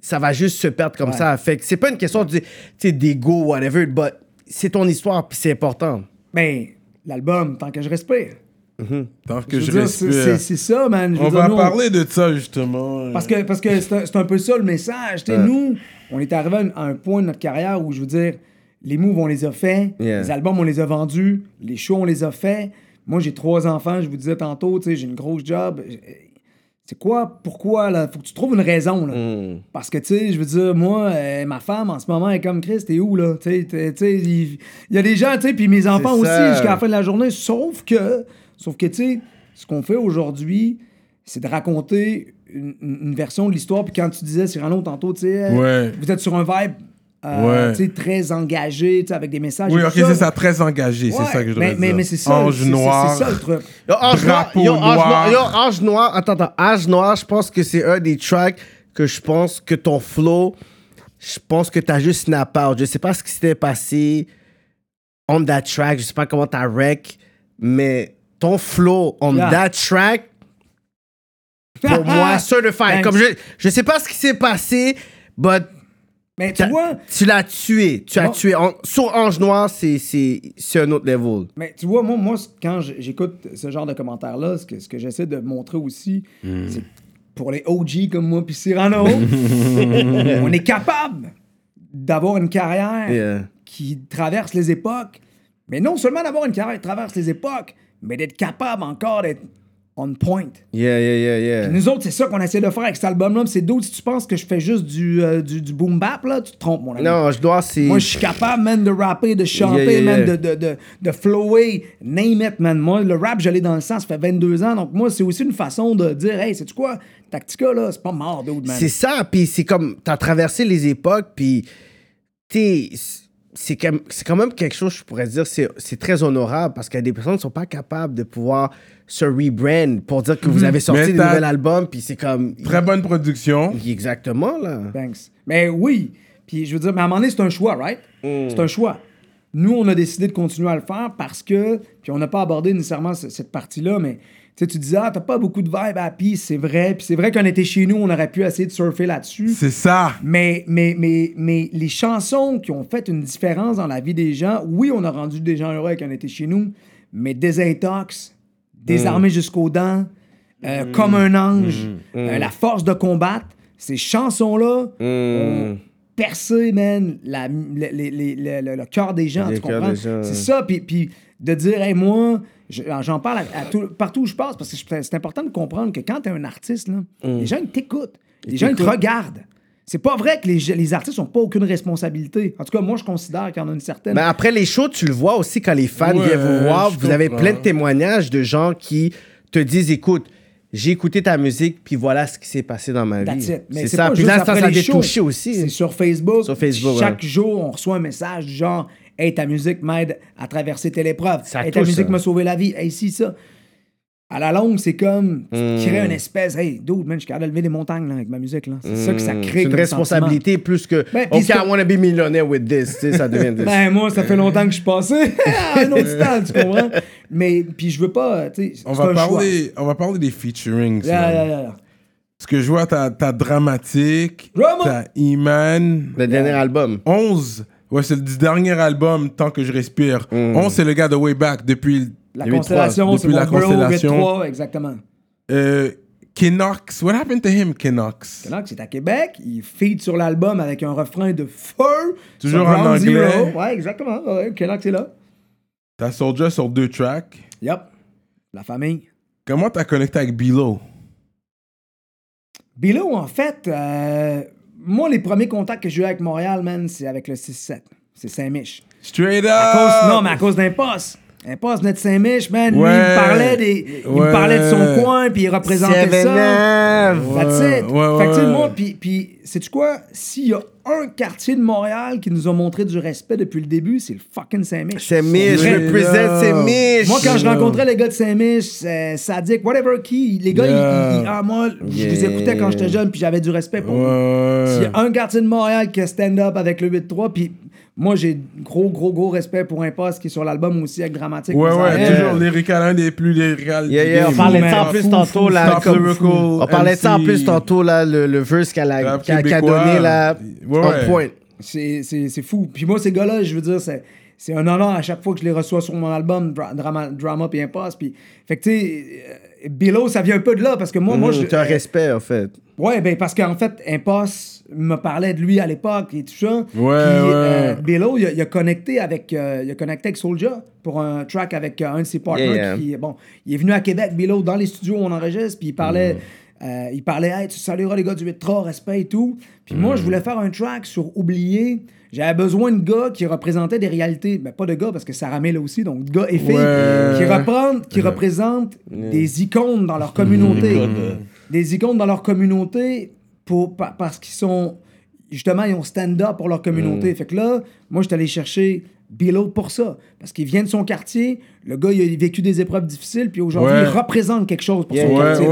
ça va juste se perdre comme Ouais. ça. Fait que c'est pas une question de, d'ego, whatever, but c'est ton histoire puis c'est important. Ben, l'album, tant que je respire. Tant que Je c'est- c'est c'est ça, man. Je On dire, va nous, parler de ça, justement. Parce que parce que c'est un, c'est un peu ça le message. Nous, on est arrivé à un- point de notre carrière où, je veux dire, les moves, on les a faits, Yeah. les albums, on les a vendus, les shows, on les a faits. Moi, j'ai trois enfants, je vous disais tantôt, j'ai une grosse job. C'est quoi, pourquoi, là? Faut que tu trouves une raison, là. Hmm. Parce que, tu sais, je veux dire, moi, euh, ma femme, en ce moment, elle est comme Chris, t'es où, là? Tu sais, il y a des gens, tu sais, puis mes enfants aussi, jusqu'à la fin de la journée, sauf que, sauf que, tu sais, ce qu'on fait aujourd'hui, c'est de raconter une, une- version de l'histoire. Puis quand tu disais, Cyrano, tantôt, tu sais, euh, Ouais. vous êtes sur un vibe, euh, Ouais. tu sais, très engagé, tu sais, avec des messages. Oui, ok, c'est ça, très engagé. Ouais, c'est ça que je mais, dire. mais c'est ça, Ange noir. c'est ça le truc. Yo, Ange Noir, Drapeau yo, Ange noir. Noir, yo, Ange Noir, attends, attends, Ange Noir, je pense que c'est un des tracks que je pense que ton flow, je pense que t'as juste snap out. Je sais pas ce qui s'était passé on that track, je sais pas comment t'as wreck, mais ton flow on Yeah. that track, pour moi, certified. Comme je, je sais pas ce qui s'est passé, but Mais tu vois, tu l'as tué. Tu as tué. En- sur Ange Noir, c'est, c'est, c'est un autre level. Mais tu vois, moi, moi quand j'écoute ce genre de commentaires-là, ce que, ce que j'essaie de montrer aussi, Hmm. c'est pour les OG comme moi puis Cyrano, on est capable d'avoir une carrière Yeah. qui traverse les époques. Mais non seulement d'avoir une carrière qui traverse les époques, mais d'être capable encore d'être on point. Yeah, yeah, yeah, yeah. Nous autres, c'est ça qu'on essaie de faire avec cet album-là. puis C'est d'autres, si tu penses que je fais juste du, euh, du, du boom bap, là, tu te trompes, mon ami. Non, je dois, c'est. Moi, je suis capable, man, de rapper, de chanter, Yeah, yeah, man, de, de, de, de flower, name it, man. Moi, le rap, j'allais dans le sens, ça fait 22 ans. Donc, moi, c'est aussi une façon de dire, hey, sais-tu quoi? Tactica, là, c'est pas mort, dude, man. C'est ça, puis c'est comme, t'as traversé les époques, puis t'es, c'est quand, même quelque chose, je pourrais dire, c'est, très honorable, parce qu'il y a des personnes qui sont pas capables de pouvoir se rebrand pour dire que vous avez sorti t'as- nouvel album, puis c'est comme... Très bonne production. Exactement, là. Thanks. Mais oui, puis je veux dire, mais à un moment donné, c'est un choix, right? Mm. C'est un choix. Nous, on a décidé de continuer à le faire parce que, puis on n'a pas abordé nécessairement ce- cette partie-là, mais sais, tu disais, ah, t'as pas beaucoup de vibe happy, c'est vrai. Puis c'est vrai qu'on était chez nous, on aurait pu essayer de surfer là-dessus. C'est ça. Mais, mais, mais, mais les chansons qui ont fait une différence dans la vie des gens, oui, on a rendu des gens heureux quand on était chez nous, mais Désintox, Désarmé jusqu'aux dents, euh, Comme un ange, euh, La force de combattre, ces chansons-là ont percé, man, la- le, le- le- le- le cœur des gens, tu comprends? C'est ça, puis, puis de dire, hey, moi, je- j'en parle à, à tout- partout où je passe, parce que c'est important de comprendre que quand t'es un artiste, là, les gens, ils t'écoutent. Les gens, ils te regardent. C'est pas vrai que les, les artistes n'ont pas aucune responsabilité. En tout cas, moi, je considère qu'il y en a une certaine. Mais après les shows, tu le vois aussi quand les fans Ouais, viennent vous voir. Vous avez plein de témoignages de gens qui te disent écoute, j'ai écouté ta musique, puis voilà ce qui s'est passé dans ma That's vie. it. Mais C'est ça. Puis là, ça, ça a touchés aussi. C'est sur Facebook. Sur Facebook, Chaque ouais. jour, on reçoit un message du genre Hey, ta musique m'aide à traverser telle épreuve. Ça Hey, ta touche, musique m'a sauvé la vie. Hey, si, ça. À la longue, c'est comme tu Hmm. crées une espèce. Hey, dude, man, je suis capable de lever des montagnes là, avec ma musique. là. C'est ça que ça crée. Hmm. C'est une comme responsabilité plus que Ben, OK, I wanna be millionaire with this. Tu sais, ça devient sentiment. Ben, moi, ça fait longtemps que je suis passé à un autre stade, tu comprends? Mais, puis je veux pas, tu sais, On c'est va, un choix. parler, on va parler des featurings. Yeah, yeah, yeah, yeah. Parce que je vois, t'as t'as Dramatique, Drama. t'as Iman. Le dernier album. 11, ouais, c'est le dernier album, Tant que je respire. 11, c'est le gars de Way Back depuis. La constellation, Depuis la bro, constellation. 3, exactement. Euh, Kenox, what happened to him, Kenox? Knox est à Québec, il feed sur l'album avec un refrain de feu. Toujours en anglais. Zero. Ouais, exactement. Ouais, Knox est là. T'as Soulja sur deux tracks. Yup. La famille. Comment t'as connecté avec Bilo? Bilo, en fait, euh, moi, les premiers contacts que j'ai eu avec Montréal, man, c'est avec le 6-7. C'est Saint-Mich. Straight up! À cause, non, mais à cause d'un poste. Un poste venait de Saint-Mich, man. Lui, il parlait, des, il me parlait de son coin, puis il représentait ça. That's Ouais, it. ouais, fait que, tu moi, puis, puis sais-tu quoi? S'il y a un quartier de Montréal qui nous a montré du respect depuis le début, c'est le fucking Saint-Mich. C'est Mich, Vrai. je représente c'est Mich. Moi, quand je rencontrais les gars de Saint-Mich, euh, Sadik, whatever qui, les gars, ils- Yeah. ils, ils- ah, moi, je les écoutais quand j'étais jeune, puis j'avais du respect pour eux. S'il y a un quartier de Montréal qui a stand-up avec le 8-3, puis moi, j'ai gros, gros, gros respect pour un poste qui est sur l'album aussi avec Dramatique. Ouais, ouais, Misael. toujours lyrical, un des plus lyrical. Yeah, yeah, on parlait de ça en plus tantôt, là. On parlait de ça en plus tantôt, là, le, le verse qu'elle a, a donné, là, Ouais, ouais. point. C'est, c'est, c'est fou. Puis moi, ces gars-là, je veux dire, c'est, c'est un honneur à chaque fois que je les reçois sur mon album, Dra- Drama, Drama puis Impasse. Puis, fait que, tu sais, euh, Below, ça vient un peu de là, parce que moi, moi, je... Tu as un respect, en fait. Ouais, ben parce qu'en fait, Impasse me parlait de lui à l'époque et tout ça. Ouais, Puis, ouais. euh, Below, il a, il a connecté avec, euh, il a connecté avec Soulja pour un track avec euh, un de ses partners. Yeah, yeah. Qui, bon, il est venu à Québec, Below, dans les studios où on enregistre, puis il parlait, Mm. euh, il parlait, hey, tu salueras les gars du 8 respect et tout. Puis moi, je Mm. voulais faire un track sur oublier. J'avais besoin de gars qui représentaient des réalités. Ben, pas de gars, parce que Sarah May là aussi, donc de gars et filles, Ouais. qui, reprennent, qui représentent des icônes dans leur communauté. Des icônes dans leur communauté pour, pa- parce qu'ils sont. Justement, ils ont stand-up pour leur communauté. Fait que là, moi, je suis allé chercher Bilo pour ça. Parce qu'il vient de son quartier. Le gars, il a vécu des épreuves difficiles. Puis aujourd'hui, il représente quelque chose pour son Ouais, quartier.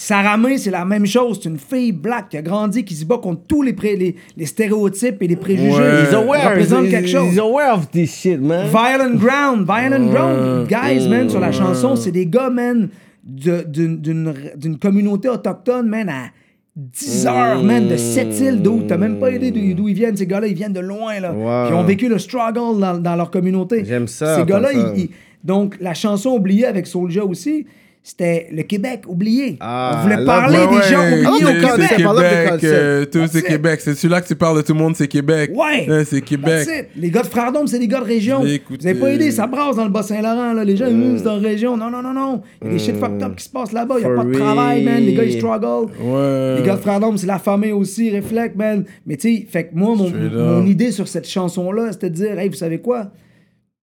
Sarah May, c'est la même chose. C'est une fille black qui a grandi, qui se bat contre tous les, pré- les, les stéréotypes et les préjugés. Ouais. He's aware, Elle représente quelque chose. He's aware of this shit, man. Violent Ground, Violent Ground. Guys, man, sur la chanson, c'est des gars, man, de- d'une- communauté autochtone, man, à 10 heures, man, de cette île d'où t'as même pas idée d'où d'où ils viennent. Ces gars-là, ils viennent de loin, là. Wow. Puis ils ont vécu le struggle dans, dans leur communauté. J'aime ça, Ces gars-là, ils- ils- donc la chanson oubliée avec Soulja aussi, c'était le Québec oublié. Ah, On voulait parler des ouais, gens oubliés au Québec. Québec, euh, tout c'est. Québec. C'est celui-là que tu parles de tout le monde, c'est Québec. Ouais. c'est Québec. Les gars de Frères d'Hommes, c'est des gars de région. Vous avez pas idée, ça brasse dans le Bas-Saint-Laurent. Là. Les gens, ils c'est en région. Non, non, non, non. Il y a des shit fucked up qui se passent là-bas. Il y a pas de travail, man. Les gars, ils struggle. Ouais. Les gars de Frères d'Hommes, c'est la famille aussi, Reflect, man. Mais tu sais, fait que moi, mon, mon idée sur cette chanson-là, c'était de dire, hey, vous savez quoi?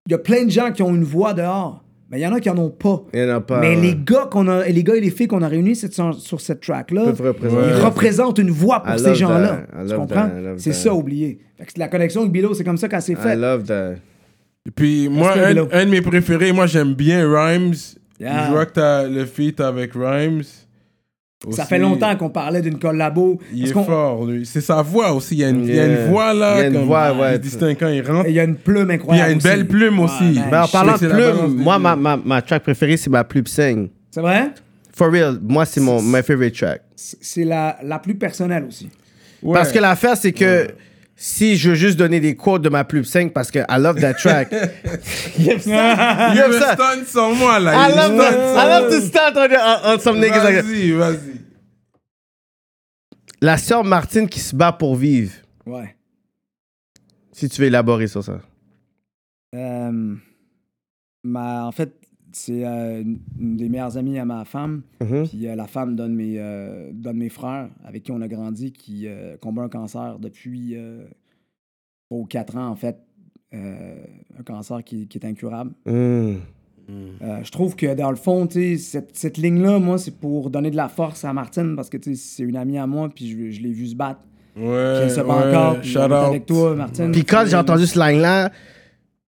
Il y a plein de gens qui ont une voix dehors. Mais il y en a qui en ont pas. Il y en a pas, Mais ouais. les gars qu'on a, et les gars et les filles qu'on a réunis cette- sur cette track-là, ils représentent une voix pour I ces gens-là. Tu comprends? C'est ça, oublié. Fait que la connexion avec Bilo, c'est comme ça qu'elle s'est I faite. love that. Et puis, moi, un, de mes préférés, moi, j'aime bien Rhymes. Yeah. Je vois que t'as le feat avec Rhymes. Ça fait longtemps qu'on parlait d'une collabo. Il Parce est fort, lui. C'est sa voix aussi. Il y a une, il y a Yeah. une voix là. Il y a une comme, voix, ouais. Quand il rentre. Il y a une plume Puis il y incroyable. a une belle plume aussi. Mais Ben, en parlant de plume, moi, ma, ma, ma track préférée, c'est ma plume saigne. C'est vrai? For real, moi, c'est mon my favorite track. C'est la, la plus personnelle aussi. Ouais. Parce que l'affaire, c'est que si je veux juste donner des quotes de ma pub 5 parce que I love that track. il aime ça. Me ça. stun sur moi, là. I love, sur I love to start on, on, on some niggas like that. Vas-y, vas-y. La sœur Martine qui se bat pour vivre. Ouais. Si tu veux élaborer sur ça. Euh, ma, en fait, c'est euh, une des meilleures amies à ma femme. Mhm. Puis euh, la femme d'un de mes, euh, de mes frères avec qui on a grandi, qui euh, combat un cancer depuis euh, 3 ou 4 ans, en fait. Euh, un cancer qui, qui est incurable. Mm. Euh, je trouve que dans le fond, tu sais, cette, cette ligne-là, moi, c'est pour donner de la force à Martine parce que tu sais, c'est une amie à moi, puis je, je l'ai vu se battre. Puis Ouais, elle se bat encore, puis shout on est out. avec toi, Martine. Puis quand j'ai entendu ce line-là,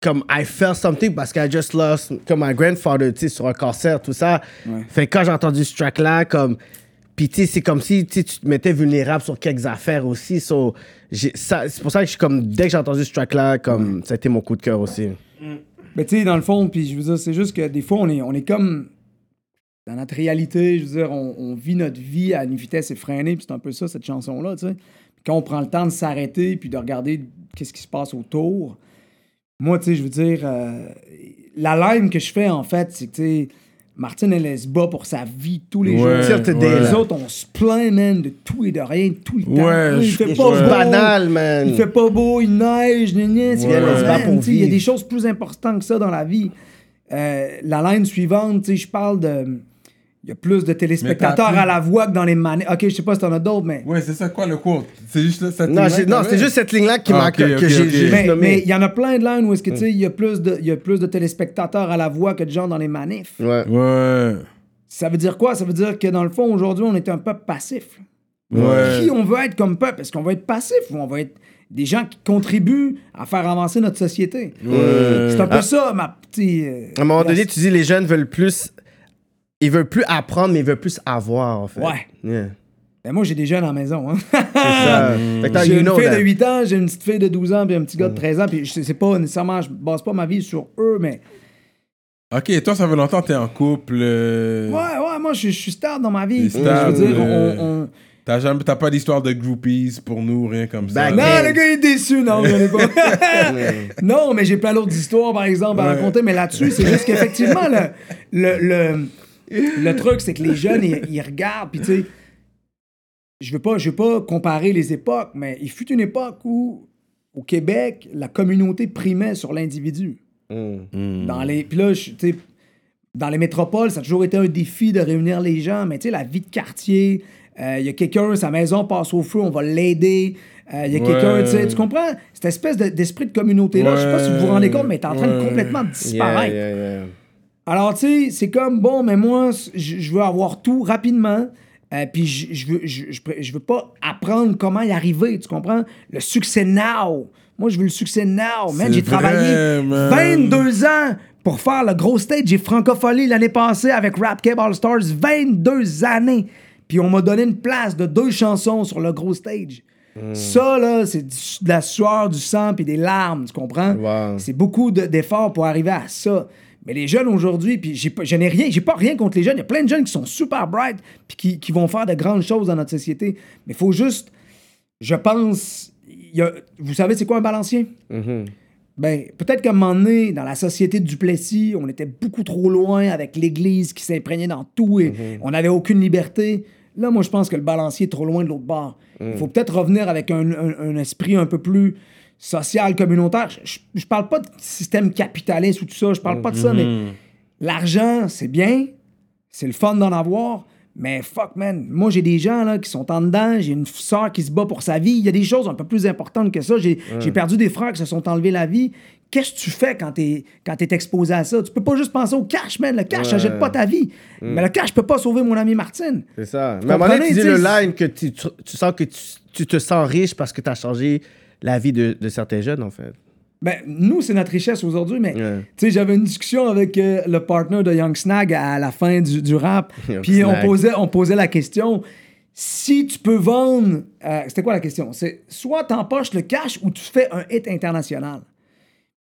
comme I felt something parce que I just lost comme my grandfather, tu sais, sur un cancer, tout ça. Ouais. Fait que quand j'ai entendu ce track-là, comme. Puis tu sais, c'est comme si tu te mettais vulnérable sur quelques affaires aussi. So, c'est pour ça que je suis comme. Dès que j'ai entendu ce track-là, comme. Ça a été mon coup de cœur aussi. Mais tu sais, dans le fond, puis je veux dire, c'est juste que des fois, on est, on est comme dans notre réalité, je veux dire, on, on vit notre vie à une vitesse effrénée, puis c'est un peu ça, cette chanson-là, tu sais. Quand on prend le temps de s'arrêter, puis de regarder qu'est-ce qui se passe autour, moi, tu sais, je veux dire, euh, la line que je fais, en fait, c'est que, tu sais, Martine, elle, elle se bat pour sa vie tous les Ouais, jours. Les autres, on se plaint, man, de tout et de rien, tout le temps. Ouais, il je- fait pas ouais. beau. banal, man. Il fait pas beau, il neige, gna, gna, Il y a des choses plus importantes que ça dans la vie. Euh, la ligne suivante, tu sais, je parle de. Il y a plus de téléspectateurs à la voix que dans les manettes. Ok, je sais pas si t'en as d'autres, mais. Ouais, c'est ça quoi le quote? C'est juste là, cette Non, ligne-là c'est- non, c'est juste cette ligne-là qui Ah, m'a que j'ai Mais il y en a plein de lines où est-ce que tu sais, il y a plus de il y a plus de téléspectateurs à la voix que de gens dans les manifs. Ouais. Ouais. Ça veut dire quoi? Ça veut dire que dans le fond aujourd'hui, on est un peuple passif. Ouais. Qui on veut être comme peuple? Est-ce qu'on va être passif ou on va être des gens qui contribuent à faire avancer notre société? Ouais. C'est un peu ça, ma petite. euh, À un moment donné, tu dis les jeunes veulent plus. Ils veulent plus apprendre, mais ils veulent plus avoir, en fait. Ouais. Yeah. Ben, moi, j'ai des jeunes à la maison. Hein. C'est ça. Fait que là, j'ai une fille that. de 8 ans, j'ai une petite fille de 12 ans, puis un petit gars de 13 ans. Puis je sais pas nécessairement, je base pas ma vie sur eux, mais. Ok, toi, ça fait longtemps que t'es en couple. euh, Ouais, ouais, moi, je, je suis stable dans ma vie. Puis, je veux dire, euh, on- on, T'as jamais, t'as pas d'histoire de groupies pour nous, rien comme ça. Back Non, le gars il est déçu, non, j'en ai pas. non, mais j'ai plein d'autres histoires, par exemple, à Ouais. raconter, mais là-dessus, c'est juste qu'effectivement, le, le, le, le truc, c'est que les jeunes, ils, ils regardent, puis tu sais, je veux pas, je veux pas comparer les époques, mais il fut une époque où, au Québec, la communauté primait sur l'individu. Mm. Dans les, puis là, tu sais, dans les métropoles, ça a toujours été un défi de réunir les gens, mais tu sais, la vie de quartier, euh, il y a quelqu'un, sa maison passe au feu, on va l'aider. Euh, Il y a Ouais. quelqu'un, tu sais, tu comprends? Cette espèce de- d'esprit de communauté-là, je sais pas si vous vous rendez compte, mais est en train de Ouais. complètement disparaître. Yeah, yeah, yeah. Alors, tu sais, c'est comme, bon, mais moi, je veux avoir tout rapidement. euh, puis je, veux, je, veux pas apprendre comment y arriver, tu comprends? Le succès now. Moi, je veux le succès now. Man, j'ai travaillé man. 22 ans pour faire le gros stage. J'ai francophonie l'année passée avec Rap Cave All Stars. 22 années. Puis on m'a donné une place de deux chansons sur le gros stage. Ça, là, c'est de la sueur, du sang puis des larmes, tu comprends? Wow. C'est beaucoup de- d'efforts pour arriver à ça. Mais les jeunes aujourd'hui, puis je n'ai rien, j'ai pas rien contre les jeunes. Il y a plein de jeunes qui sont super bright puis qui, qui vont faire de grandes choses dans notre société. Mais il faut juste, je pense, il y a- vous savez c'est quoi un balancier? Mhm. Ben, peut-être qu'à un moment donné, dans la société de Duplessis, on était beaucoup trop loin avec l'Église qui s'imprégnait dans tout et on n'avait aucune liberté. Là, moi, je pense que le balancier est trop loin de l'autre bord. Il faut peut-être revenir avec un, un- un esprit un peu plus social, communautaire. Je, je, je parle pas de système capitaliste ou tout ça, je parle pas de ça, mais l'argent, c'est bien, c'est le fun d'en avoir, mais fuck, man, moi, j'ai des gens là, qui sont en dedans, j'ai une soeur qui se bat pour sa vie, il y a des choses un peu plus importantes que ça. J'ai perdu des frères qui se sont enlevés la vie. Qu'est-ce que tu fais quand t'es quand es exposé à ça? Tu peux pas juste penser au cash, man. Le cash, ça jette pas ta vie. Mais le cash peut pas sauver mon ami Martine. C'est ça. Mais à un moment donné, tu dis le line que tu, tu- tu sens que tu, tu te sens riche parce que tu as changé la vie de, de certains jeunes, en fait. Ben, nous, c'est notre richesse aujourd'hui, mais Ouais. tu sais, j'avais une discussion avec euh, le partner de Young Snag à la fin du, du rap. Puis on posait, on posait la question si tu peux vendre. euh, C'était quoi la question? C'est soit t'empoches le cash ou tu fais un hit international.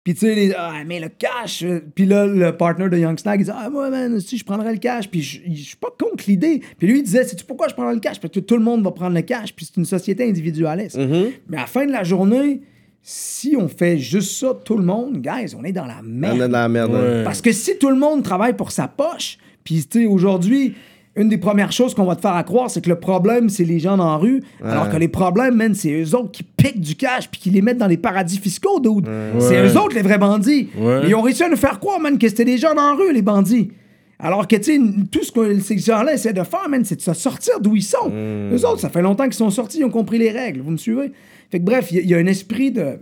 Puis tu sais, les- ah, mais le cash. euh, Puis là, le partner de Young Snag, il dit Ah, moi, man, si je prendrais le cash. Puis je je suis pas contre l'idée. Puis lui, il disait Sais-tu pourquoi je prendrais le cash? Parce que tout le monde va prendre le cash. Puis c'est une société individualiste. Mais à la fin de la journée, si on fait juste ça, tout le monde, guys, on est dans la On merde. est dans la merde. hein. Ouais. Parce que si tout le monde travaille pour sa poche, puis tu sais, aujourd'hui, une des premières choses qu'on va te faire à croire, c'est que le problème, c'est les gens dans la rue, alors que les problèmes, man, c'est eux autres qui piquent du cash puis qui les mettent dans les paradis fiscaux, dude. C'est eux autres les vrais bandits. Ouais. Ils ont réussi à nous faire croire, man, que c'était des gens dans la rue, les bandits. Alors que, tu sais, tout ce que ces gens-là essaient de faire, man, c'est de se sortir d'où ils sont. Eux autres, ça fait longtemps qu'ils sont sortis, ils ont compris les règles. Vous me suivez? Fait que bref, il y, a- il y a un esprit de.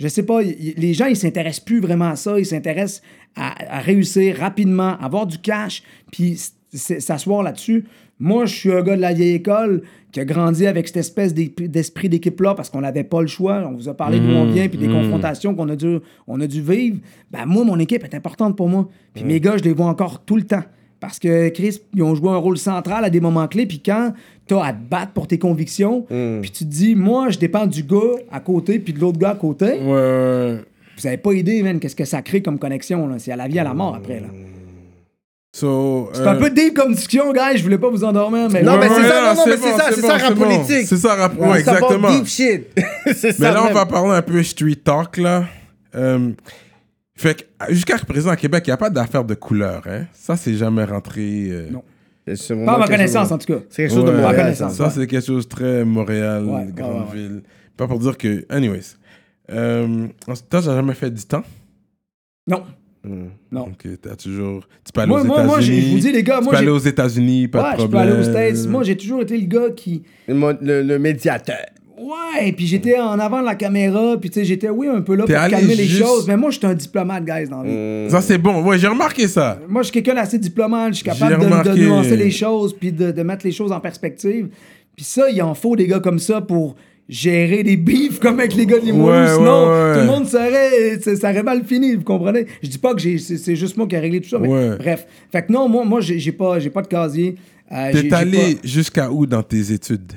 Je sais pas, les gens, ils s'intéressent plus vraiment à ça. Ils s'intéressent à, à réussir rapidement, à avoir du cash, puis s'asseoir là-dessus. Moi, je suis un gars de la vieille école qui a grandi avec cette espèce d'esprit d'équipe-là parce qu'on n'avait pas le choix. On vous a parlé d'où on vient, puis des confrontations qu'on a dû, on a dû vivre. Ben, moi, mon équipe est importante pour moi. Puis mes gars, je les vois encore tout le temps. Parce que Chris, ils ont joué un rôle central à des moments clés. Puis quand tu as à te battre pour tes convictions, puis tu te dis, moi, je dépends du gars à côté, puis de l'autre gars à côté, Ouais, vous avez pas idée, man, qu'est-ce que ça crée comme connexion. C'est à la vie, à la mort après. là. So, C'est un peu deep comme discussion, gars. Je voulais pas vous endormir, mais. Non, mais c'est ça, non, non, mais bon, c'est ça, c'est bon, ça, rap bon. politique. C'est ça, rap, ouais, Ça va exactement. deep shit. c'est ça. Mais là, on même. va parler un peu street talk, là. Euh, fait que jusqu'à présent, à Québec, il n'y a pas d'affaire de couleur, hein. Ça, c'est jamais rentré. euh, Non. C'est Pas à ma connaissance, chose- en tout cas. C'est quelque chose de Ouais, Montréal, connaissance. ça. Ça, c'est quelque chose de très Montréal, Ouais, grande ouais, ouais. ville. Pas pour dire que. Anyways. Euh, toi, j'ai jamais fait du temps? Non. Hmm. Non. Donc, t'as toujours. Tu peux aller Moi, aux moi, moi, j'ai- États-Unis. je vous dis, les gars, tu moi, peux aller aux États-Unis, pas ouais, de je peux problème. aller aux States. Moi, j'ai toujours été le gars qui. Le, mo- le- le médiateur. Ouais, puis j'étais en avant de la caméra, puis tu sais, j'étais, oui, un peu là pour calmer les juste- choses. Mais moi, je suis un diplomate, guys, dans la vie. Ça, c'est bon. Ouais, j'ai remarqué ça. Moi, je suis quelqu'un d'assez diplomate. Je suis capable de, de nuancer les choses, puis de, de mettre les choses en perspective. Puis ça, il en faut des gars comme ça pour gérer des bifs comme avec les gars de Limoilou. Ouais, Sinon, ouais, ouais. tout le monde serait, ça aurait mal fini, vous comprenez? Je dis pas que c'est juste moi qui ai réglé tout ça, mais bref. Fait que non, moi, moi j'ai pas, pas de casier. Euh, T'es allé pas- jusqu'à où dans tes études?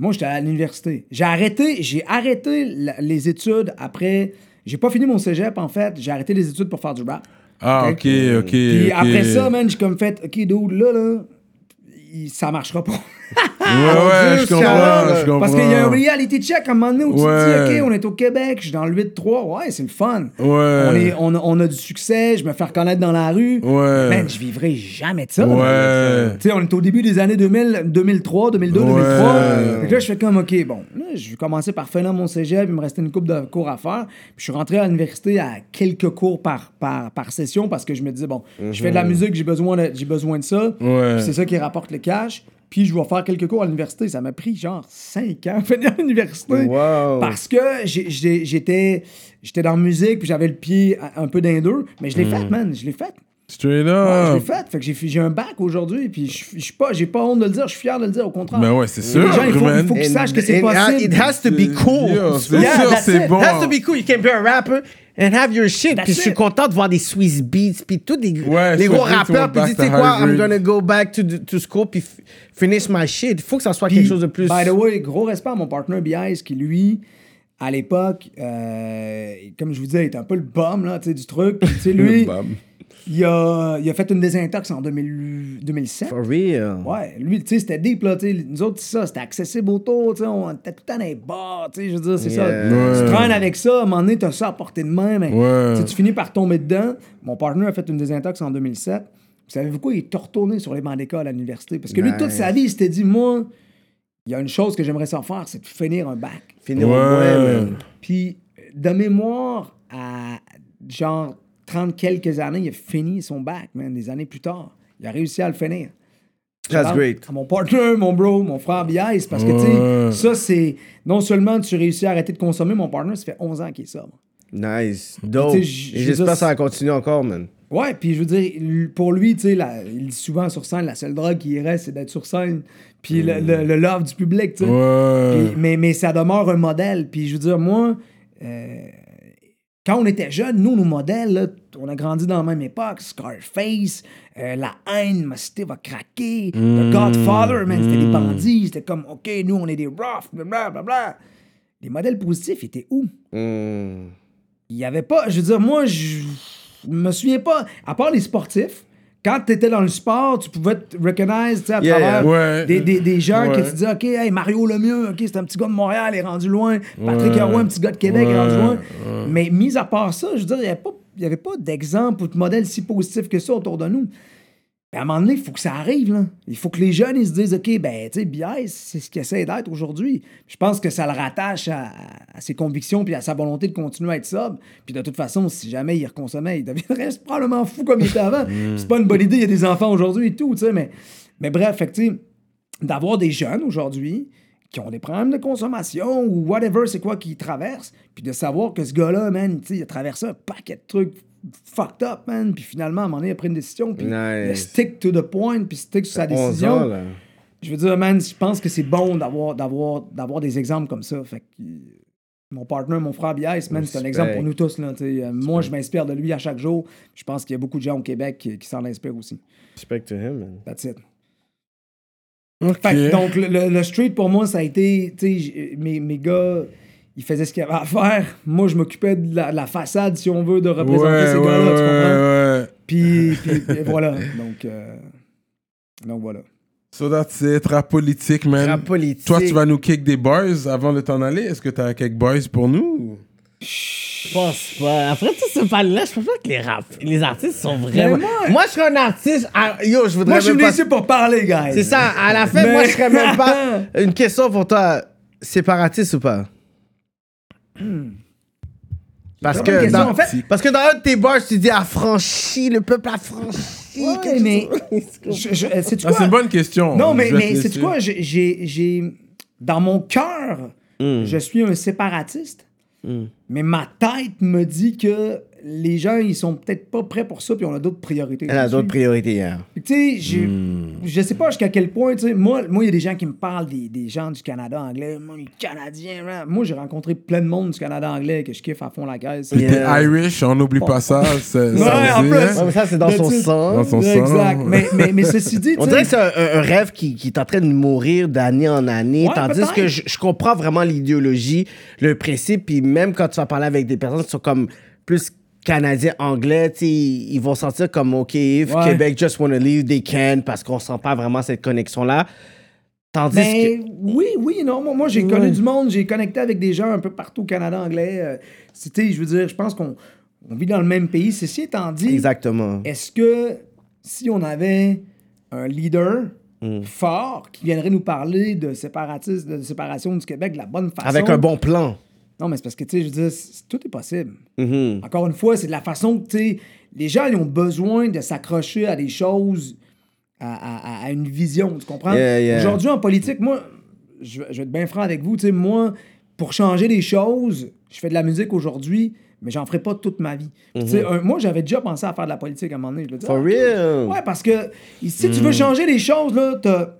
Moi, j'étais à l'université. J'ai arrêté, j'ai arrêté les études après. J'ai pas fini mon cégep, en fait. J'ai arrêté les études pour faire du rap. Ah, ok, ok. Puis après ça, man, j'ai comme fait, OK, dude, là, là, ça marchera pas. Ouais, ouais, Dieu, je comprends, je comprends. Parce qu'il y a un reality check à un moment donné où tu Ouais. te dis, OK, on est au Québec, je suis dans le 8-3, ouais, c'est le fun. Ouais. On, est, on, a, on a du succès, je me fais reconnaître dans la rue. Ouais. Man, je vivrai jamais de ça. Ouais. Tu sais, on est au début des années 2000, 2003, 2002, Ouais. 2003. Fait que là, je fais comme, OK, bon, là, je vais commencer par finir mon cégep, il me restait une couple de cours à faire. Puis je suis rentré à l'université à quelques cours par, par, par session parce que je me disais, bon, je fais de la musique, j'ai besoin de, besoin de ça. Ouais. C'est ça qui rapporte le cash. Puis je vais faire quelques cours à l'université. Ça m'a pris genre 5 ans à finir à l'université. Wow. Parce que j'ai- j'ai- j'étais j'étais dans la musique, puis j'avais le pied un peu d'un deux. Mais je l'ai fait, man. Je l'ai fait. Straight Ouais, je l'ai up. fait. Fait que j'ai un bac aujourd'hui, puis je suis pas, j'ai pas honte de le dire, je suis fier de le dire, au contraire. Ben ouais, c'est sûr, Les gens, il faut, faut qu'ils sachent que c'est possible. It has to be cool. Yo, c'est Yeah, sûr, c'est it. bon. It has to be cool. You can be a rapper and have your shit. That's Puis je suis content de voir des Swiss Beats, puis tous Ouais, les Swiss gros rappeurs. Puis dis, tu sais quoi, I'm gonna go back to, the- to school, puis finish my shit. Il faut que ça soit Puis, quelque chose de plus. By the way, gros respect à mon partner B.I.S. qui, lui, à l'époque, euh, comme je vous disais, il était un peu le bum là, tu sais, du truc. Puis, lui, il a, il a fait une désintox en 2000 2007. For real? Ouais, lui, tu sais, c'était deep, là, tu sais. Nous autres, c'est ça, c'était accessible autour, tu sais, on était tout le temps dans les bars, tu sais, je veux dire, c'est Yeah. ça. Ouais. Tu traînes avec ça, à un moment donné, t'as ça à portée de main, mais Ouais. tu finis par tomber dedans. Mon partner a fait une désintox en 2007. Vous savez-vous quoi? Il est retourné sur les bancs d'école à l'université. Parce que lui, toute sa vie, il s'était dit, moi, il y a une chose que j'aimerais ça faire, c'est de finir un bac. Finir Ouais. moins, man. Puis, de mémoire, à genre 30 quelques années, il a fini son bac, man, des années plus tard. Il a réussi à le finir. That's great. À mon partner, mon bro, mon frère Bias, parce que, Ouais. tu sais, ça, c'est. Non seulement tu réussis à arrêter de consommer, mon partner, ça fait 11 ans qu'il est sobre. Nice. Dope. Et j'espère je- que ça va continuer encore, man. Ouais, puis je veux dire, pour lui, tu sais, il dit souvent sur scène, la seule drogue qui irait, c'est d'être sur scène. Puis le, le- le love du public, tu sais. Ouais. Mais, mais ça demeure un modèle. Puis je veux dire, moi, euh, quand on était jeunes, nous, nos modèles, là, on a grandi dans la même époque. Scarface, euh, La haine, ma cité va craquer. The Godfather, man, c'était des bandits. C'était comme, OK, nous, on est des rough, blablabla. Les modèles positifs étaient où? Hmm. il y avait pas. Je veux dire, moi, je me souviens pas. À part les sportifs, quand tu étais dans le sport, tu pouvais te recognize à Yeah, travers. Ouais. des, des, des gens Ouais. tu disais, OK, hey, Mario Lemieux, OK, c'est un petit gars de Montréal, il est rendu loin. Patrick Ouais. Un petit gars de Québec, il est rendu loin. Mais mis à part ça, je veux dire, il n'y avait pas, y avait pas d'exemple ou de modèle si positif que ça autour de nous. À un moment donné, il faut que ça arrive. Là. Il faut que les jeunes ils se disent OK, ben, tu sais, c'est ce qu'il essaie d'être aujourd'hui. Je pense que ça le rattache à, à ses convictions puis à sa volonté de continuer à être sobre. Puis de toute façon, si jamais il reconsommait, il deviendrait probablement fou comme il était avant. C'est pas une bonne idée, il y a des enfants aujourd'hui et tout, tu sais. Mais, mais bref, fait d'avoir des jeunes aujourd'hui qui ont des problèmes de consommation ou whatever, c'est quoi qu'ils traversent, puis de savoir que ce gars-là, man, tu sais, il a traversé un paquet de trucs fucked up, man, puis finalement, à un moment donné, il a pris une décision, puis il a Nice. stick to the point, puis stick sur sa 11 décision. ans. Je veux dire, man, je pense que c'est bon d'avoir, d'avoir, d'avoir des exemples comme ça. Fait que, mon partner, mon frère Bias, man, c'est un exemple pour nous tous. Là. Euh, moi, je m'inspire de lui à chaque jour. Je pense qu'il y a beaucoup de gens au Québec qui, qui s'en inspirent aussi. Respect to him, man. That's it. Fait que, donc, le, street, pour moi, ça a été, tu sais, j- mes, mes gars, ils faisaient ce qu'ils avaient à faire. Moi, je m'occupais de la, de la façade, si on veut, de représenter Ouais, ces ouais, gars-là, tu comprends? Puis, puis, et voilà. Donc, euh, donc voilà. So that's it, rap politique, man. Rap politique. Toi, tu vas nous kick des bars avant de t'en aller. Est-ce que tu as quelques bars pour nous? Je pense pas. Après tout ce panel-là, je pense pas que les rap, les artistes sont vraiment. Mais moi- moi, je serais un artiste. ah, yo, je voudrais Moi, je suis venu pas. ici pour parler, guys. C'est ça. À la fin, Mais- moi, je serais même pas. Une question pour toi. Séparatiste ou pas? Parce que, question, dans, en fait. parce que dans un de tes bars, tu dis affranchi, le peuple affranchi. Ouais, mais. sais-tu Ah, quoi? c'est une bonne question. Non, mais, mais c'est quoi? J'ai- Dans mon cœur, Hmm. je suis un séparatiste. Mais ma tête me dit que les gens, ils sont peut-être pas prêts pour ça, puis on a d'autres priorités. Elle a d'autres priorités, hein. Tu sais, Hmm. je sais pas jusqu'à quel point, tu sais, moi, moi, il y a des gens qui me parlent des, des gens du Canada anglais, moi, les Canadiens, là. moi, j'ai rencontré plein de monde du Canada anglais que je kiffe à fond la caisse. Puis t'es Yeah. Irish, on n'oublie pas ça. c'est- Ouais, ça en aussi, plus. hein. Ouais, ça, c'est dans son sang. Dans son sang. Exact. Mais, mais, mais ceci dit, On dirait que c'est un, rêve qui, qui est en train de mourir d'année en année, Ouais, tandis que je, je comprends vraiment l'idéologie, le principe, puis même quand tu vas parler avec des personnes qui sont comme plus canadiens, anglais, ils vont sentir comme, OK, if Ouais. Québec just wanna leave, they can, parce qu'on sent pas vraiment cette connexion-là. Tandis Ben, que... oui, oui, non. Moi, moi j'ai Ouais. connu du monde, j'ai connecté avec des gens un peu partout au Canada anglais. Euh, C'était, je veux dire, je pense qu'on on vit dans le même pays. Ceci étant dit, Exactement. est-ce que si on avait un leader Mm. fort qui viendrait nous parler de séparatisme, de séparation du Québec de la bonne façon. Avec un bon plan. Non, mais c'est parce que, tu sais, je veux dire, tout est possible. Mhm. Encore une fois, c'est de la façon que, tu sais, les gens, ils ont besoin de s'accrocher à des choses, à, à- à une vision, tu comprends? Yeah, yeah. Aujourd'hui, en politique, moi, je, vais- je vais être bien franc avec vous, tu sais, moi, pour changer les choses, je fais de la musique aujourd'hui, mais j'en ferai pas toute ma vie. Sais, un- moi, j'avais déjà pensé à faire de la politique à un moment donné. Je le dis, Mm-hmm. For ah, real? Mm. Ouais, parce que si tu veux changer les choses, là, t'as...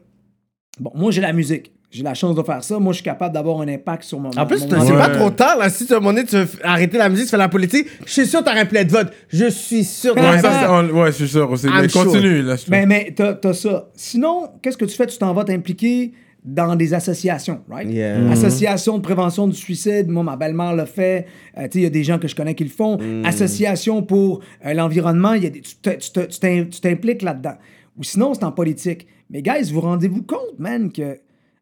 Bon, moi, j'ai la musique. J'ai la chance de faire ça. Moi, je suis capable d'avoir un impact sur mon En plus, mon- c'est pas trop tard, là. Si tu as un moment donné, tu veux arrêter la musique, tu fais la politique, je suis sûr que t'aurais plein de votes. Je suis sûr que Ouais, ça, c'est- de on- ouais, je suis sûr aussi. I'm Mais sure. continue, là. Mais, mais t'as, t'as ça. Sinon, qu'est-ce que tu fais? Tu t'en vas t'impliquer dans des associations, right? Yeah. Mm-hmm. Association de prévention du suicide, moi, ma belle-mère le fait. Euh, tu sais, il y a des gens que je connais qui le font. Mm. Association pour euh, l'environnement, il y a des- tu, te- tu te- tu t'im- tu t'impliques là-dedans. Ou sinon, c'est en politique. Mais, guys, vous rendez-vous compte, man, que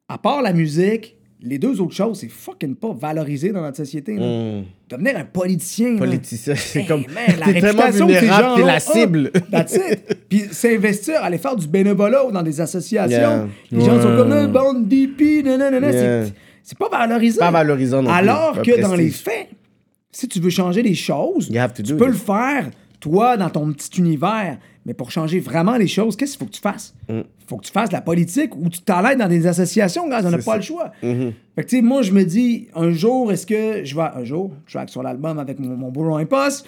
à part la musique, les deux autres choses, c'est fucking pas valorisé dans notre société. là. Devenir un politicien. Mm. Politicien, c'est Hey, comme. man, la réputation t'es la cible. That's it. Puis s'investir, aller faire du bénévolat dans des associations. Yeah. Les gens sont comme une bande d'hippies, nanana. Yeah. C'est- C'est pas valorisé. Pas valorisant non plus. Alors que dans les faits, si tu veux changer les choses, tu peux it. le faire, toi, dans ton petit univers. Mais pour changer vraiment les choses, qu'est-ce qu'il faut que tu fasses? Il faut que tu fasses de la politique ou tu t'enlèves dans des associations, gars, on n'a pas le choix. Fait que, tu sais, moi, je me dis, un jour, est-ce que je vais. Un jour, je track sur l'album avec mon, mon beau Roy Post.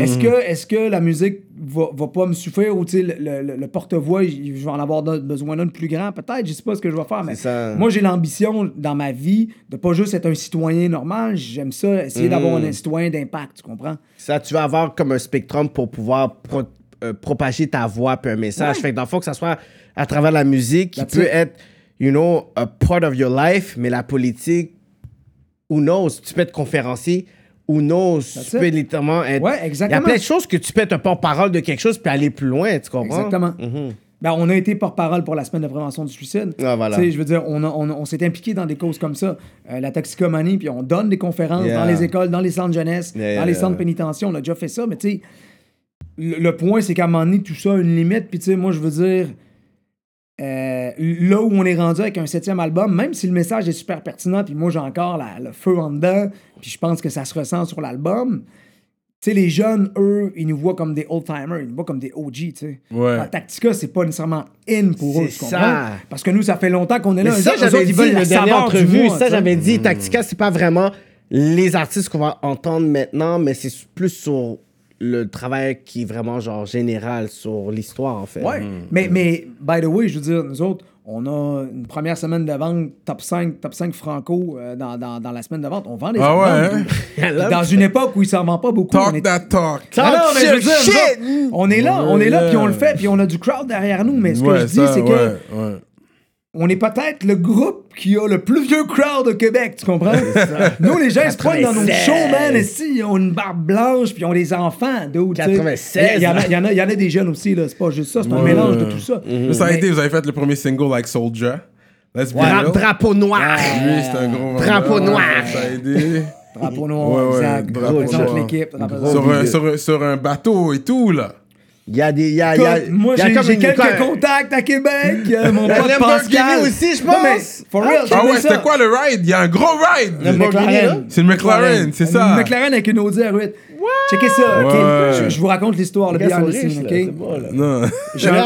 Est-ce que, est que la musique va, va pas me suffire ou, tu sais, le, le- le porte-voix, je vais en avoir besoin d'un plus grand, peut-être, je sais pas ce que je vais faire, mais ça. moi, j'ai l'ambition dans ma vie de pas juste être un citoyen normal, j'aime ça, essayer d'avoir un citoyen d'impact, tu comprends? Ça, tu vas avoir comme un spectrum pour pouvoir pro- euh, propager ta voix puis un message. Ouais. Fait que dans le fond, que ça soit à travers la musique, qui That's peut être, you know, a part of your life, mais la politique, who knows, tu peux être conférencier Who knows? Tu it. peux littéralement être. Ouais, Il y a exactement. plein de choses que tu peux être un porte-parole de quelque chose puis aller plus loin, tu comprends? Exactement. Ben, on a été porte-parole pour la semaine de prévention du suicide. Ah, voilà. Tu sais, je veux dire, on, on, on s'est impliqué dans des causes comme ça. Euh, la toxicomanie, puis on donne des conférences Yeah. dans les écoles, dans les centres jeunesse, Yeah, dans yeah, les centres pénitentiaires. On a déjà fait ça, mais tu sais, le, le point, c'est qu'à un moment donné, tout ça a une limite. Puis tu sais, moi, je veux dire, euh, là où on est rendu avec un septième album, même si le message est super pertinent, puis moi, j'ai encore la- le feu en dedans, puis je pense que ça se ressent sur l'album. Tu sais, les jeunes, eux, ils nous voient comme des old-timers, ils nous voient comme des OG, tu sais. Ouais. La Tactica, c'est pas nécessairement in pour eux, C'est tu comprends? ça. Parce que nous, ça fait longtemps qu'on est là. Mais ça, j'avais dit la du entrevue. mois, ça, j'avais dit, Tactica, c'est pas vraiment les artistes qu'on va entendre maintenant, mais c'est plus sur le travail qui est vraiment genre général sur l'histoire, en fait. Ouais. Mais, mais, by the way, je veux dire, nous autres, on a une première semaine de vente top 5, top 5 franco euh, dans, dans, dans la semaine de vente. On vend des Ah ouais, hein? Dans une époque où il s'en vend pas beaucoup. on Talk est- that talk. Ah non, mais je veux dire, nous shit! autres, on est là, on est là, puis on le fait, puis on a du crowd derrière nous. Mais ce que Ouais, je dis, c'est que ouais. On est peut-être le groupe qui a le plus vieux crowd au Québec, tu comprends? Nous, les gens, ils se pointent dans nos 96. shows, man, ici, ils ont une barbe blanche, puis ils ont des enfants, d'où, tu sais. 96, Il y, en a- il y en a- il y en a des jeunes aussi, là, c'est pas juste ça, c'est un mélange de tout ça. Ça a été, vous avez fait le premier single like Soldier. Let's be Dra- real. drapeau noir. Lui, c'est un gros Drapeau noir. Ça a aidé. Drapeau noir, Ouais, ouais, exact. drapeau Représente noir. l'équipe. Sur sur un bateau et tout, là. Il y a des. Il y a, il y a- moi, il y a j'ai quelques quoi, contacts à Québec. euh, mon pote Pascal. aussi, je Non, mais, pense. for real, Ah ouais, c'était quoi le ride? Il y a un gros ride. Le Lamborghini, là? C'est le McLaren, c'est ça. Une McLaren avec une Audi R8. Checkez ça, OK? Ouais. Je, je vous raconte l'histoire, le behind the scene, OK? c'est bon.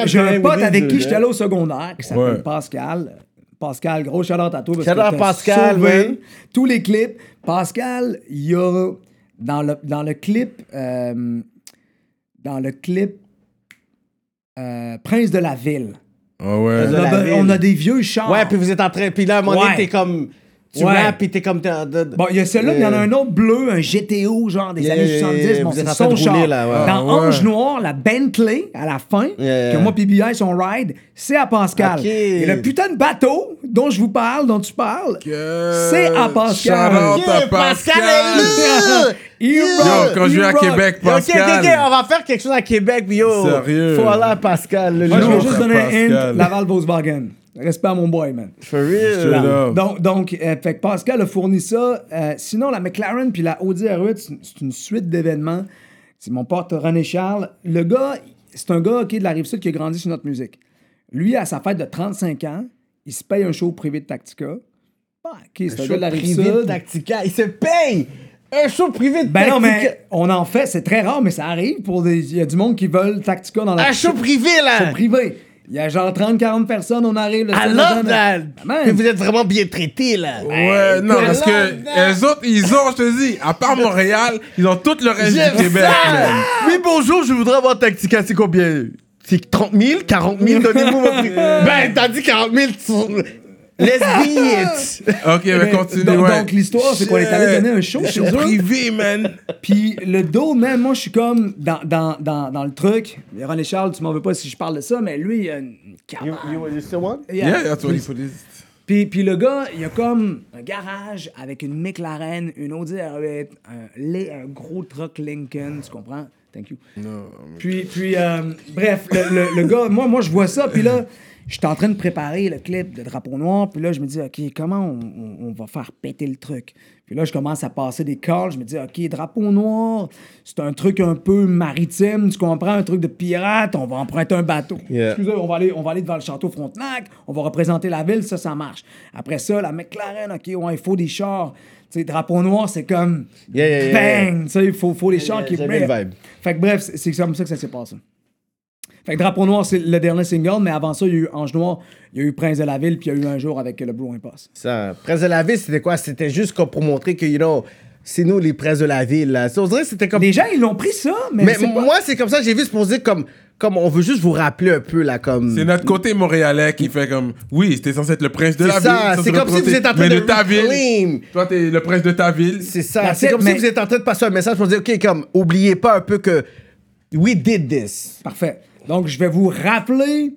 J'ai un, pote avec qui j'étais allé au secondaire qui s'appelle Ouais. Pascal. Pascal, gros shout out à toi. parce que Pascal, man. Tous les clips. Pascal, il y a dans le, dans le clip, euh, dans le clip euh, Prince de la Ville. Ah ouais. On a, on des vieux chars. Ouais, puis vous êtes en train. Puis là, à un moment donné, Ouais. t'es comme. Tu Ouais. rappes, puis t'es comme. Bon, il y a celui-là, mais il y en a Euh, un autre bleu, un GTO, genre des Yeah, années yeah, 70. yeah, Bon, vous c'est son char. là, ouais. Dans ouais. Ange Noir, la Bentley, à la fin, Yeah. que moi, PBI, son ride, c'est à Pascal. Et le putain de bateau dont je vous parle, dont tu parles, c'est à Pascal. Yeah, à Pascal Pascal. Yo, quand je vais à. Québec, Yo, Ok, ok, Pascal. ok, on va faire quelque chose à Québec, yo. Sérieux? Faut aller à Pascal. le Moi, je vais juste donner un hint. Laval Volkswagen. Respect à mon boy, man. For real. Donc, donc euh, fait que Pascal a fourni ça. Euh, sinon, la McLaren puis la Audi R8, c'est une- c'est une suite d'événements. C'est mon pote René Charles. Le gars, c'est un gars qui est de la Rive-Sud qui a grandi sur notre musique. Lui, à sa fête de 35 ans, il se paye un show privé de Tactica. Ah, OK, c'est un, Un gars de la show privé de Rive-Sud. Tactica. Il se paye! Un show privé de Ben Tactica. non, mais on en fait, c'est très rare, mais ça arrive pour des. Il y a du monde qui veulent Tactica dans la Un show privé, là! show privé. Il y a genre 30-40 personnes, on arrive. le I love that! Que vous êtes vraiment bien traités, là. Ouais, non, parce que les autres, ils ont, je te dis, à part Montréal, ils ont tout le reste du Québec. Oui, bonjour, je voudrais avoir Tactica. C'est combien? C'est 30 000? 40 000? Donnez-moi mon prix. ben, t'as dit 40 000. Let's be it! Ok, mais Mais, continue, donc, ouais. donc, l'histoire, c'est qu'on est allé donner un show chez eux. privé, man. Puis le dos, même, moi, je suis comme dans, dans, dans, dans le truc. Et René Charles, tu m'en veux pas si je parle de ça, mais lui, il a une cabane. Yeah. Yeah, that's what he put it. Puis, puis le gars, il a comme un garage avec une McLaren, une Audi R8, un, gros truck Lincoln, tu comprends? Thank you. Puis, puis euh, bref, le, le- le gars, moi, moi, je vois ça, puis là, j'étais en train de préparer le clip de Drapeau Noir, puis là, je me dis, OK, comment on, on- on va faire péter le truc? Puis là, je commence à passer des calls, je me dis, OK, Drapeau Noir, c'est un truc un peu maritime, tu comprends? Un truc de pirate, on va emprunter un bateau. Yeah. Excusez, on va, aller, on va aller devant le château Frontenac, on va représenter la ville, ça, ça marche. Après ça, la McLaren, OK, ouais, il faut des chars. Tu sais, drapeau noir, c'est comme Yeah, bang, tu sais, il faut, faut des chars qui vibe. Fait que bref, c'est comme ça que ça s'est passé. Fait que Drapeau Noir, c'est le dernier single, mais avant ça, il y a eu Ange Noir, il y a eu Prince de la Ville, puis il y a eu un jour avec le Blue Impasse. Ça, Presse de la ville, c'était quoi? C'était juste comme pour montrer que, you know, c'est nous les presses de la ville, là. On dirait que c'était comme. Les gens, ils l'ont pris ça, mais, Mais pas- moi, c'est comme ça, j'ai vu, c'est pour dire comme, comme on veut juste vous rappeler un peu, là, comme. C'est notre côté montréalais qui fait comme, oui, c'était censé être le prince de la ça, ville. c'est comme si vous êtes en train mais de de ta ville. Toi, t'es le prince de ta ville. C'est ça. C'est comme mais- si vous êtes en train de passer un message pour dire, OK, comme, oubliez pas un peu que we did this. Parfait. Donc, je vais vous rappeler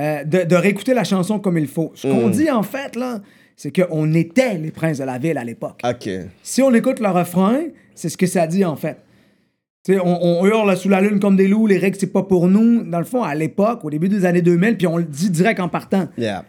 euh, de, de réécouter la chanson comme il faut. Ce Mm. qu'on dit, en fait, là, c'est qu'on était les princes de la ville à l'époque. Ok. Si on écoute le refrain, c'est ce que ça dit en fait. Tu sais, on, on hurle sous la lune comme des loups, les règles c'est pas pour nous. Dans le fond, à l'époque, au début des années 2000, puis on le dit direct en partant. Yeah.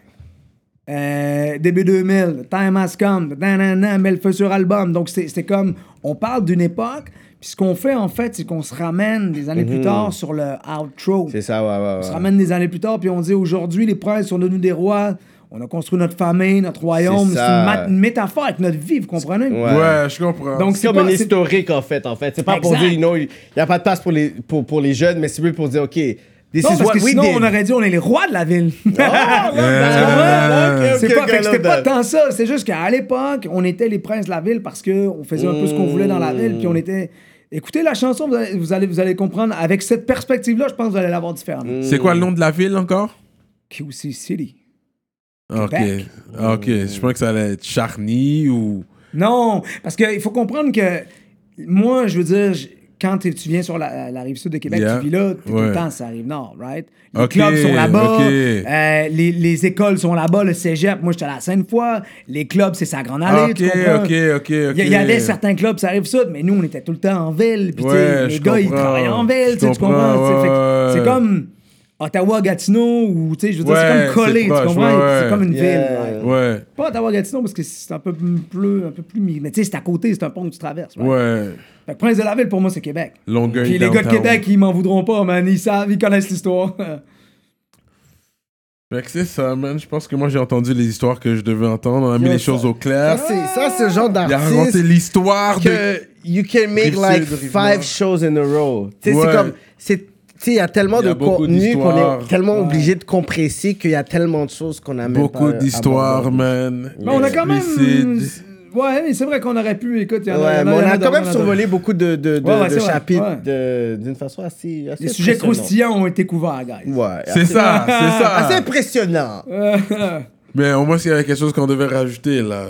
Euh, début 2000, Time Has Come, nanana, met le feu sur album. Donc c'est comme, on parle d'une époque, puis ce qu'on fait en fait, c'est qu'on se ramène des années plus tard sur le outro. Mhm. C'est ça, ouais, ouais, On se ramène des années plus tard, puis on dit aujourd'hui, les princes sont devenus des rois. On a construit notre famille, notre royaume. C'est une, métaphore avec notre vie, vous comprenez? Ouais. Ouais, je comprends. Donc, C'est comme pas. un historique, en fait, en fait. C'est pas pour dire, you know, il n'y a pas de place pour les, pour, pour les jeunes, mais c'est plus pour dire, OK, this Non, is parce what que we sinon, did. on aurait dit on est les rois de la ville. Ah, c'est pas, c'était pas tant ça. C'est juste qu'à l'époque, on était les princes de la ville parce qu'on faisait un peu ce qu'on voulait dans la ville. Puis on était. Écoutez la chanson, vous allez, vous allez, vous allez comprendre. Avec cette perspective-là, je pense que vous allez l'avoir différemment. C'est quoi le nom de la ville encore? QC City. Ok. Québec. Ok. Je pense que ça allait être Charny ou. Non, parce qu'il faut comprendre que moi, je veux dire, je- quand tu viens sur la, la rive sud de Québec, Yeah. tu vis là, tout le temps sur la rive nord, right? Les clubs sont là-bas, euh, les, les écoles sont là-bas, le cégep, moi j'étais à la Sainte-Foy, les clubs c'est sa grande allée, Ok, tu comprends? ok, ok, ok. Il y, avait certains clubs, ça arrive sud, mais nous on était tout le temps en ville, puis Ouais, les gars ils comprends. travaillaient en ville, tu comprends, ouais. C'est comme Ottawa-Gatineau, ou tu sais, je veux dire, Ouais, c'est comme collé, c'est tu proche, comprends? ouais, ouais. C'est comme une Yeah. ville. Ouais, Pas Ottawa-Gatineau parce que c'est un peu plus, un peu plus Mais tu sais, c'est à côté, c'est un pont que tu traverses. ouais. Fait que Prince de la Ville, pour moi, c'est Québec. Longueuil. Puis les gars de. Québec, ils m'en voudront pas, man. Ils savent, ils connaissent l'histoire. Fait que c'est ça, man. Je pense que moi j'ai entendu les histoires que je devais entendre. On a mis les ça- choses au clair. Ça, c'est- Ça, c'est le genre Il a raconté d'artiste l'histoire de. you can make Rive-Sud, like five shows in a row. Tu sais, Ouais. c'est comme... c'est- il y a tellement Il y a de contenu qu'on est tellement obligé de compresser qu'il y a tellement de choses qu'on a même Beaucoup d'histoires, man. Mais on a quand même. Ouais, mais c'est vrai qu'on aurait pu. Écoute, il y en a. il y Ouais, en a- mais il y on en a quand même survolé beaucoup de, de, de, Ouais, ouais, de c'est vrai, chapitres d'une façon assez, assez Les sujets croustillants ont été couverts, guys. Ouais. C'est ça, c'est ça. Assez impressionnant. Mais au moins, s'il y avait quelque chose qu'on devait rajouter, là.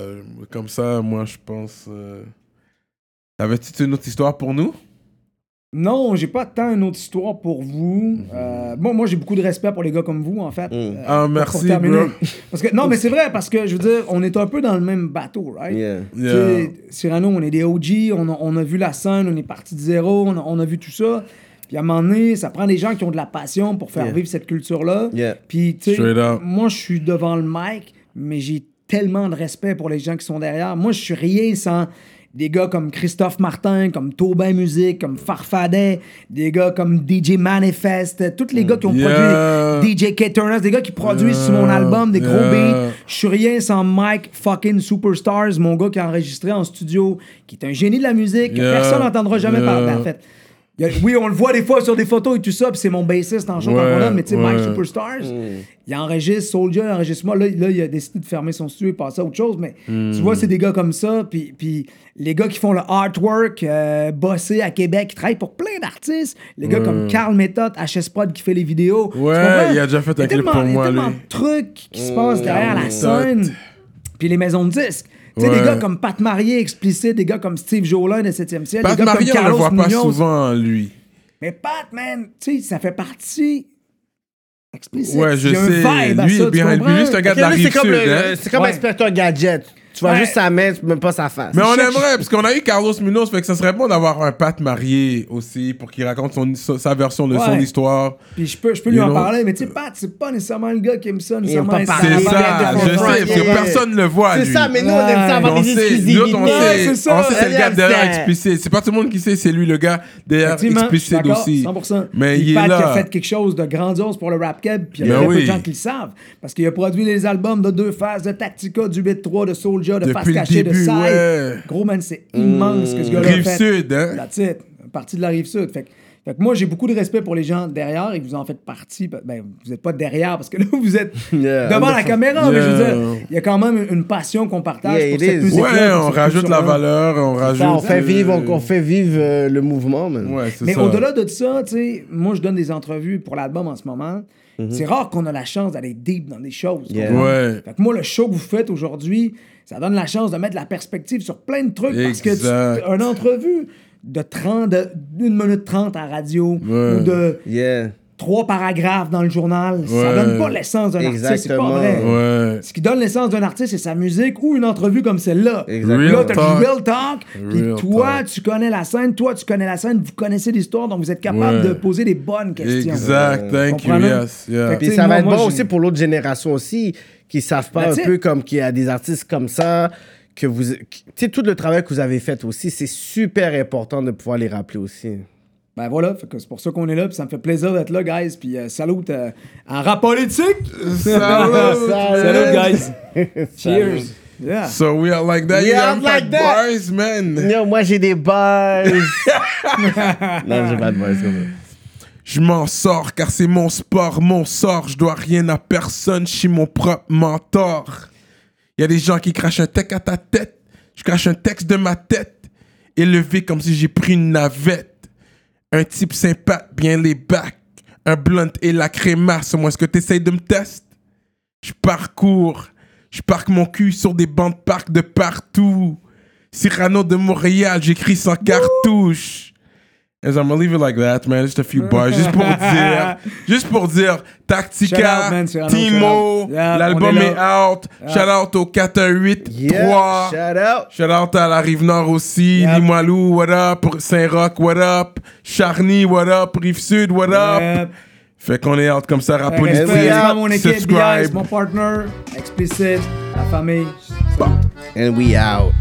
Comme ça, moi, je pense. Euh... T'avais-tu une autre histoire pour nous? Non, j'ai pas tant une autre histoire pour vous. Euh, moi, moi j'ai beaucoup de respect pour les gars comme vous, en fait. Euh, Ah, merci, pour terminer. bro. Parce que, non, mais c'est vrai, parce que je veux dire, on est un peu dans le même bateau, right? Yeah. Yeah. Cyrano, on est des OG, on a, on a vu la scène, on est parti de zéro, on a, on a vu tout ça. Puis à un moment donné, ça prend des gens qui ont de la passion pour faire Yeah. vivre cette culture-là. Yeah. Puis, tu sais, moi, je suis devant le mic, mais j'ai tellement de respect pour les gens qui sont derrière. Moi, je suis rien sans des gars comme Christophe Martin, comme Taubin Musique, comme Farfadet, des gars comme DJ Manifest, tous les gars qui ont Yeah. produit DJ K. Turner, des gars qui produisent sur mon album des gros beats. Je suis rien sans Mike fucking Superstars, mon gars qui a enregistré en studio, qui est un génie de la musique, que personne n'entendra jamais parler, en fait. A- oui, on le voit des fois sur des photos et tout ça, puis c'est mon bassiste en show Ouais, qu'on a, mais tu sais, Mike. Superstars, il enregistre Soldier, il enregistre moi. Là, là, il a décidé de fermer son studio et passer à autre chose, mais tu vois, c'est des gars comme ça, puis, puis les gars qui font le artwork, euh, bossé à Québec, qui travaillent pour plein d'artistes, les gars comme Carl Method, HS Prod qui fait les vidéos. Ouais, il a déjà fait un clip pour il y a moi, tellement de trucs qui se passent derrière la scène, puis les maisons de disques. Tu sais, Ouais. des gars comme Pat Marié, explicite, des gars comme Steve Jolin de 7e ciel, Pat des gars comme on le voit pas Munoz. souvent, lui. Mais Pat, man, tu sais, ça fait partie. Explicite. Ouais, je Il y a un sais. vibe à Lui, ça, tu bien, lui, comprends? lui, c'est un gars de la rive c'est comme, sud, le- hein? c'est comme Ouais. Inspecteur Gadget. Tu vois Ouais. juste sa main, même pas sa face. Mais on aimerait, parce qu'on a eu Carlos Munoz, fait que ça serait bon d'avoir un Pat marié aussi pour qu'il raconte son, sa version de son Ouais. histoire. Puis je peux, je peux lui You en know? parler, mais tu sais, Pat, c'est pas nécessairement le gars qui aime ça, nécessairement. pas être parler. C'est ça, je sais, parce que personne le voit, C'est ça, mais nous, on aime ça avoir des exclusivités. on sait, c'est ça. on sait c'est le gars derrière explicite. C'est pas tout le monde qui sait, c'est lui le gars derrière explicite aussi. 100%. Mais il est Pat qui a là. fait quelque chose de grandiose pour le rap cab, puis il y a Ben très peu de gens qui le savent. Parce qu'il a produit les albums de Deux Phases, de Tactica, du Beat 3, de Soulja, de Depuis Face le Cachée, de début, Sai. ouais. Gros man, c'est immense ce que ce gars-là a Rive fait. Sud, hein? That's it. Partie de la rive sud. Fait, que- fait que moi, j'ai beaucoup de respect pour les gens derrière et que vous en faites partie. Ben, vous n'êtes pas derrière parce que là, vous êtes Yeah. devant la caméra. Mais je veux dire, il y a quand même une passion qu'on partage Yeah, pour it cette is. Ouais, on rajoute la culture-là. valeur, on rajoute. Ça, on fait euh, vivre, on, on fait vivre euh, le mouvement, man. Ouais, c'est Mais ça. au-delà de ça, tu sais, moi, je donne des entrevues pour l'album en ce moment. C'est rare qu'on a la chance d'aller deep dans des choses. Yeah. Ouais. Fait que moi, le show que vous faites aujourd'hui, ça donne la chance de mettre de la perspective sur plein de trucs parce que tu, une entrevue de 30, de 1 minute 30 à radio Ouais. ou de Yeah. trois paragraphes dans le journal. Ça Ouais. donne pas l'essence d'un artiste, c'est pas vrai. Ouais. Ce qui donne l'essence d'un artiste, c'est sa musique ou une entrevue comme celle-là. Exactement. Là, t'as du real talk. Puis toi, talk. tu connais la scène. Toi, tu connais la scène. Vous connaissez l'histoire. Donc, vous êtes capable Ouais. de poser des bonnes questions. Exact, thank you, yes. Yeah. Fait ça moi- va être moi, bon aussi pour l'autre génération aussi, qui savent pas That's un it. peu comme qu'il y a des artistes comme ça, que vous... Tu sais, tout le travail que vous avez fait aussi, c'est super important de pouvoir les rappeler aussi. Ben voilà, c'est pour ça qu'on est là. Puis ça me fait plaisir d'être là, guys. Puis euh, salut euh, en rap politique. Salut. Salut, guys. Cheers. Yeah. So we are like that. Yeah, you like like that. bars, man. Non, moi j'ai des bars. non, j'ai pas de bars comme ça. Je m'en sors car c'est mon sport, mon sort. Je dois rien à personne, je suis mon propre mentor. Y a des gens qui crachent un texte à ta tête. Je crache un texte de ma tête. Élevé comme si j'ai pris une navette. Un type sympa, bien les bacs. Un blunt et la crémasse. Moi, est-ce que t'essayes de me tester? Je parcours. Je parque mon cul sur des bancs de parc de partout. Cyrano de Montréal, j'écris sans cartouche. And I'm gonna leave it like that, man. Just a few bars. Juste pour dire. Juste pour dire. Tactica, out, man, Cyrano, Timo. Yeah, l'album est out. Shout out au 418 Yeah, 3. shout out. Shout out à la Rive-Nord aussi. Limoilou, what up? Saint-Roch, what up? Charny, what up? Rive-Sud, what up? Fait qu'on est out comme ça, rap politique. Mon équipe, Subscribe. Mon partner, Explicit, la famille. And we out.